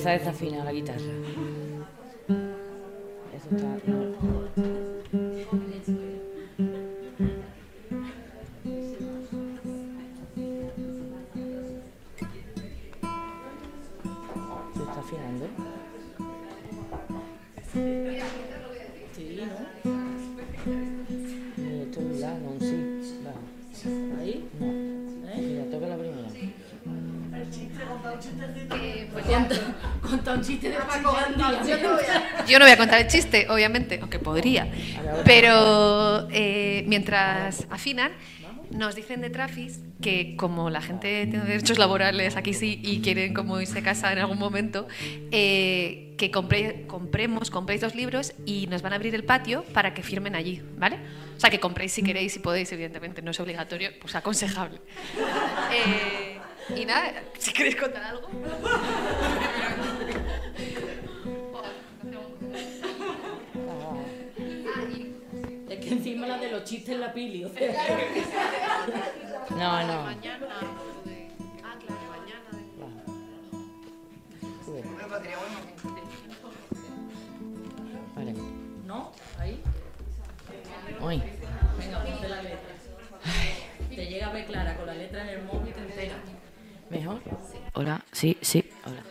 De los nervios se ha desafinado la guitarra. Contar el chiste, obviamente, aunque podría. Pero eh, mientras afinan, nos dicen de Trafis que como la gente tiene derechos laborales aquí sí y quieren como irse a casa en algún momento, eh, que compre- compremos, compréis dos libros y nos van a abrir el patio para que firmen allí, ¿vale? O sea, que compréis si queréis y podéis, evidentemente, no es obligatorio, pues aconsejable. Eh, y nada, si queréis contar algo. Los chistes la pili, o sea. No, no. Vale. ¿No? Ahí. Uy. Venga, ponte la letra. Te llega a ver clara con la letra en el móvil y te enteras. ¿Mejor? Hola, sí, sí, hola.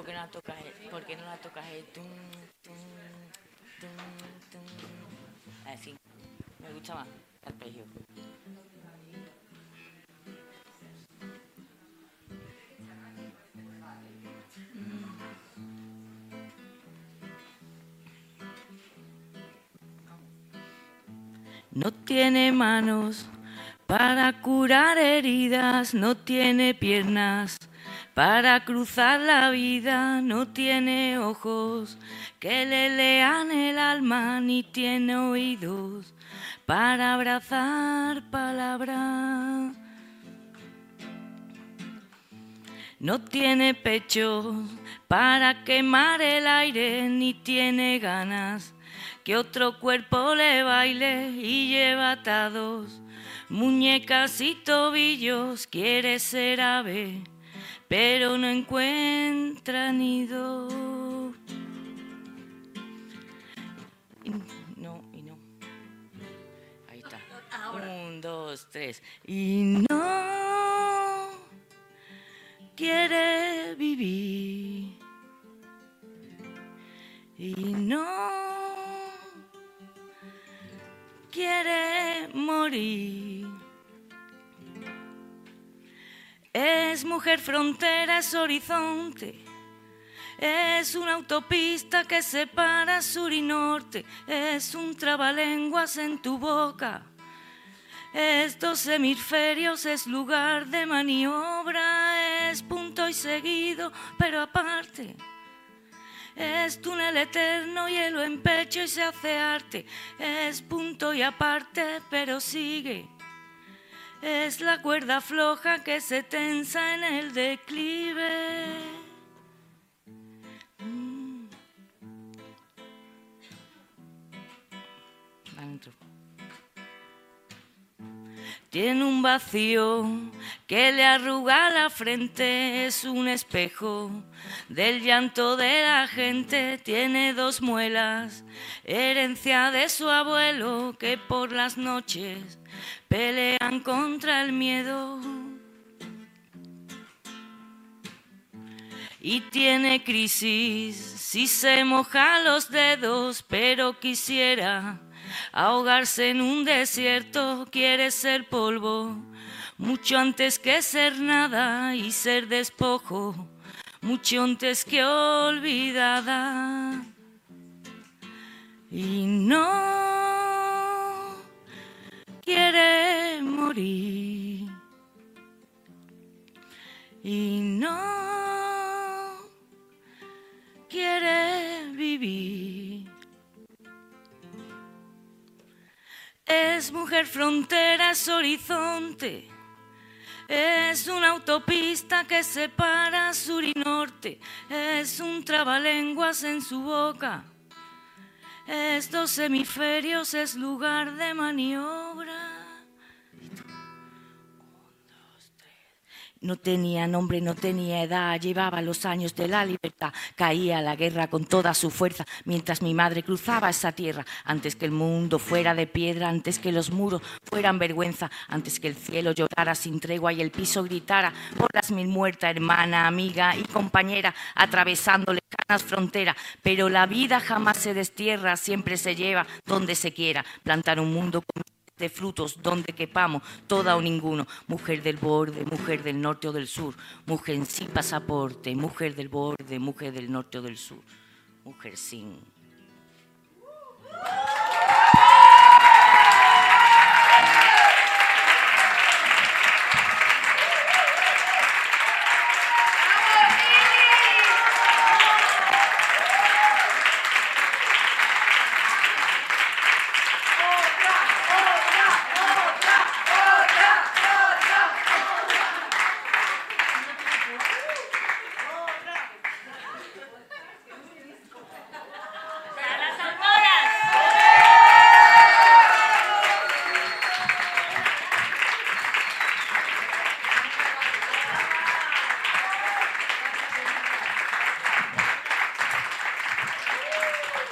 Por qué no la tocas, por qué no la tocas tum, tum, tum? Así, me gusta más el arpegio. No tiene manos para curar heridas, no tiene piernas para cruzar la vida, no tiene ojos que le lean el alma, ni tiene oídos para abrazar palabras. No tiene pecho para quemar el aire, ni tiene ganas que otro cuerpo le baile y lleva atados muñecas y tobillos. Quiere ser ave, pero no encuentra nido. No, y no. Ahí está. Un, dos, tres. Y no quiere vivir. Y no quiere morir. Es mujer frontera, es horizonte. Es una autopista que separa sur y norte. Es un trabalenguas en tu boca. Estos hemisferios es lugar de maniobra. Es punto y seguido, pero aparte. Es túnel eterno, hielo en pecho y se hace arte. Es punto y aparte, pero sigue. Es la cuerda floja que se tensa en el declive. Mm. Tiene un vacío que le arruga la frente, es un espejo del llanto de la gente. Tiene dos muelas, herencia de su abuelo, que por las noches pelean contra el miedo. Y tiene crisis si se moja los dedos, pero quisiera ahogarse en un desierto, quiere ser polvo, mucho antes que ser nada y ser despojo, mucho antes que olvidada. Y no quiere morir. Y no quiere vivir. Es mujer frontera, es horizonte. Es una autopista que separa sur y norte. Es un trabalenguas en su boca. Es dos hemisferios, es lugar de maniobra. No tenía nombre, no tenía edad, llevaba los años de la libertad, caía la guerra con toda su fuerza, mientras mi madre cruzaba esa tierra, antes que el mundo fuera de piedra, antes que los muros fueran vergüenza, antes que el cielo llorara sin tregua y el piso gritara por las mil muertas, hermana, amiga y compañera, atravesando lejanas fronteras, pero la vida jamás se destierra, siempre se lleva donde se quiera, plantar un mundo con de frutos donde quepamos, toda o ninguno. Mujer del borde, mujer del norte o del sur, mujer sin sí pasaporte, mujer del borde, mujer del norte o del sur, mujer sin.